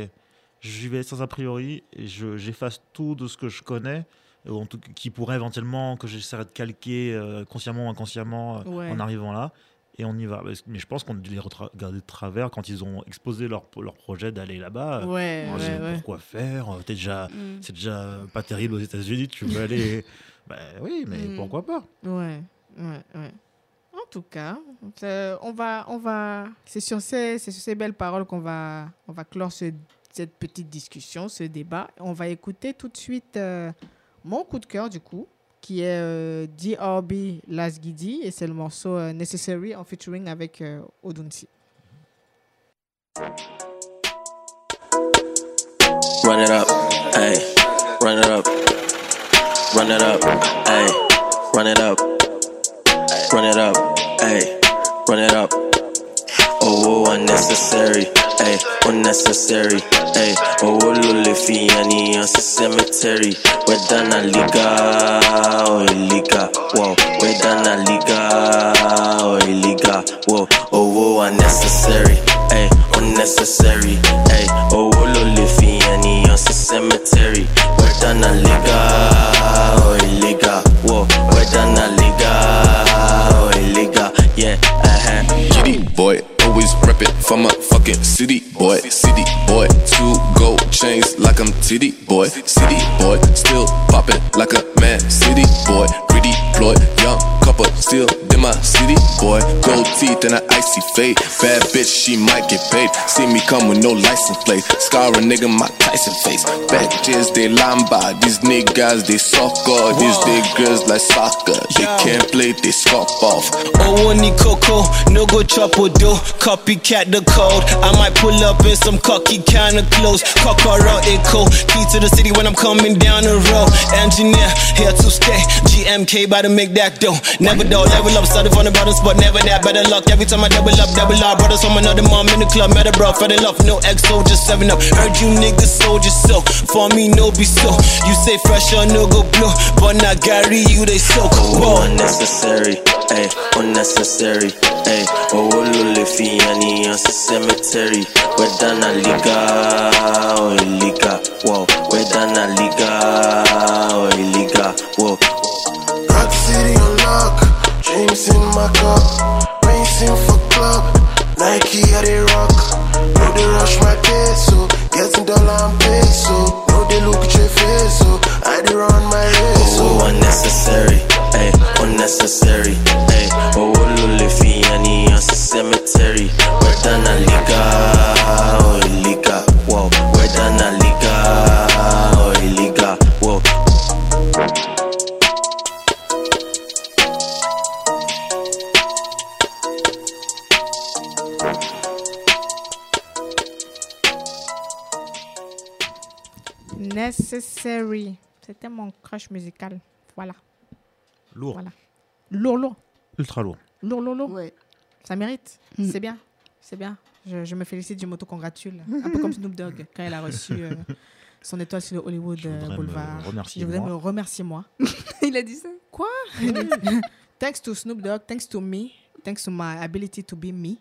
S8: j'y vais sans a priori et je- j'efface tout de ce que je connais, ou en tout, qui pourrait éventuellement que j'essaierais de calquer euh, consciemment ou inconsciemment euh,
S7: Ouais.
S8: en arrivant là. Et on y va. Mais je pense qu'on a dû les regarder de travers quand ils ont exposé leur, leur projet d'aller là-bas.
S7: Ouais.
S8: Pourquoi faire Euh, déjà,
S9: Mm.
S8: C'est déjà pas terrible aux États-Unis, tu veux aller. ben oui, mais
S9: Mm.
S8: pourquoi pas
S7: Ouais, ouais, ouais. En tout cas, on va, on va, c'est sur ces, c'est sur ces belles paroles qu'on va, on va clore ce- cette petite discussion, ce débat. On va écouter tout de suite euh, mon coup de cœur du coup, qui est euh, DRB Las Guidi et c'est le morceau euh, Necessary en featuring avec euh, Odunsi.
S13: Run it up, hey, run it up, run it up, hey, run it up, run it up, hey, run it up. Oh, oh unnecessary, hey, unnecessary, hey. Oh, oh, lule fiani, on cemetery. We're done a liga, oh, liga, whoa. We're done a liga, oh, liga, whoa. Oh, oh, unnecessary, hey, unnecessary, hey. Oh, oh, lule fiani, on cemetery. We're done a liga, oh,
S14: it for my fucking city boy. City boy, two gold chains like I'm titty boy. City boy, still popping like a man. City boy, pretty ploy, young couple, still in my city boy. Gold teeth and an icy fade. Bad bitch, she might get paid. See me come with no license plate. Scar a nigga my Tyson face. Bad Bitches, they lamba. These niggas, they soccer. These niggas like soccer. They can't play, they scoff off.
S15: Oh, one coco, no go chop or do. Copycat the code. I might pull up in some cocky kind of clothes. Cockaro echo. Key to the city when I'm coming down the road. Engineer, here to stay. GMK about to make that dough. Never though, level up, started from the bottom spot. Never that better luck. Every time I double up, double up. Brothers from another mom in the club. Met a bro, fell in love. No XO, just 7 up. Heard you niggas sold yourself. For me, no be so. You say fresh or no go blow. But not Gary, you they soak.
S13: Oh, unnecessary, ay, unnecessary, ay. Oh, lule fiani, on cemetery. We're done a liga, oh, liga, whoa. We're done a liga, oh, liga, whoa.
S16: Got the city on lock, dreams in my cup, racing for club, Nike I they rock. No they rush my peso, getting dollar and peso. they look at your face, so I did run my head.
S13: Oh, so oh, unnecessary, hey, unnecessary, hey. Oh, oh Lulifiani, as ah, a cemetery. Where than a liga, oh, liga, wow. Where than a liga, oh, liga, wow.
S7: Necessary. C'était mon crush musical. Voilà.
S8: Lourd.
S7: Voilà. Lourd, lourd.
S8: Ultra lourd.
S7: Lourd, lourd, lourd.
S9: Ouais.
S7: Ça mérite.
S9: Mm.
S7: C'est bien. C'est bien. Je, je me félicite, je m'auto-congratule. Un peu comme Snoop Dogg quand il a reçu euh, son étoile sur le Hollywood euh, Boulevard. je voudrais
S8: moi.
S7: me remercier moi.
S9: Il a dit ça?
S7: Quoi? Thanks to Snoop Dogg, thanks to me, thanks to my ability to be me.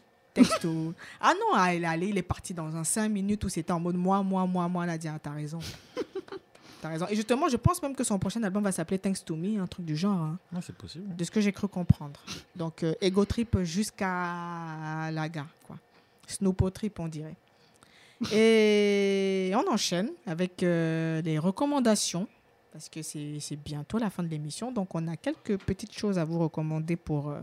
S7: Ah non, ah, il est allé, il est parti dans un 5 minutes où c'était en mode moi, moi, moi, moi, Nadia, t'as raison. t'as raison. Et justement, je pense même que son prochain album va s'appeler Thanks to Me, un truc du genre. hein,
S8: Ouais, c'est possible.
S7: de ce que j'ai cru comprendre. Donc, euh, Ego Trip jusqu'à la gare, quoi. Snoopo Trip, on dirait. Et on enchaîne avec euh, les recommandations, parce que c'est c'est bientôt la fin de l'émission. Donc, on a quelques petites choses à vous recommander pour, euh,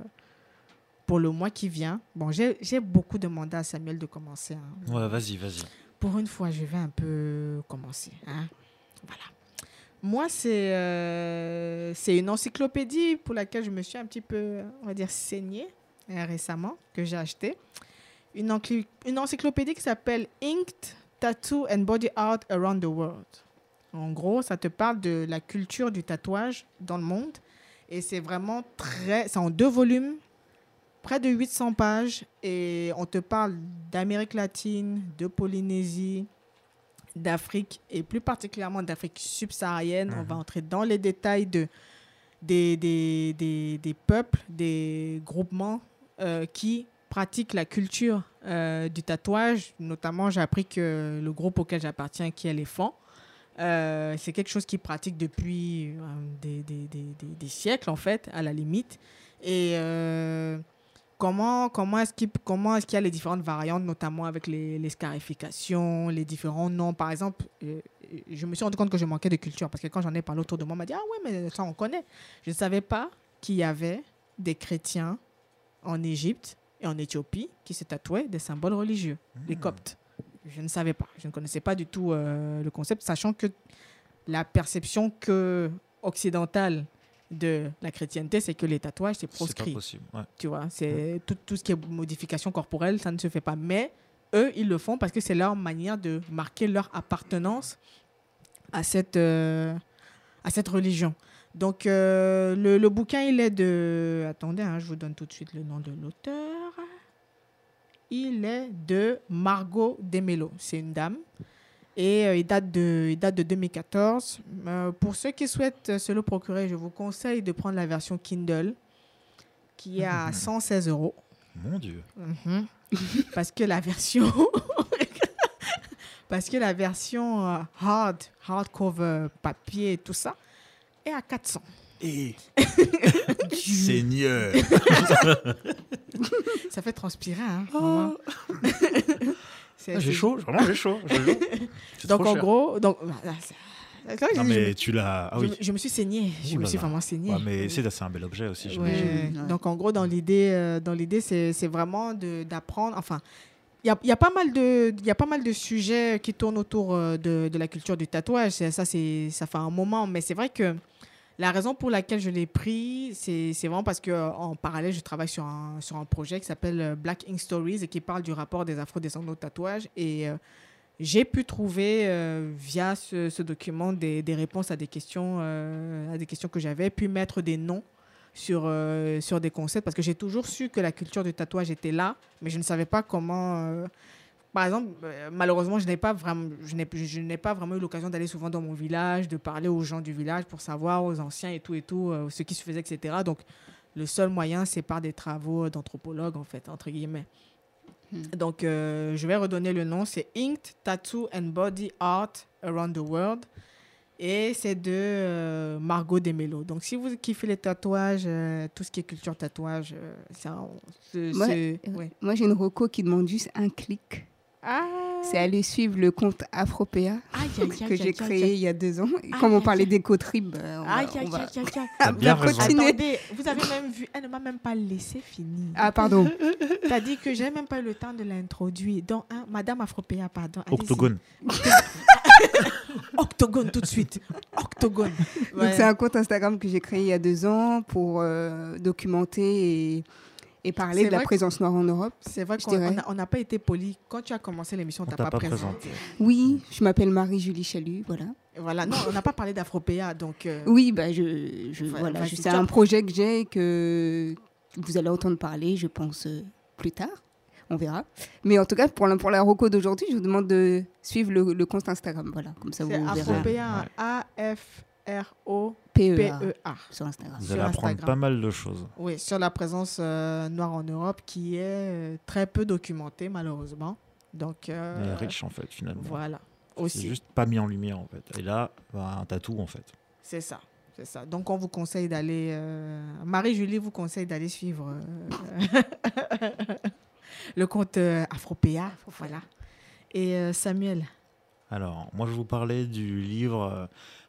S7: pour le mois qui vient. Bon, j'ai beaucoup demandé à Samuel de commencer. hein.
S8: Ouais, vas-y, vas-y.
S7: Pour une fois, je vais un peu commencer. hein. Voilà. Moi, c'est euh, une encyclopédie pour laquelle je me suis un petit peu, on va dire, saignée euh, récemment, que j'ai acheté. Une, une encyclopédie qui s'appelle Inked Tattoo and Body Art Around the World. En gros, ça te parle de la culture du tatouage dans le monde. Et c'est vraiment très... C'est en deux volumes, près de 800 pages. Et on te parle d'Amérique latine, de Polynésie, d'Afrique et plus particulièrement d'Afrique subsaharienne. On va entrer dans les détails de, des, des, des, des peuples, des groupements euh, qui pratiquent la culture euh, du tatouage. Notamment, j'ai appris que le groupe auquel j'appartiens, qui est les Fans, euh, c'est quelque chose qu'ils pratiquent depuis euh, des, des, des, des- des siècles, en fait, à la limite. Et comment, comment est-ce qu'il comment est-ce qu'il y a les différentes variantes, notamment avec les, les scarifications, les différents noms. Par exemple, euh, je me suis rendu compte que je manquais de culture parce que quand j'en ai parlé autour de moi, on m'a dit Ah ouais, mais ça, on connaît. Je ne savais pas qu'il y avait des chrétiens en Égypte et en Éthiopie qui se tatouaient des symboles religieux, les coptes. Je ne savais pas. Je ne connaissais pas du tout euh, le concept, sachant que la perception que occidentale de la chrétienté, c'est que les tatouages, c'est
S8: pas
S7: proscrit.
S8: possible. Ouais.
S7: Tu vois, c'est tout, tout ce qui est modification corporelle, ça ne se fait pas. Mais eux, ils le font parce que c'est leur manière de marquer leur appartenance à cette, euh, à cette religion. Donc, euh, le, le bouquin, il est de... Attendez, hein, je vous donne tout de suite le nom de l'auteur. Il est de Margot Demelo. C'est une dame. Et euh, il, date de, il date de 2014. Euh, pour ceux qui souhaitent euh, se le procurer, je vous conseille de prendre la version Kindle, qui est à 116 euros.
S8: Mon Dieu.
S7: Mhm. Parce que la version. Parce que la version hard, hardcover, papier et tout ça, est à 400.
S8: Et. Seigneur.
S7: ça fait transpirer, hein. vraiment.
S8: Ah, j'ai chaud, vraiment, j'ai chaud,
S7: Donc en
S8: cher.
S7: gros, donc que
S8: Non,
S7: je-
S8: mais
S7: je-
S8: tu l'as. Ah
S7: je,
S8: oui.
S7: me- je me suis saignée. Je
S8: Ouh
S7: me suis
S8: là.
S7: vraiment saignée.
S8: Ouais, mais c'est c'est un bel objet aussi,
S7: Ouais.
S8: j'imagine.
S7: Donc en gros, dans l'idée, euh, dans l'idée, c'est vraiment d'apprendre. Enfin, il y a, il y a pas mal de, il y a pas mal de sujets qui tournent autour euh, de, de la culture du tatouage. Ça, c'est, ça fait un moment, mais c'est vrai que la raison pour laquelle je l'ai pris, c'est vraiment parce que euh, en parallèle, je travaille sur un, sur un projet qui s'appelle euh, Black Ink Stories et qui parle du rapport des afro-descendants au tatouage. Et euh, j'ai pu trouver euh, via ce, document des, des réponses à des questions, à des questions que j'avais, puis mettre des noms sur, sur des concepts parce que j'ai toujours su que la culture du tatouage était là, mais je ne savais pas comment. Par exemple, euh, malheureusement, je n'ai pas vraiment, je n'ai, je n'ai pas vraiment eu l'occasion d'aller souvent dans mon village, de parler aux gens du village pour savoir, aux anciens et tout et tout, euh, ce qui se faisait, etc. Donc, le seul moyen, c'est par des travaux d'anthropologue, en fait, entre guillemets. Donc, euh, je vais redonner le nom. C'est Inked Tattoo and Body Art Around the World. Et c'est de euh, Margot Demelo. Donc, si vous kiffez les tatouages, euh, tout ce qui est culture tatouage, euh, c'est-
S9: Moi,
S7: ouais.
S9: moi, j'ai une reco qui demande juste un clic.
S7: Ah.
S9: C'est aller suivre le compte Afropéa que j'ai créé il y a deux ans. Et comme on parlait d'éco-trip, euh, on va, va continuer.
S7: Attendez, vous avez même vu, elle ne m'a même pas laissé finir.
S9: Ah, pardon.
S7: T'as dit que j'ai même pas eu le temps de l'introduire. Donc, hein, Madame Afropéa, pardon.
S8: Octogone.
S7: Octogone tout de suite. Octogone.
S9: Donc c'est un compte Instagram que j'ai créé il y a deux ans pour euh, documenter et, et parler de la présence noire en Europe.
S7: C'est vrai
S9: je
S7: qu'on n'a pas été poli. Quand tu as commencé l'émission, on t'a pas,
S8: pas
S7: présenté.
S8: présenté.
S9: Oui, je m'appelle Marie-Julie Chalut, voilà.
S7: Voilà, non, on n'a pas parlé d'Afropéa, donc. euh,
S9: Oui, bah, je, je,
S7: Voilà,
S9: c'est un projet que j'ai que vous allez entendre parler, je pense, euh, plus tard. On verra. Mais en tout cas, pour la, pour la reco d'aujourd'hui, je vous demande de suivre le, le compte Instagram. Voilà, comme ça vous verrez.
S7: Afropéa, A-F-R-O-P-E-A.
S9: P-E-A, sur Instagram.
S8: Vous
S7: Sur
S8: allez apprendre
S7: Instagram.
S8: pas mal de choses.
S7: Oui, sur la présence euh, noire en Europe qui est euh, très peu documentée, malheureusement. Donc. euh,
S8: Elle est riche en fait finalement.
S7: Voilà.
S8: C'est
S7: Aussi.
S8: juste pas mis en lumière en fait. Et là, bah, t'as tout en fait.
S7: C'est ça. C'est ça. Donc, on vous conseille d'aller. euh, Marie-Julie vous conseille d'aller suivre euh, le compte euh, Afropéa. Voilà. Et euh, Samuel.
S8: Alors, moi je vous parlais du livre euh,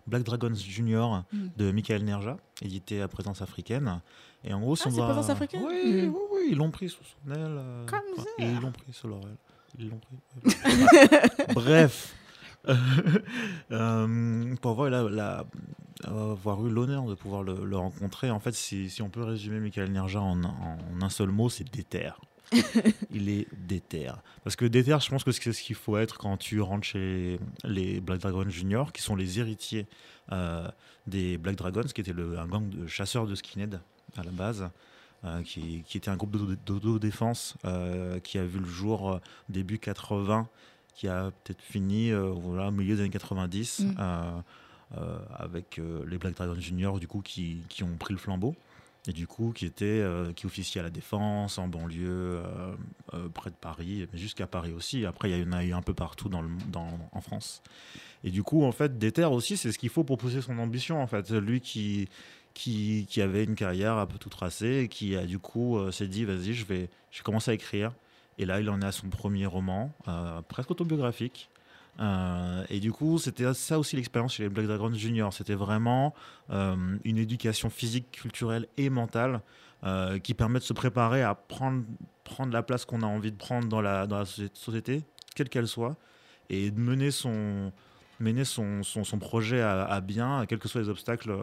S8: Black Dragons Junior
S7: Mm.
S8: de Michael Nerja, édité à Présence africaine. Et en gros,
S7: Ah,
S8: on
S7: c'est
S8: doit-
S7: Présence africaine
S8: Oui,
S7: Mm.
S8: oui, oui, ils l'ont pris sous son aile. euh,
S7: Comme
S8: enfin,
S7: ça.
S8: Ils l'ont pris sous leur aile. Ils l'ont pris. Bref. Euh, pour avoir, la, la- avoir eu l'honneur de pouvoir le, le rencontrer, en fait, si, si on peut résumer Michael Nerja en, en un seul mot, c'est déter. il est déter. Parce que déter, je pense que c'est ce qu'il faut être quand tu rentres chez les Black Dragons Junior, qui sont les héritiers euh, des Black Dragons, qui était le, un gang de chasseurs de skinhead à la base. euh, qui, qui était un groupe d'auto- d'autodéfense euh, qui a vu le jour euh, début 80, qui a peut-être fini voilà, au milieu des années 90,
S9: Mm.
S8: avec les Black Dragons Junior du coup, qui, qui ont pris le flambeau et du coup qui était euh, qui officiait à la défense en banlieue euh, euh, près de Paris jusqu'à Paris aussi. Après il y en a eu un peu partout dans le, dans, en France. Et du coup en fait Déter aussi c'est ce qu'il faut pour pousser son ambition en fait. Lui qui qui, qui avait une carrière un peu tout tracée et qui du coup s'est dit vas-y je vais je vais commencer à écrire. Et là il en est à son premier roman presque autobiographique euh, et du coup, c'était ça aussi l'expérience chez les Black Dragons Junior. C'était vraiment euh, une éducation physique, culturelle et mentale euh, qui permet de se préparer à prendre, prendre la place qu'on a envie de prendre dans la, dans la soci- société, quelle qu'elle soit, et de mener son, mener son, son, projet à, bien, quels que soient les obstacles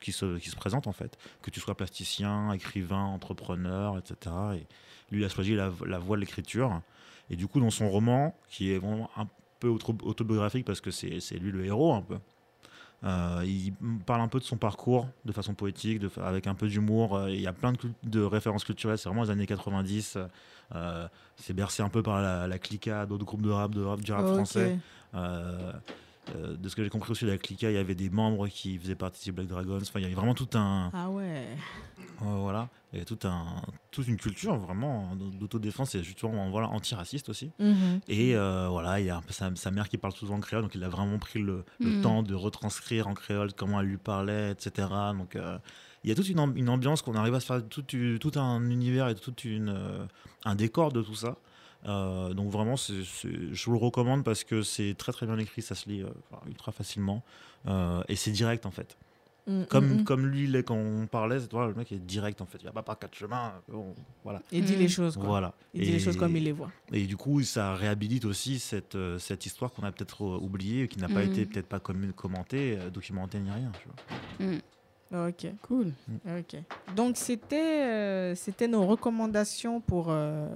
S8: qui, se, qui se présentent en fait. Que tu sois plasticien, écrivain, entrepreneur, etc. Et lui, il a choisi la voie de l'écriture. Et du coup, dans son roman, qui est vraiment un peu auto- autobiographique parce que c'est lui le héros un peu, euh, il parle un peu de son parcours de façon poétique, de avec un peu d'humour. euh, Il y a plein de, références culturelles. C'est vraiment les années 90. euh, c'est bercé un peu par la, la Clica, d'autres groupes de rap, de rap du rap français. Euh, de ce que j'ai compris aussi de la Clica, il y avait des membres qui faisaient partie des Black Dragons. Enfin, il y avait vraiment tout un,
S7: Ah ouais.
S8: euh, voilà, il y a tout un, toute une culture vraiment d'autodéfense et justement voilà, antiraciste aussi.
S7: Mhm.
S8: Et euh, voilà, il y a un peu sa, sa mère qui parle souvent en créole, donc il a vraiment pris le, le
S7: Mhm.
S8: temps de retranscrire en créole comment elle lui parlait, etc. Donc euh, il y a toute une, amb- une ambiance qu'on arrive à se faire tout, un univers et tout une, un décor de tout ça. Euh, donc vraiment, c'est- c'est- je vous le recommande parce que c'est très très bien écrit, ça se lit euh, ultra facilement euh, et c'est direct en fait.
S7: Mm,
S8: comme,
S7: mm, mm.
S8: comme lui, là, quand on parlait, c'est- voilà, le mec est direct en fait. Il n'y a pas par quatre chemins. bon, voilà.
S7: Il dit les choses, quoi.
S8: Voilà.
S7: Il dit les choses comme il les voit.
S8: Et du coup, ça réhabilite aussi cette, cette histoire qu'on a peut-être oubliée, qui n'a pas
S7: Mm.
S8: été peut-être pas commentée, documentée ni rien. tu vois.
S7: Ok.
S9: Cool.
S7: Ok. Donc, c'était euh, c'était nos recommandations pour, euh,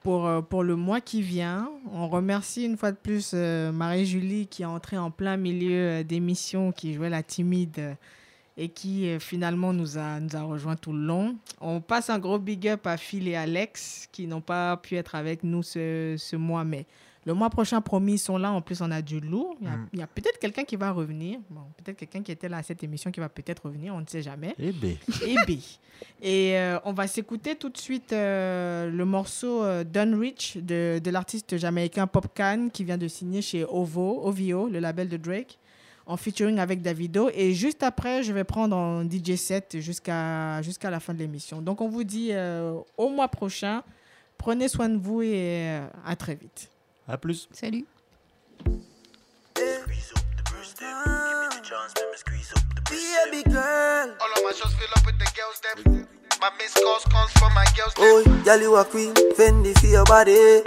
S7: pour, euh, pour le mois qui vient. On remercie une fois de plus euh, Marie-Julie qui est entrée en plein milieu euh, d'émission, qui jouait la timide et qui finalement nous a, nous a tout le long. On passe un gros big up à Phil et Alex qui n'ont pas pu être avec nous ce, ce mois, mais le mois prochain, promis, ils sont là. En plus, on a du lourd. Il y a,
S8: Mm.
S7: il y a peut-être quelqu'un qui va revenir. Bon, peut-être quelqu'un qui était là à cette émission qui va peut-être revenir. On ne sait jamais.
S8: Eh ben.
S7: Eh ben. Et euh, on va s'écouter tout de suite euh, le morceau euh, Done Rich de, de l'artiste jamaïcain Popcan qui vient de signer chez OVO, OVO, le label de Drake, en featuring avec Davido. Et juste après, je vais prendre en DJ set jusqu'à jusqu'à la fin de l'émission. Donc on vous dit euh, au mois prochain. Prenez soin de vous et euh, à très vite.
S8: À plus.
S9: Salut.
S16: Baby girl.
S5: All of my shows fill up with the girls them. My missed calls comes from my girls.
S16: Oh, girl, you a queen. Fendi for your body.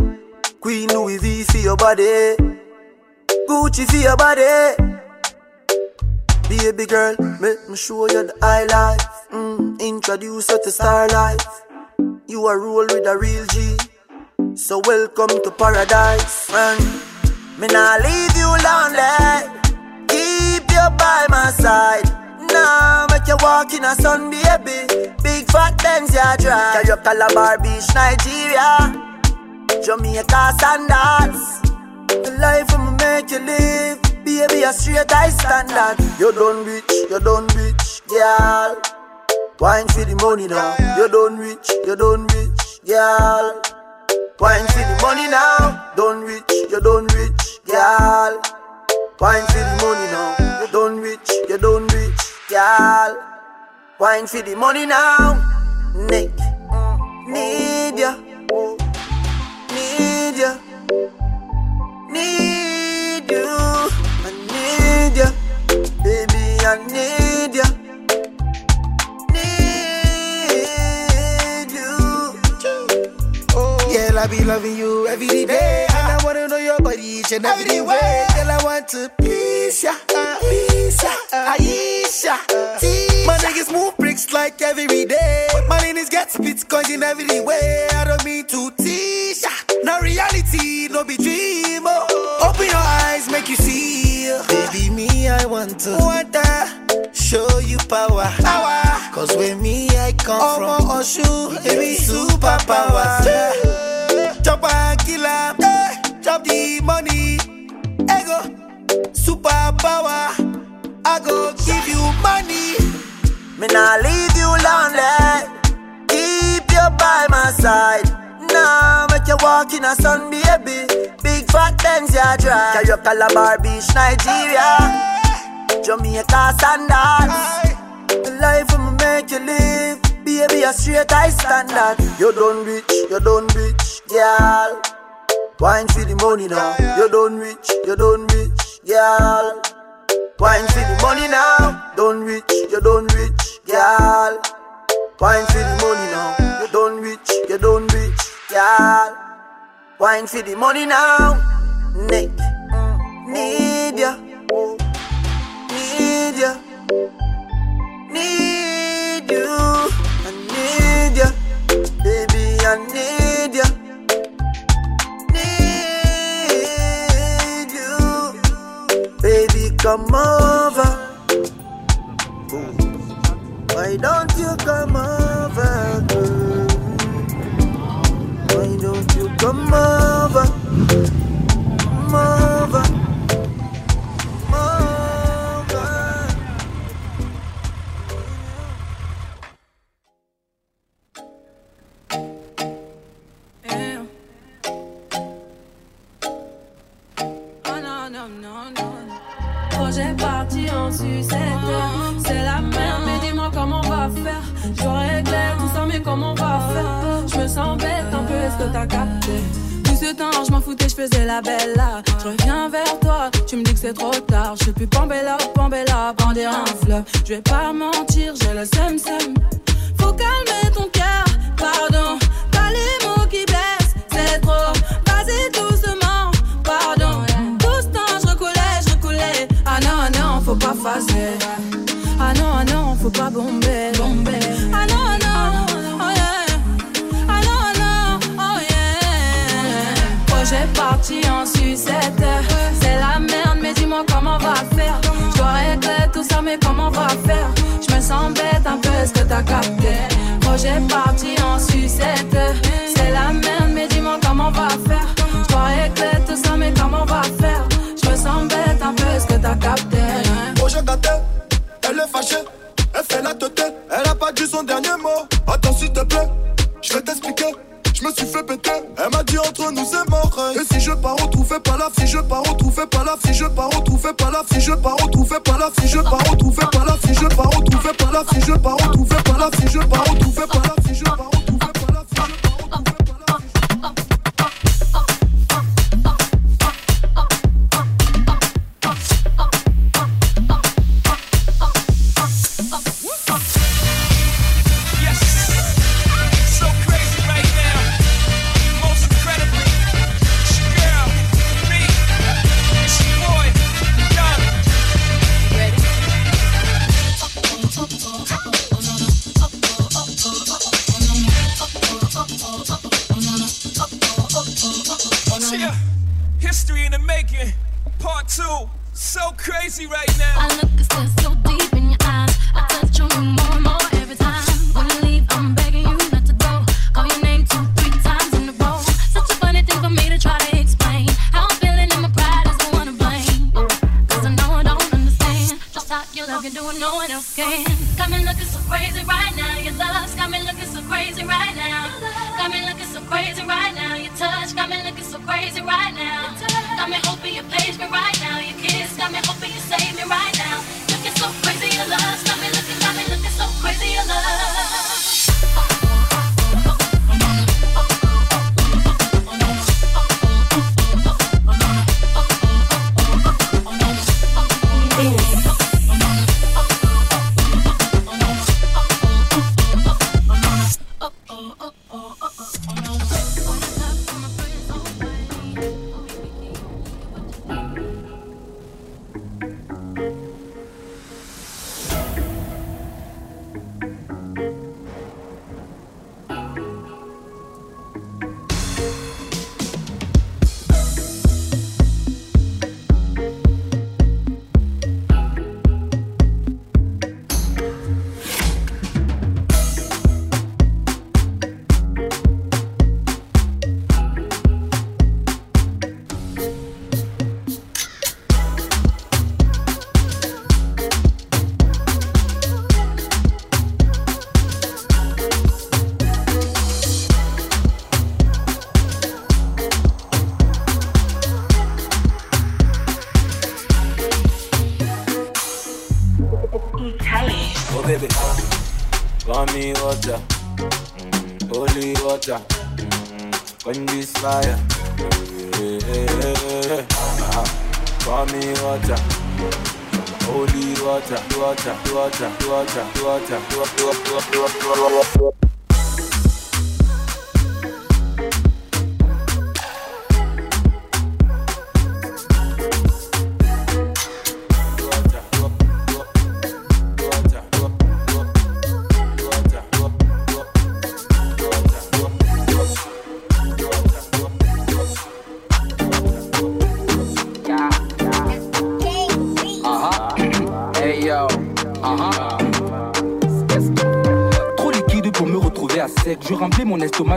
S16: Queen Louis V for your body. Gucci for your body. Baby girl, make me show you the high life. Mm, introduce you to star life. You are roll with a real G. So welcome to paradise, friend. Me nah leave you lonely. Keep you by my side. Nah, make you walk in a sun, baby. Big fat Benz, ya drive. Tell you Calabar Beach, Nigeria. Jamaica sandals. The life I'ma make you live. Baby, a straight high standard. You done rich, you done rich, girl. Wine for the money now. You done rich, you done rich, girl. Wine for the money now. Done rich, you done rich, girl. Wine for the money now. You done rich, you done rich, girl. Wine for the money now. Nick, need ya, need ya, need you. I need ya, baby, I need ya.
S17: Girl, I be loving you every day. And I wanna know your body each and every way. Girl, I want to please ya, please ya, Aisha. My niggas move bricks like every day. My niggas get spit coins in every way. I don't mean to tease ya. No reality, no be dream. Oh. Open your eyes, make you see. Oh. Baby, me, I want to. Want show you power. Power. Cause with me, I come oh, from. Oh, shoe, baby, superpower. Chop and killer. Eh. Chop the money. Ego. Superpower. I go give you money.
S16: Me nah leave you lonely. Keep you by my side. Nah, make you walk in a sun, baby. Big fat Benz, ya drive. Tell you Calabar Beach, Nigeria. Jamaica sandals. The life I'ma make you live. Baby, a straight high standard. You done rich, you done rich, girl. Wine for the money now. You done rich, you done rich, girl. Wine for the money now. Done rich, you done rich, girl. Wine for the money now. You done rich, you done rich, girl. Wine for the money now. Nick, mm, need ya, need ya, need you. Need ya, baby, I need ya. Need you, baby, come over. Why don't you come over,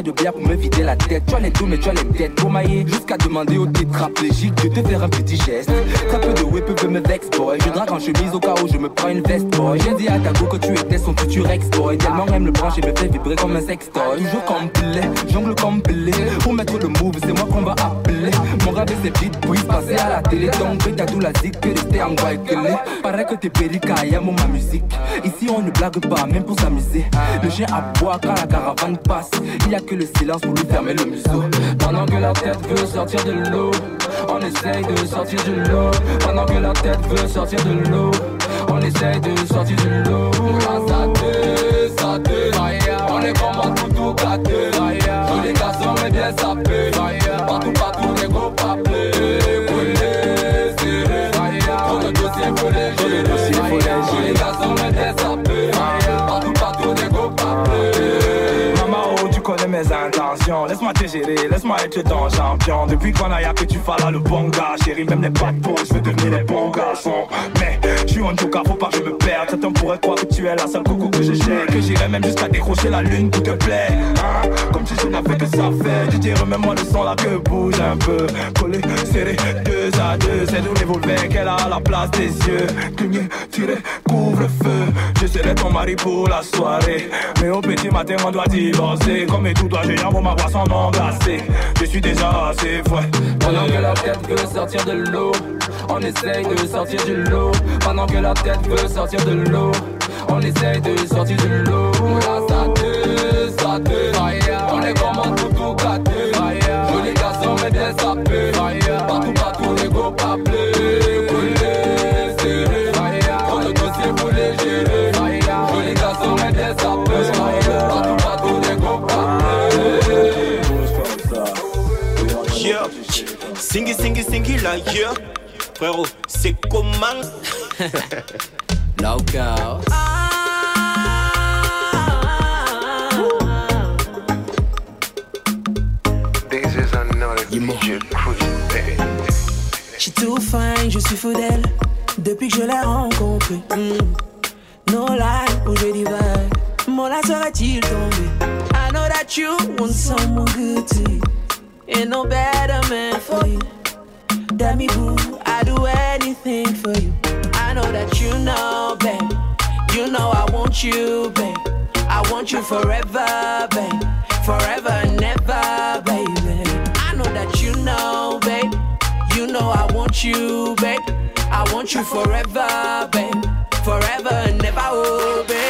S18: de bière pour me vider la tête. Tu as les dos, mais tu as les têtes pour. Jusqu'à demander au tétraplégique de te faire un petit geste. Très peu de whip peut me vex, boy. Je drague en chemise au cas où je me prends une veste, boy. J'ai dit à ta go que tu étais son futur ex, boy. Tellement aime le branche et me fait vibrer comme un sextoy. Toujours complet, jongle complet. Pour mettre le move, c'est moi qu'on va appeler. Mon rêve c'est vite, puis passer à la télé. Donc, t'as tout la zik que rester en guaïkelé. Paraît que t'es périca, y'a mon ma musique. Ici, on ne blague pas, même pour s'amuser. Le chien aboie quand la caravane passe. Il a que le silence pour lui fermer le museau. Pendant que la tête veut sortir de l'eau, on essaye de sortir de l'eau. Pendant que la tête veut sortir de l'eau, on essaye de sortir de l'eau. Te, ça te, on est comme tout gâté. Joli garçon, mais bien. Partout, partout,
S19: Laisse-moi être ton champion. Depuis qu'on a, y'a que tu fais là le bon gars. Chérie, même les bad boys, je veux devenir les bons garçons. Mais, suis en joker, faut pas que je me perde. Certains pourraient croire que tu es la seule coco que je cherche. Que j'irais même jusqu'à décrocher la lune pour te plaire. Hein? Comme si je n'avais que ça faire. Je dirais, remets-moi le son là que bouge un peu. Collé, serré, deux à deux. C'est le revolver qu'elle a à la place des yeux. Cligné, tiré, couvre-feu. Je serai ton mari pour la soirée. Mais au petit matin, on doit divorcer. Comme et tout doit, j'ai ma voix sans glacé. Je suis déjà assez fouet.
S18: Pendant que la tête veut sortir de l'eau, on essaye de sortir de l'eau. Pendant que la tête veut sortir de l'eau, on essaye de sortir de l'eau. Là, ça te, ça on est comme un tout gâté. Joli garçon, mais bien sapé. Partout, partout, les gros papiers. Collés, serrés. Trop de dossiers pour les gérer. Joli garçon, mais bien sapé. Partout, partout, les gros papiers.
S20: Yeah. Singy, singy, singy là, yeah. Frérot, c'est comment?
S21: Baby.
S22: She too fine, je suis fou d'elle.
S23: depuis que je l'ai rencontré. Mm. No lie, où je divague, mon là serait-il tombé? I know that you want someone good to you. Ain't no better man for you. Me, boo, I do anything for you. I know that you know, babe. You know I want you, babe. I want you forever, babe. Forever and ever, baby. I know that you know, babe. You know I want you, babe. I want you forever, babe. Forever and ever, oh, babe.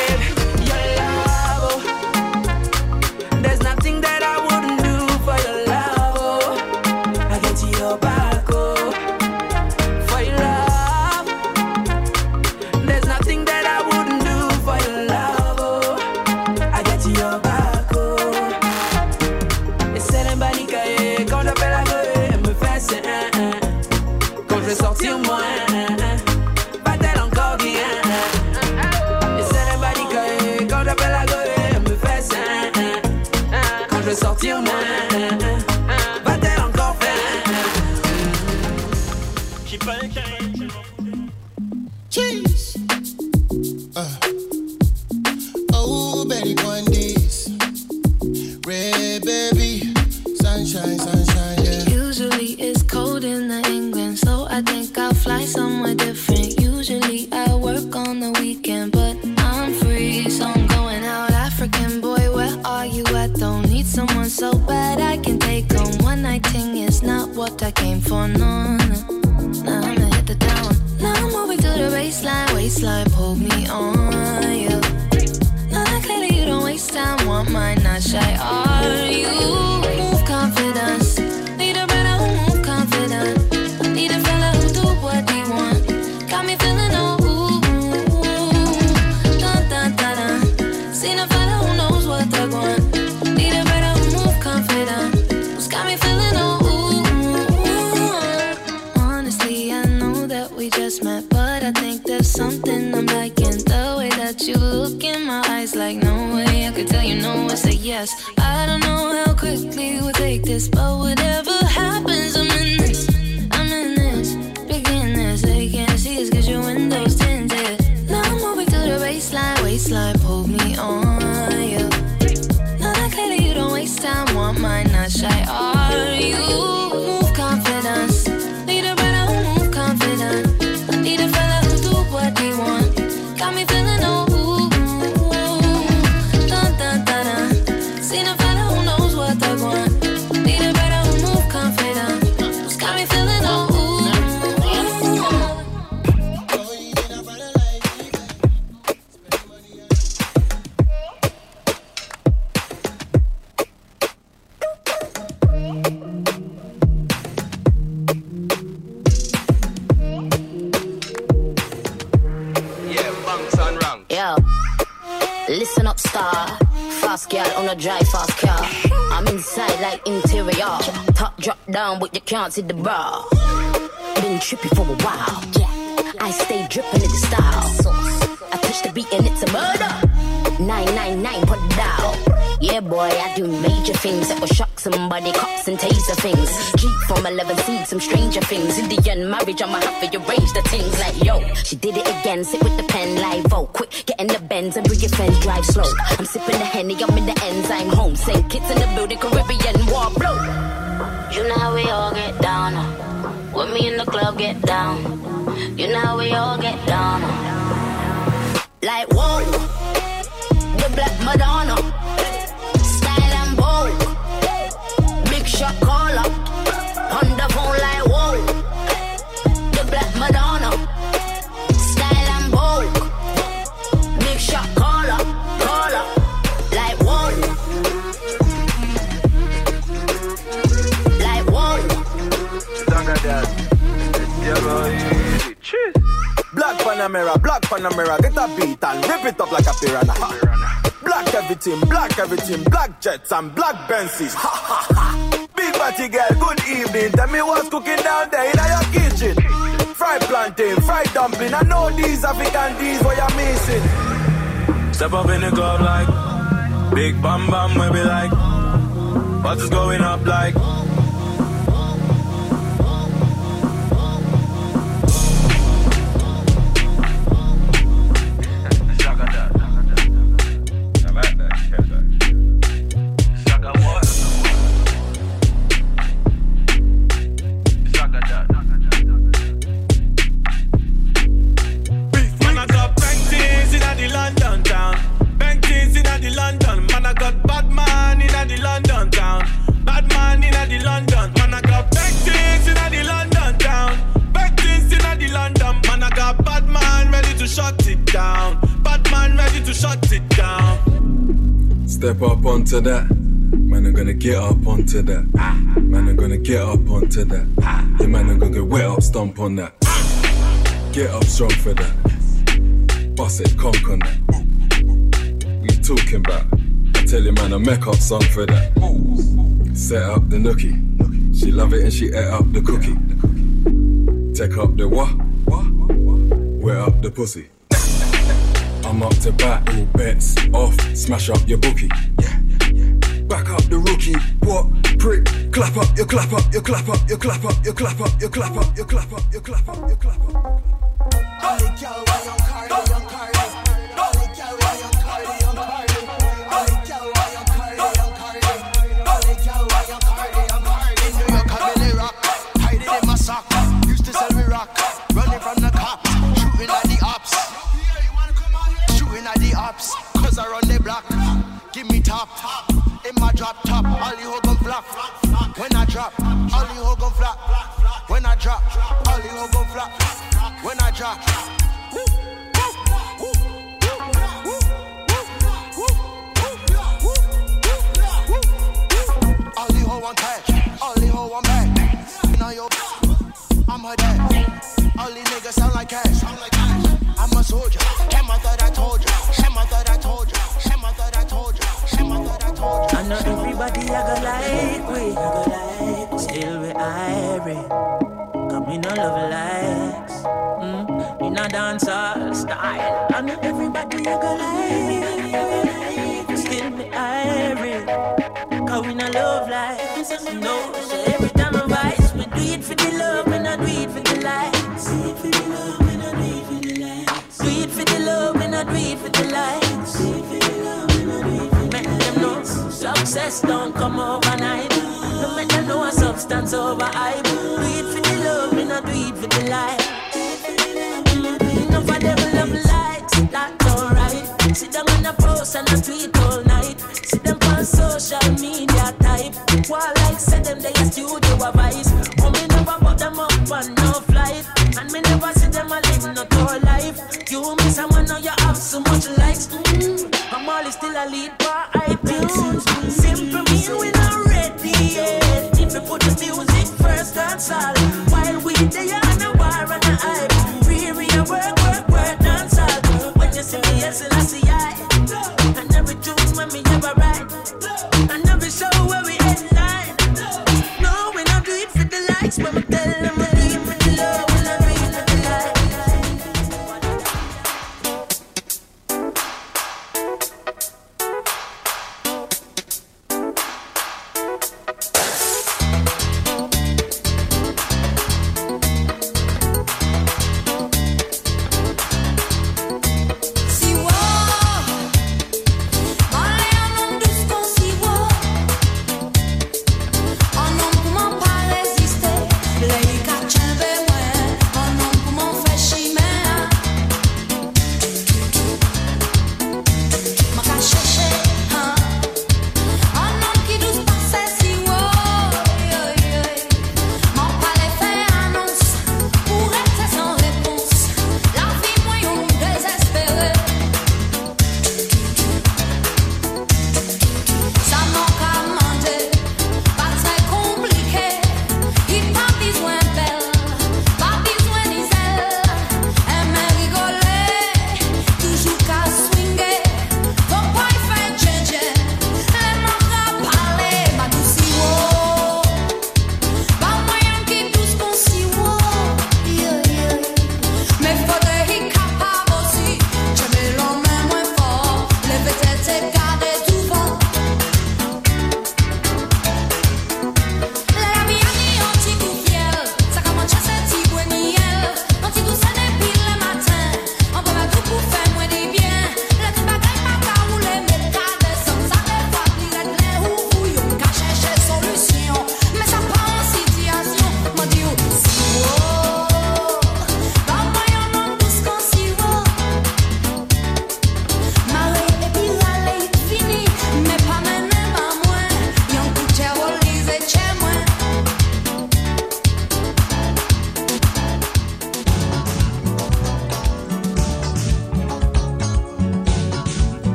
S24: Listen up, star. Fast girl on a drive fast car. I'm inside like interior. Top drop down, but you can't see the bra. Been trippy for a while. I stay dripping in the style. I touch the beat and it's a murder. 999 put it down. Yeah, boy, I do major things that will shock somebody, cops and taser things. Jeep from 11, see some stranger things. Indian marriage, I'ma have to arrange the things like, yo, she did it again, sit with the pen, live, oh, quick, get in the bends and bring your friends, drive slow. I'm sipping the Henny, I'm in the ends, I'm home. Send kids in the building, Caribbean war blow. You know how we all get down. uh. With me in the club, get down. You know how we all get down. uh. Like, whoa, the Black Madonna. Shot caller. On the phone like whoa. The Black Madonna. Style and bold. Big shot caller. Caller. Like whoa. Like whoa.
S19: Black Panamera, black Panamera, get a beat and rip it up like a piranha. Ha. Black everything, black everything, black jets and black Benzes. Ha ha ha. Body girl, good evening. Tell me what's cooking down there in your kitchen. Fried plantain, fried dumpling. I know these African these what you're missing.
S25: Step up in the club like Big Bam Bam, we be like What is going up like shut it down. Bad man ready to shut it down.
S26: Step up onto that. Man, I'm gonna get up onto that. Man, I'm gonna get up onto that. Yeah, man, I'm gonna get wet up, stomp on that. Get up strong for that. Bust it, conk on that. What you talking about? I tell you, man, a make up song for that. Set up the nookie. She love it and she ate up the cookie. Take up the what? wet up the pussy. I'm up to battle, bets off, smash up your bookie. Yeah. Back up the rookie, what prick? Clap up, you clap up, you clap up, you clap up, you clap up, you clap up, you clap up, you clap up, you clap up.
S27: You
S28: clap up. top. In my drop top, Hollywood over. I
S10: do it for the love, me not do it for the life.